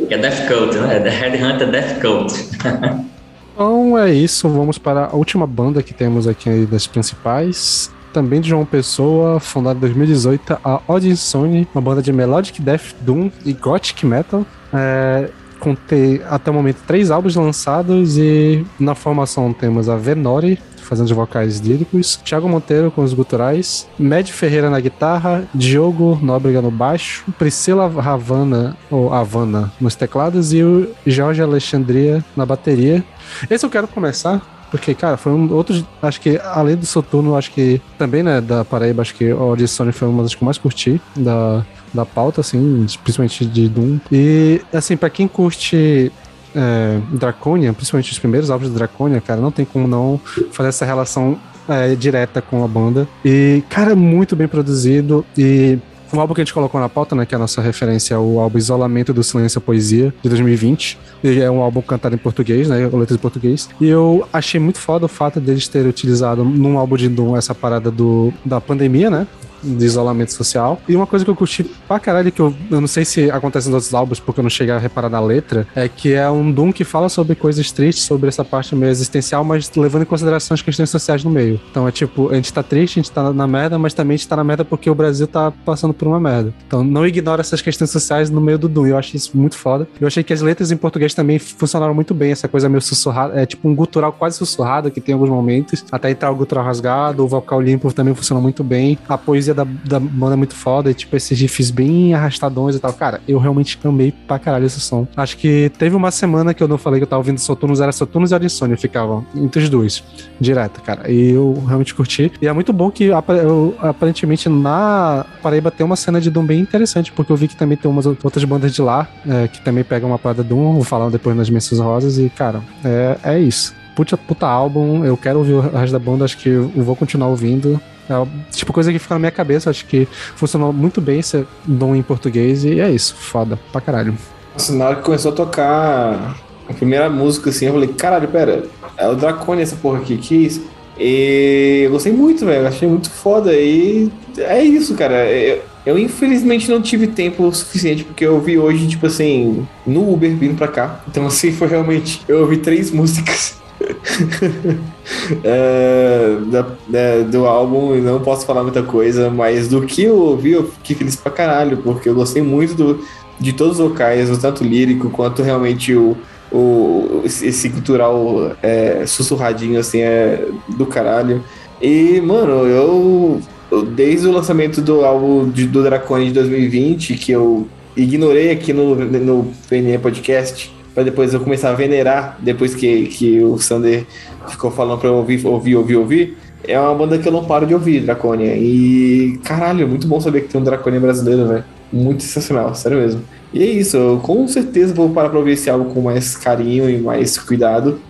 que é Death Cult, né? É Red Hunter Death Cult. [LAUGHS] então é isso, vamos para a última banda que temos aqui das principais também de João Pessoa, fundada em 2018, a Odd Insone, uma banda de melodic death, doom e gothic metal. É, com ter até o momento três álbuns lançados e na formação temos a Venori fazendo os vocais líricos, Thiago Monteiro com os guturais, Med Ferreira na guitarra, Diogo Nóbrega no baixo, Priscila Havana ou Havana nos teclados e o Jorge Alexandria na bateria. Esse eu quero começar porque, cara, foi um outro. Acho que, além do Soturno, acho que também, né, da Paraíba, acho que a audição foi uma das que eu mais curti da, da pauta, assim, principalmente de Doom. E, assim, para quem curte é, Draconia, principalmente os primeiros álbuns de Draconia, cara, não tem como não fazer essa relação é, direta com a banda. E, cara, muito bem produzido. E o álbum que a gente colocou na pauta, né, que é a nossa referência é o álbum Isolamento do Silêncio e Poesia, de 2020. E é um álbum cantado em português, né, letras em português. E eu achei muito foda o fato deles terem utilizado num álbum de Doom essa parada do, da pandemia, né, de isolamento social. E uma coisa que eu curti pra caralho, que eu, eu não sei se acontece nos outros álbuns, porque eu não cheguei a reparar na letra, é que é um Doom que fala sobre coisas tristes, sobre essa parte meio existencial, mas levando em consideração as questões sociais no meio. Então é tipo, a gente tá triste, a gente tá na merda, mas também a gente tá na merda porque o Brasil tá passando por uma merda. Então não ignora essas questões sociais no meio do Doom. Eu achei isso muito foda. Eu achei que as letras em português também funcionaram muito bem, essa coisa meio sussurrada, é tipo um gutural quase sussurrado que tem alguns momentos, até entrar o gutural rasgado, o vocal limpo também funciona muito bem. A poesia da, da banda é muito foda, e tipo, esses riffs bem arrastadões e tal. Cara, eu realmente amei pra caralho esse som. Acho que teve uma semana que eu não falei que eu tava ouvindo Soturnos, era Soturnos e Hora Insônia, ficava entre os dois, direto, cara. E eu realmente curti. E é muito bom que eu, aparentemente na Paraíba tem uma cena de Doom bem interessante, porque eu vi que também tem umas outras bandas de lá, é, que também pegam uma parada Doom, vou falar depois nas menções rosas, e cara, é, é isso. Puta, puta álbum, eu quero ouvir o resto da banda, acho que eu vou continuar ouvindo. É tipo coisa que fica na minha cabeça, acho que funcionou muito bem esse dom em português e é isso, foda pra caralho. Nossa, na hora que começou a tocar a primeira música, assim, eu falei, caralho, pera, é o Dracone essa porra aqui, que isso? E eu gostei muito, velho, achei muito foda e é isso, cara. Eu, eu, infelizmente não tive tempo suficiente, porque eu vi hoje, tipo assim, no Uber vindo pra cá. Então, assim, foi realmente. Eu ouvi três músicas [LAUGHS] é, da, da, do álbum e não posso falar muita coisa, mas do que eu ouvi, eu fiquei feliz pra caralho, porque eu gostei muito do, de todos os vocais, tanto lírico quanto realmente o, o esse cultural é, sussurradinho assim é do caralho. E, mano, eu, eu desde o lançamento do álbum de, do Dracone de 2020, que eu ignorei aqui no, no PNE Podcast, para depois eu começar a venerar, depois que, que o Sander ficou falando para eu ouvir, ouvir, ouvir, ouvir. É uma banda que eu não paro de ouvir, Draconia. E caralho, é muito bom saber que tem um Draconia brasileiro, velho. Muito sensacional, sério mesmo. E é isso, eu com certeza vou parar pra ouvir esse álbum com mais carinho e mais cuidado.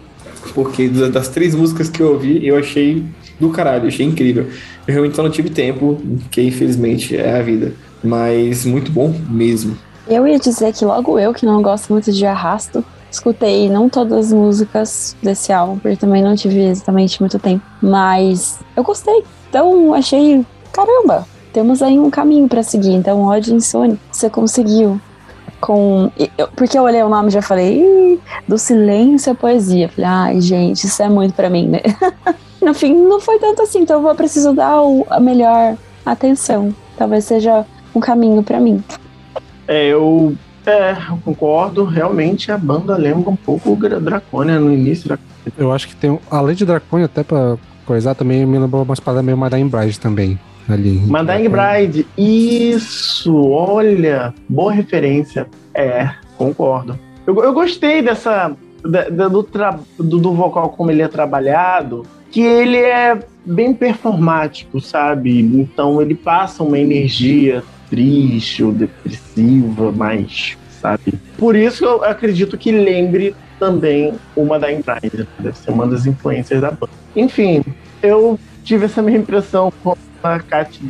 Porque das três músicas que eu ouvi, eu achei do caralho, achei incrível. Eu realmente só não tive tempo, que infelizmente é a vida. Mas muito bom mesmo. Eu ia dizer que logo eu, que não gosto muito de arrasto, escutei não todas as músicas desse álbum, porque também não tive exatamente muito tempo, mas eu gostei. Então achei, caramba, temos aí um caminho para seguir. Então, Odd Insônia, você conseguiu. Com. porque eu olhei o nome e já falei, do silêncio à poesia. Falei, ai, gente, isso é muito para mim, né? [LAUGHS] no fim, não foi tanto assim, então eu vou preciso dar o, a melhor atenção. Talvez seja um caminho para mim. É, eu, é, eu concordo. Realmente a banda lembra um pouco o Draconia no início. Da... Eu acho que tem, além de Draconia, até pra coisar, também me lembrou umas paradas meio Madain Bride também. Ali. Madain Bride, isso! Olha, boa referência. É, concordo. Eu, eu gostei dessa. Da, da, do, tra, do, do vocal como ele é trabalhado, que ele é bem performático, sabe? Então ele passa uma energia triste ou depressiva, mais, sabe? Por isso eu acredito que lembre também uma da Embraer, deve ser uma das influências da banda. Enfim, eu tive essa mesma impressão com a Kat,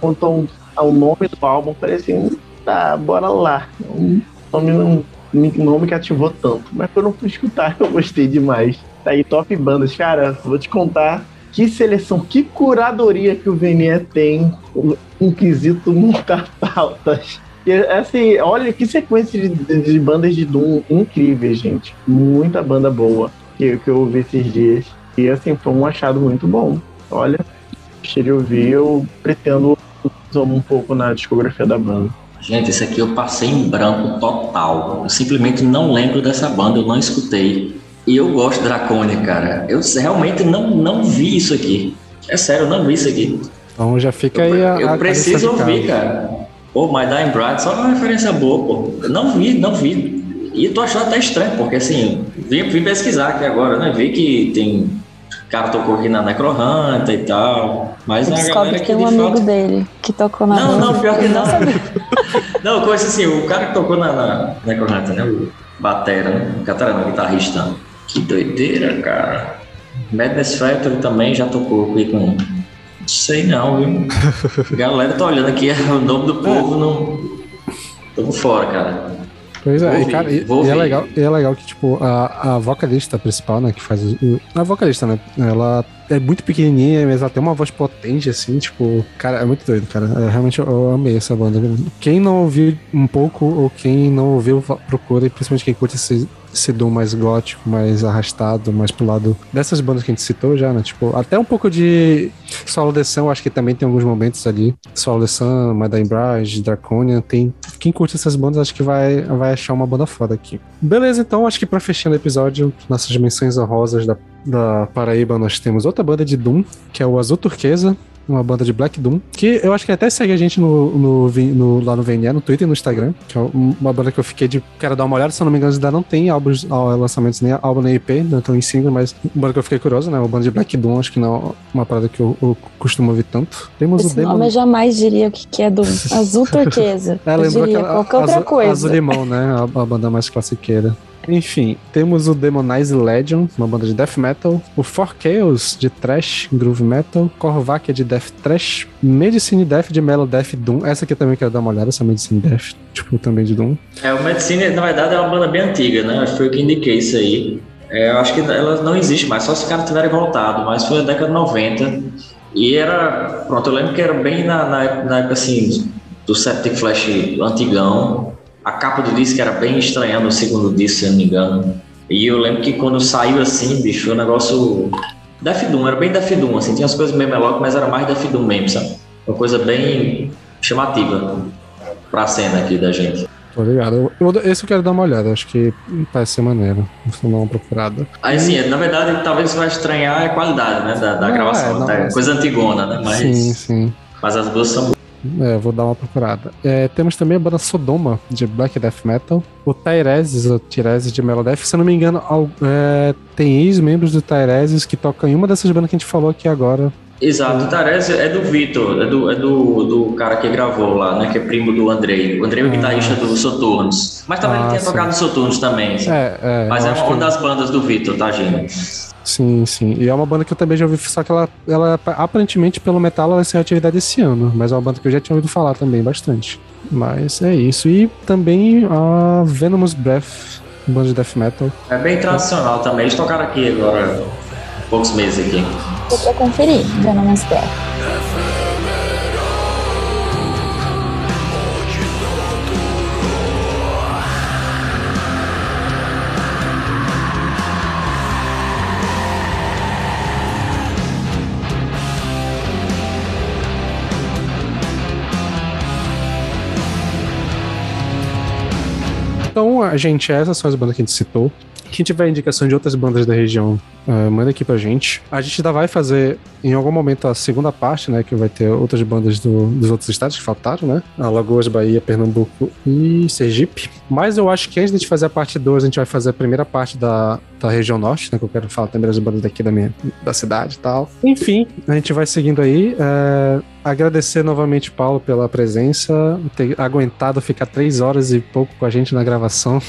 quanto ao nome do álbum, falei assim, tá, bora lá. O nome não, não me cativou tanto, mas quando eu fui escutar, [LAUGHS] eu gostei demais. Tá aí, top bandas. Cara, vou te contar que seleção, que curadoria que o Venier tem em quesito montar pautas. E, assim, olha que sequência de, de, bandas de Doom incríveis, gente. Muita banda boa que, que eu ouvi esses dias. E assim, foi um achado muito bom. Olha, cheio de ouvir, eu pretendo um pouco na discografia da banda. Gente, esse aqui eu passei em branco total. Eu simplesmente não lembro dessa banda, eu não escutei. E eu gosto de Draconia, cara. Eu realmente não, não vi isso aqui. É sério, eu não vi isso aqui. Então já fica aí a. Eu a preciso ouvir, cara. Pô, My Dying Bride, só uma referência boa, pô. Eu não vi, não vi. E tô achando até estranho, porque assim, vim, vim pesquisar aqui agora, né? Vi que tem. O cara tocou aqui na Necrohunter e tal. Mas a galera que tem um amigo fato... dele que tocou na Não, não, pior que não. [LAUGHS] não, coisa assim, o cara que tocou na, na Necrohunter, né? O Batera, né? O Catarana, o guitarrista. Que doideira, cara. Madness Factory também já tocou aqui com. Sei não, viu? [LAUGHS] Galera, tá olhando aqui [LAUGHS] o nome do povo, não. Por fora, cara. Pois é, e, cara, e, e é legal, e é legal que, tipo, a, a vocalista principal, né, que faz o... A vocalista, né, ela é muito pequenininha, mas ela tem uma voz potente, assim, tipo... Cara, é muito doido, cara. É, realmente eu, amei essa banda. Quem não ouviu um pouco, ou quem não ouviu, procura, e principalmente quem curte esse, esse doom mais gótico, mais arrastado, mais pro lado dessas bandas que a gente citou já, né, tipo... Até um pouco de Solo The Sun, acho que também tem alguns momentos ali. Solo The Sun, Madame Bride, Draconian, tem... Quem curte essas bandas, acho que vai, vai achar uma banda foda aqui. Beleza, então, acho que pra fechando o episódio, nossas menções honrosas da, da Paraíba, nós temos outra banda de Doom, que é o Azul Turquesa, uma banda de Black Doom, que eu acho que até segue a gente no, no, no- lá no VNE, no Twitter e no Instagram, que é uma banda que eu fiquei de. Quero dar uma olhada, se eu não me engano, ainda não tem álbuns, ah, lançamentos nem álbum nem EP, não estão em single, mas uma banda que eu fiquei curioso, né? Uma banda de Black Doom, acho que não é uma parada que eu, eu costumo ouvir tanto. Temos o Esse Demon. nome eu jamais diria o que, que é do azul [LAUGHS] turquesa. É, eu lembrou diria aquela qualquer outra azul, coisa. Azul Limão, né? A, a banda mais classiqueira. Enfim, temos o Demonize Legion, uma banda de death metal, o For Chaos de thrash, groove metal, Korvakia de death thrash, Medicine Death de Mellow Death Doom. Essa aqui também quero dar uma olhada, essa Medicine Death, tipo, também de Doom. É, o Medicine, na verdade, é uma banda bem antiga, né? Foi o que indiquei isso aí. É, eu acho que ela não existe mais, só se os caras tiverem voltado, mas foi na década de 90. E era. Pronto, eu lembro que era bem na, na, na época assim, do Septic Flash antigão. A capa do disco era bem estranha no segundo disco, se eu não me engano. E eu lembro que quando saiu assim, bicho, o negócio. Death Doom, era bem Death Doom, assim, tinha as coisas meio melódicas, mas era mais Death Doom mesmo, sabe? Uma coisa bem chamativa pra cena aqui da gente. Tô ligado. Eu, esse eu quero dar uma olhada, acho que parece ser maneiro. Vou dar uma procurada. Aí sim, na verdade, talvez você vai estranhar a qualidade né, da, da gravação. é, tá? Coisa antigona, né? Mas, Sim, sim. mas as duas são. É, vou dar uma procurada. É, temos também a banda Sodoma, de Black Death Metal. O Tyreses, o Tyreses de Melodeath. Se eu não me engano, é, tem ex-membros do Tyreses que tocam em uma dessas bandas que a gente falou aqui agora. Exato, o Tarese é do Vitor, é do, é do, do cara que gravou lá, né? Que é primo do Andrei. O Andrei é o Ah. guitarrista do Soturnos. Mas também Ah, ele tinha sim. tocado no Soturnos também. É, é. mas é uma, que- uma das bandas do Vitor, tá, gente? Sim, sim. E é uma banda que eu também já ouvi, só que ela, ela aparentemente, pelo metal, ela encerrou atividade esse ano. Mas é uma banda que eu já tinha ouvido falar também bastante. Mas é isso. E também a Venomous Breath, banda de death metal. É bem tradicional também. Eles tocaram aqui agora, há poucos meses aqui. Pra conferir, Venomous Breath. Então, a gente, essas são as bandas que a gente citou. Quem tiver indicação de outras bandas da região, eh, manda aqui pra gente. A gente ainda vai fazer, em algum momento, a segunda parte, né? Que vai ter outras bandas do- dos outros estados que faltaram, né? Alagoas, Bahia, Pernambuco e Sergipe. Mas eu acho que antes de fazer a parte 2, a gente vai fazer a primeira parte da, da região norte, né? Que eu quero falar também das bandas daqui da minha da cidade e tal. Enfim, a gente vai seguindo aí. eh, agradecer novamente, Paulo, pela presença, ter aguentado ficar três horas e pouco com a gente na gravação.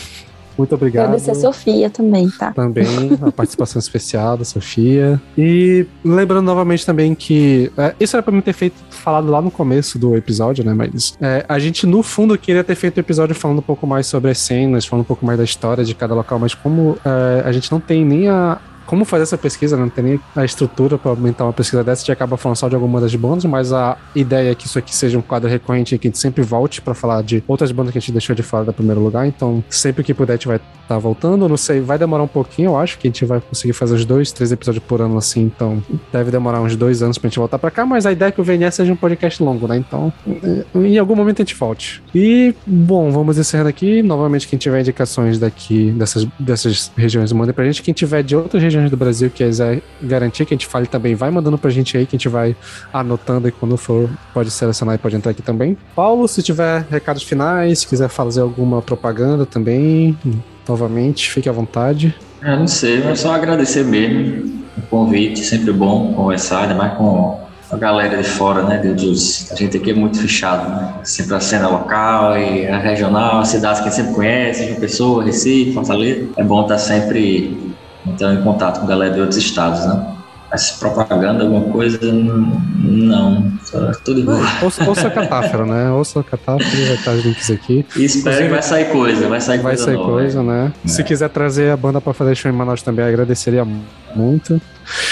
Muito obrigado. Agradecer a Sofia também, tá? Também a [LAUGHS] participação especial da Sofia. E lembrando novamente também que é, isso era pra mim ter feito falado lá no começo do episódio, né? Mas é, a gente no fundo queria ter feito o episódio falando um pouco mais sobre as cenas, falando um pouco mais da história de cada local, mas como é, a gente não tem nem a como fazer essa pesquisa, né? não tem nem a estrutura para aumentar uma pesquisa dessa, a gente acaba falando só de alguma das bandas, mas a ideia é que isso aqui seja um quadro recorrente e que a gente sempre volte para falar de outras bandas que a gente deixou de fora do primeiro lugar. Então, sempre que puder, a gente vai estar voltando. Não sei, vai demorar um pouquinho, eu acho que a gente vai conseguir fazer os dois, três episódios por ano assim. Então, deve demorar uns dois anos pra gente voltar para cá, mas a ideia é que o VNS seja um podcast longo, né? Então, eh, em algum momento a gente volte. E, bom, vamos encerrando aqui. Novamente, quem tiver indicações daqui, dessas, dessas regiões, manda pra gente. Quem tiver de outras regiões do Brasil quiser garantir que a gente fale também, vai mandando pra gente aí, que a gente vai anotando e quando for, pode selecionar e pode entrar aqui também. Paulo, se tiver recados finais, se quiser fazer alguma propaganda também, novamente, fique à vontade. Eu não sei, mas só agradecer mesmo o convite, sempre bom conversar, ainda mais com a galera de fora, né? de- Dos, a gente aqui é muito fechado, né? Sempre a cena local e a regional, as cidades que a gente sempre conhece, João Pessoa, Recife, Fortaleza. É bom estar sempre Então, em contato com galera de outros estados, né? Mas propaganda, alguma coisa, não. Só, tudo igual. Ouça, ouça Catáfero, né? Ouça Catáfero, vai estar os links aqui. E espero que vai sair coisa, vai sair Vai coisa sair nova. coisa, né? É. Se quiser trazer a banda pra fazer show em Manaus também, agradeceria muito.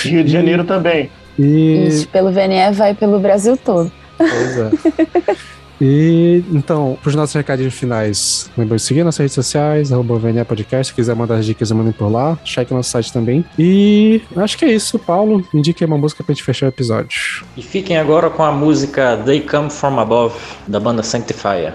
Rio de Janeiro também. E. Isso, pelo VNE vai pelo Brasil todo. Pois é. [LAUGHS] E então, para os nossos recadinhos finais, lembre de seguir nossas redes sociais, arroba VNE Podcast, se quiser mandar as dicas, mandem por lá, cheque nosso site também. E acho que é isso, Paulo. Indique uma música pra gente fechar o episódio. E fiquem agora com a música They Come From Above, da banda Sanctifier.